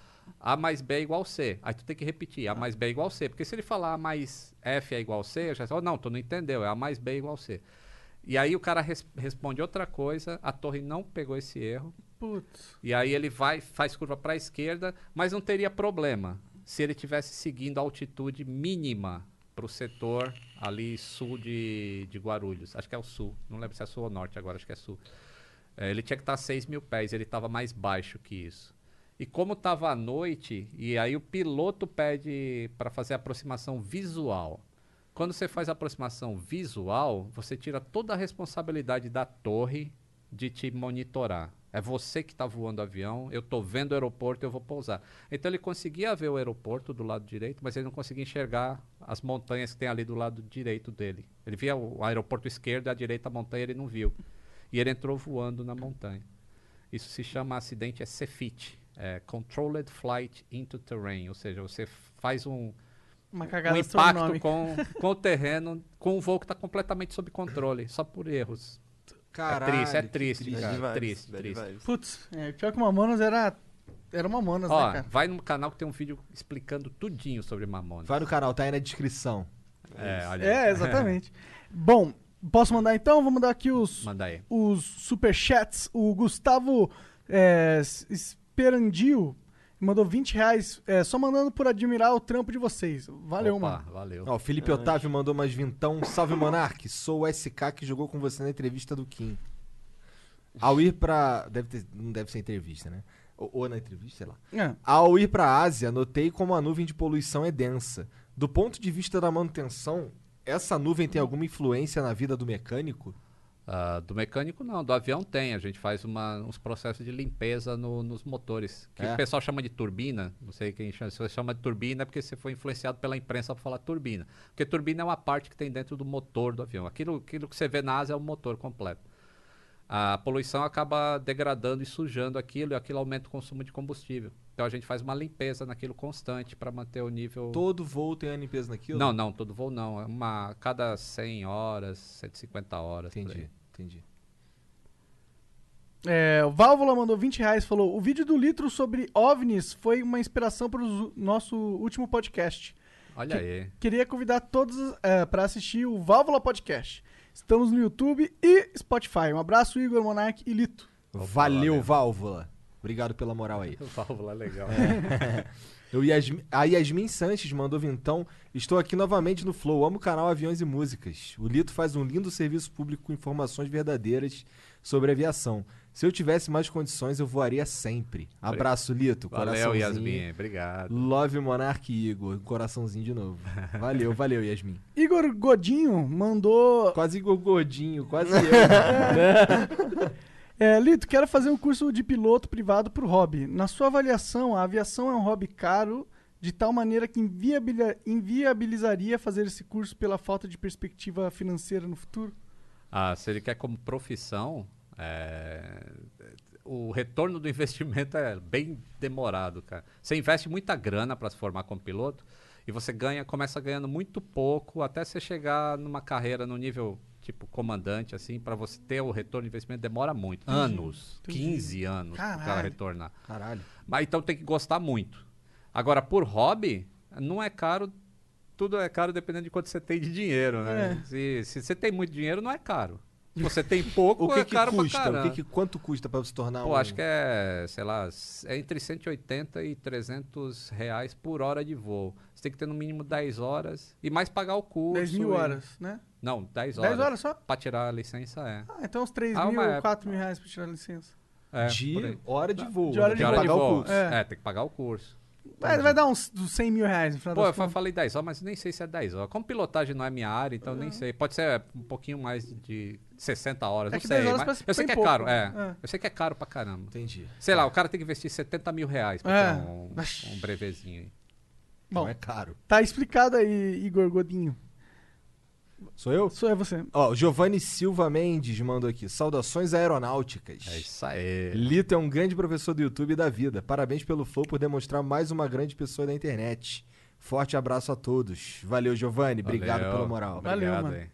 A mais B é igual C. Aí tu tem que repetir, A mais B é igual C. Porque se ele falar A mais F é igual C, eu já falo, não, tu não entendeu, é A mais B é igual C. E aí o cara res- responde outra coisa, a torre não pegou esse erro. Putz. E aí ele vai, faz curva para a esquerda, mas não teria problema se ele tivesse seguindo a altitude mínima para o setor ali sul de, de Guarulhos. Acho que é o sul. Não lembro se é sul ou norte agora, acho que é sul. É, ele tinha que estar a 6 mil pés, ele estava mais baixo que isso. E como estava à noite, e aí o piloto pede para fazer aproximação visual. Quando você faz a aproximação visual, você tira toda a responsabilidade da torre de te monitorar. É você que está voando o avião, eu estou vendo o aeroporto, eu vou pousar. Então ele conseguia ver o aeroporto do lado direito, mas ele não conseguia enxergar as montanhas que tem ali do lado direito dele. Ele via o aeroporto esquerdo e à direita a montanha ele não viu. E ele entrou voando na montanha. Isso se chama acidente é CFIT, é Controlled Flight into Terrain, ou seja, você faz um, Uma um cagada impacto astronômica. com, com o terreno, com um voo que está completamente sob controle, só por erros. Caralho, é triste, é triste, Bad cara. vibes, triste, triste. vibes. Putz, é, pior que o Mamonas era. Era Mamonas, Ó, né, cara? vai no canal que tem um vídeo explicando tudinho sobre Mamonas. Vai no canal, tá aí na descrição. É, olha É, aí. exatamente. Bom, posso mandar então? Vou mandar aqui os, Manda aí. os superchats. O Gustavo é, Esperandio mandou 20 reais, é, só mandando por admirar o trampo de vocês. Valeu, Opa, mano. Valeu. Ó, o Felipe Otávio mandou mais vintão. Salve, Monark. Sou o SK que jogou com você na entrevista do Kim. Ao ir pra... Deve ter... Não deve ser entrevista, né? Ou, ou na entrevista, sei lá. É. Ao ir pra Ásia, notei como a nuvem de poluição é densa. Do ponto de vista da manutenção, essa nuvem tem alguma influência na vida do mecânico? Ah, do mecânico não, do avião tem. A gente faz uma- uns processos de limpeza no- nos motores. Que É? o pessoal chama de turbina. Não sei quem chama. Se você chama de turbina é porque você foi influenciado pela imprensa para falar turbina. Porque turbina é uma parte que tem dentro do motor do avião. Aquilo, aquilo que você vê na asa é o motor completo. A poluição acaba degradando e sujando aquilo e aquilo aumenta o consumo de combustível. Então a gente faz uma limpeza naquilo constante para manter o nível. Todo voo tem a limpeza naquilo? Não, não, todo voo não. É uma cada 100 horas, 150 horas. Entendi, entendi. É, o Válvula mandou 20 reais falou: O vídeo do Litro sobre OVNIs foi uma inspiração para o nosso último podcast. Olha aí. Queria convidar todos para assistir o Válvula Podcast. Estamos no YouTube e Spotify. Um abraço, Igor, Monark e Lito. Valeu, válvula. Obrigado pela moral aí. Válvula legal. Eu, Yasmin, a Yasmin Sanches mandou então. Estou aqui novamente no Flow. Amo o canal Aviões e Músicas. O Lito faz um lindo serviço público com informações verdadeiras sobre aviação. Se eu tivesse mais condições, eu voaria sempre. Abraço, Lito. Valeu. Yasmin. Obrigado. Love Monark e Igor. Coraçãozinho de novo. Valeu, valeu, Yasmin. Igor Godinho mandou. Quase Igor Gordinho, quase eu. É, Lito, quero fazer um curso de piloto privado por hobby. Na sua avaliação, a aviação é um hobby caro de tal maneira que inviabili- inviabilizaria fazer esse curso pela falta de perspectiva financeira no futuro? Ah, se ele quer como profissão, é, o retorno do investimento é bem demorado, cara. Você investe muita grana para se formar como piloto e você ganha, começa ganhando muito pouco até você chegar numa carreira no nível tipo comandante, assim, para você ter o retorno de investimento demora muito, anos, entendi. 15 anos para retornar. Caralho. Mas então tem que gostar muito. Agora, por hobby, não é caro. Tudo é caro dependendo de quanto você tem de dinheiro, né? É. Se, se você tem muito dinheiro, não é caro. Se você tem pouco, O que, é que caro custa? pra O caramba. que, que quanto custa pra se tornar Pô, um... acho que é, sei lá, é entre 180 e 300 reais por hora de voo. Você tem que ter no mínimo 10 horas e mais pagar o curso. 10 mil e- horas, né? Não, 10 horas. 10 horas só? Pra tirar a licença é. Ah, então uns 3 Ah, mil, uma- 4 mil reais pra tirar a licença. é de hora de voo. De hora de De hora de o voo. curso. É. É. tem que pagar o curso. Vai, vai dar uns, uns 100 mil reais no final Pô, das eu contas. falei 10 horas, mas nem sei se é 10 horas. Como pilotagem não é minha área, então nem sei. Pode ser um pouquinho mais de 60 horas, É não que sei. 10 horas mas eu sei que é caro, é. né? Eu sei que é caro pra caramba. Entendi. Sei lá, o cara tem que investir 70 mil reais pra É. ter um, um brevezinho. aí. Não Bom, é caro. tá explicado aí, Igor Godinho. Sou eu? Sou é você. Ó, o Giovanni Silva Mendes mandou aqui. Saudações aeronáuticas. É isso aí. Lito é um grande professor do YouTube e da vida. Parabéns pelo Flow por demonstrar mais uma grande pessoa da internet. Forte abraço a todos. Valeu, Giovanni. Obrigado Valeu. pela moral. Valeu, Obrigado mano. aí.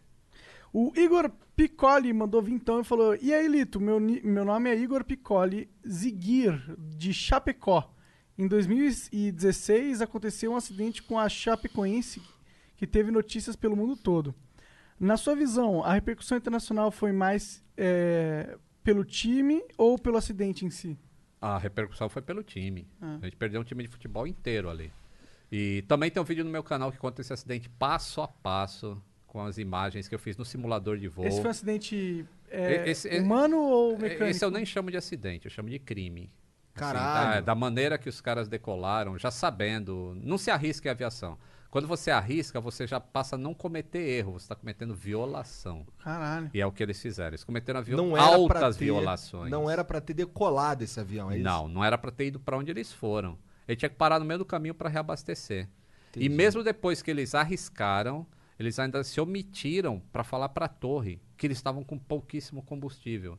O Igor Piccoli mandou vintão e falou: E aí, Lito, meu, meu nome é Igor Piccoli Ziguir, de Chapecó. Em 2016 aconteceu um acidente com a Chapecoense que teve notícias pelo mundo todo. Na sua visão, a repercussão internacional foi mais é, pelo time ou pelo acidente em si? A repercussão foi pelo time. Ah. A gente perdeu um time de futebol inteiro ali. E também tem um vídeo no meu canal que conta esse acidente passo a passo, com as imagens que eu fiz no simulador de voo. Esse foi um acidente é, esse- e- humano ou mecânico? Esse eu nem chamo de acidente, eu chamo de crime. Assim, Caralho. da, da maneira que os caras decolaram, já sabendo. Não se arrisque a aviação. Quando você arrisca, você já passa a não cometer erro, você está cometendo violação. Caralho. E é o que eles fizeram. Eles cometeram viol... Não era pra altas ter- violações. Não era pra ter decolado esse avião, é isso? Não, não era para ter ido para onde eles foram. Ele tinha que parar no meio do caminho para reabastecer. Entendi. E mesmo depois que eles arriscaram, eles ainda se omitiram para falar para a torre que eles estavam com pouquíssimo combustível.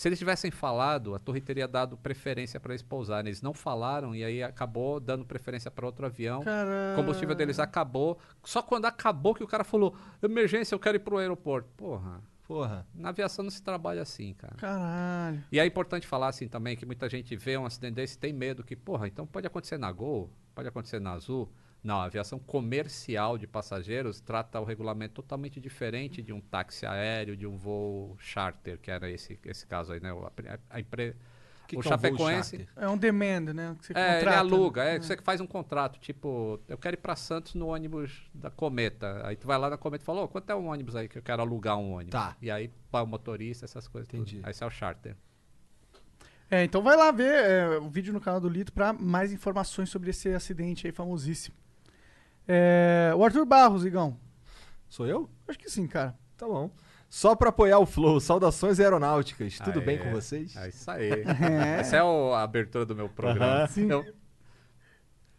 Se eles tivessem falado, a torre teria dado preferência para eles pousarem. Eles não falaram e aí acabou dando preferência para outro avião. O combustível deles acabou. Só quando acabou que o cara falou: emergência, eu quero ir pro aeroporto. Porra, Porra. na aviação não se trabalha assim, cara. Caralho. E é importante falar assim também que muita gente vê um acidente desse e tem medo que, porra, então pode acontecer na Gol, pode acontecer na Azul. Não, a aviação comercial de passageiros trata o regulamento totalmente diferente de um táxi aéreo, de um voo charter, que era esse, esse caso aí, né? O, a, a Que o que é um Chapecoense. É um demand, né? Que você É, ele contrata. aluga, é, você que faz um contrato, tipo, eu quero ir pra Santos no ônibus da Cometa. Aí tu vai lá na Cometa e fala, ô, quanto é um ônibus aí que eu quero alugar um ônibus? Tá. E aí, para o motorista, essas coisas. tudo. Entendi. Aí isso é o charter. É, então vai lá ver é, o vídeo no canal do Lito pra mais informações sobre esse acidente aí famosíssimo. É, o Arthur Barros, Igão. Sou eu? Acho que sim, cara. Tá bom. Só pra apoiar o Flow, saudações aeronáuticas. Tudo Aê. bem com vocês? É isso aí. Essa é a abertura do meu programa. Eu-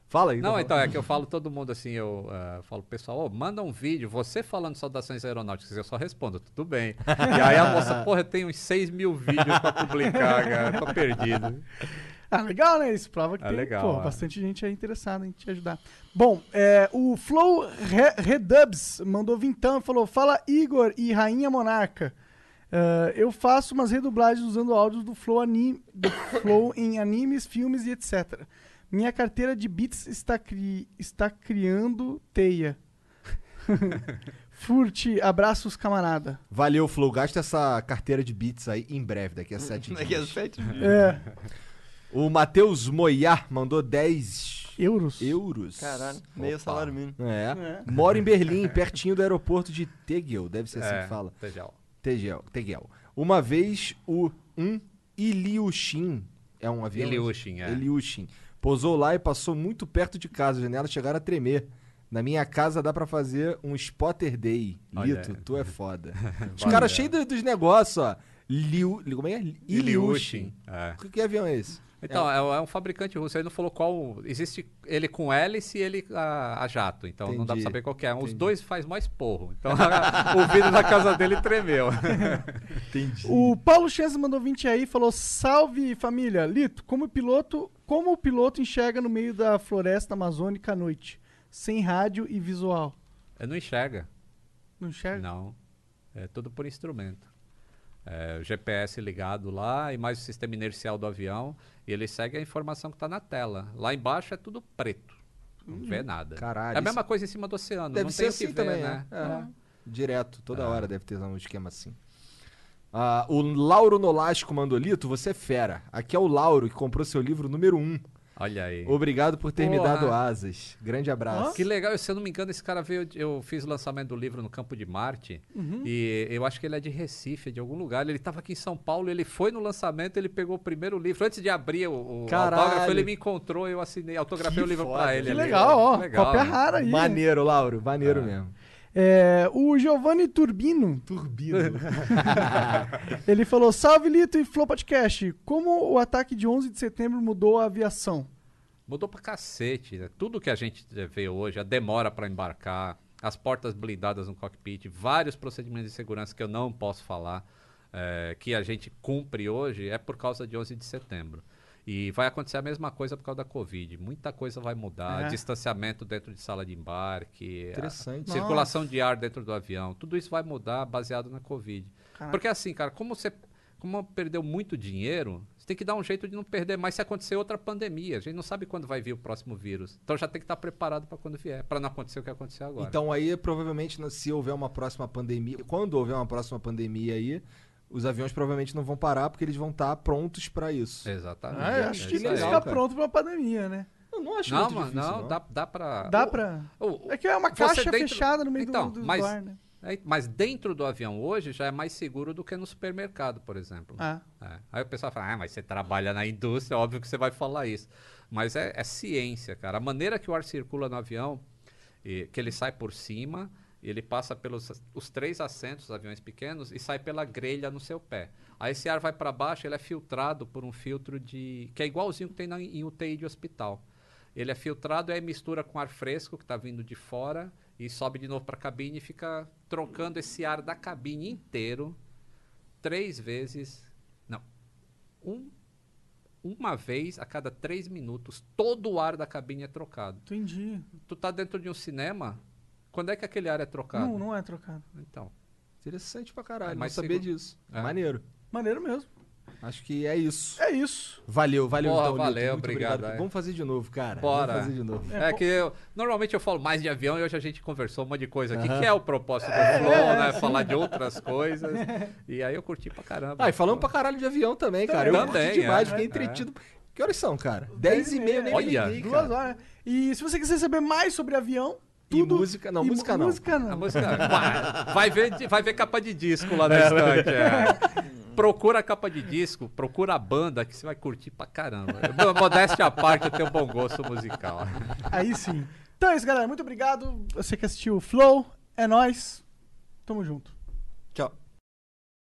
Fala aí. não, então, é que eu falo todo mundo assim, eu ah, falo, pessoal, ô, manda um vídeo, você falando saudações aeronáuticas, eu só respondo, tudo bem. E aí a moça, porra, eu tenho uns 6 mil vídeos pra publicar, cara, tô perdido. Ah, legal, né? Isso prova que É tem legal, pô, é. bastante gente aí interessada em te ajudar. Bom, é, o Flow Re- Redubs mandou vintão e falou: Fala Igor e Rainha Monarca. É, eu faço umas redublagens usando áudios do Flow, ani- do Flow em animes, filmes e etc. Minha carteira de beats está, cri- está criando teia. Furte, abraços, camarada. Valeu, Flow. Gasta essa carteira de bits aí em breve, daqui a sete Daqui a dias. sete É, O Matheus Moiar mandou 10 Euros? euros. Caralho, meio Opa. salário mínimo. É. Moro em Berlim, pertinho do aeroporto de Tegel, deve ser assim É, que fala. Tegel. Tegel, Tegel. Uma vez o um Iliushin, é um avião? Ilyushin, é. Ilyushin, pousou lá e passou muito perto de casa, as janelas chegaram a tremer. Na minha casa dá pra fazer um spotter day. Olha Lito, tu é foda. Os caras cheios do- dos negócios, ó. Liu, como é? Ilyushin. Ilyushin. É. Que, que avião é esse? Então, é, é um fabricante russo. Ele não falou qual. Existe ele com hélice e ele a, a jato. Então não dá pra Entendi. saber qual que é. Os dois faz mais porro. Então o vidro da casa dele tremeu. Entendi. O Paulo Chance mandou 20 aí e falou: Salve família! Lito, como piloto, como o piloto enxerga no meio da floresta amazônica à noite? Sem rádio e visual. Ele não enxerga. Não enxerga? Não. É tudo por instrumento. É, o GPS ligado lá e mais o sistema inercial do avião. E ele segue a informação que está na tela. Lá embaixo é tudo preto. Não vê nada. Caralho, é a mesma coisa em cima do oceano. Deve não ser assim ver, também, né? é. É. Direto, toda É. hora deve ter um esquema assim. Ah, o Lauro Nolasco mandou Lito, você é fera. Aqui é o Lauro que comprou seu livro número 1. Olha aí. Obrigado por ter me dado asas. Grande abraço. Que legal, se eu não me engano, esse cara veio. Eu fiz o lançamento do livro no Campo de Marte. E eu acho que ele é de Recife, de algum lugar. Ele estava aqui em São Paulo, ele foi no lançamento, ele pegou o primeiro livro. Antes de abrir o, o autógrafo, ele me encontrou, eu assinei, autografei Que o livro pra ele. Que ali. legal, ó. Legal, cópia rara aí. Maneiro, Lauro. Maneiro É. mesmo. É, o Giovanni Turbino, Turbino. ele falou: Salve Lito e Flow Podcast. Como o ataque de 11 de setembro mudou a aviação? Mudou pra cacete. Né? Tudo que a gente vê hoje, a demora pra embarcar, as portas blindadas no cockpit, vários procedimentos de segurança que eu não posso falar, eh, que a gente cumpre hoje, é por causa de 11 de setembro. E vai acontecer a mesma coisa por causa da Covid. Muita coisa vai mudar. É. Distanciamento dentro de sala de embarque. Circulação de ar dentro do avião. Tudo isso vai mudar baseado na Covid. Caraca. Porque assim, cara, como você como perdeu muito dinheiro, você tem que dar um jeito de não perder mais se acontecer outra pandemia. A gente não sabe quando vai vir o próximo vírus. Então já tem que estar preparado para quando vier, para não acontecer o que aconteceu agora. Então aí, provavelmente, se houver uma próxima pandemia, quando houver uma próxima pandemia aí, os aviões provavelmente não vão parar porque eles vão estar prontos pra isso. Exatamente. Ah, É acho que legal, está pronto pra uma pandemia, né? Eu não acho Não, muito difícil, não, dá, dá pra. Dá o- pra. o- É que é uma caixa dentro- fechada no meio Então, do, do, mas- do ar, né? É, mas dentro do avião hoje já é mais seguro do que no supermercado, por exemplo. Ah. É. Aí o pessoal fala, ah, mas você trabalha na indústria, óbvio que você vai falar isso. Mas é, é ciência, cara. A maneira que o ar circula no avião, e- que ele sai por cima, ele passa pelos os três assentos dos aviões pequenos e sai pela grelha no seu pé. Aí esse ar vai para baixo, ele é filtrado por um filtro de que é igualzinho que tem na, em UTI de hospital. Ele é filtrado e aí mistura com ar fresco que está vindo de fora e sobe de novo para a cabine e fica trocando esse ar da cabine inteiro três vezes. Não. Um, uma vez a cada três minutos, todo o ar da cabine é trocado. Entendi. Tu tá dentro de um cinema, quando é que aquele ar é trocado? Não, não é trocado. Então. Interessante pra caralho, É não mais sabia seguro. disso. É. Maneiro. Maneiro mesmo. Acho que é isso. É isso. Valeu, valeu Porra, então, valeu, Muito obrigado, é. Vamos fazer de novo, cara. Bora. Vamos fazer de novo. É, que eu, normalmente eu falo mais de avião e hoje a gente conversou um monte de coisa aqui, que é o propósito do É, Flow, né? Falar de outras coisas. E aí eu curti pra caramba. Ah, e falamos pra caralho de avião também, cara. Eu Também, curti demais, é. fiquei É. entretido. Que horas são, cara? 10 e meia, nem Olha, me liguei, Duas cara. horas. E se você quiser saber mais sobre avião, E tudo... música- não, e música não. Música A não. música. Vai, vai ver, vai ver capa de disco lá na estante. é. Procura a capa de disco, procura a banda que você vai curtir pra caramba. Modéstia à parte, eu tenho bom gosto musical. Aí sim. Então é isso, galera. Muito obrigado. Você que assistiu o Flow. É nóis. Tamo junto.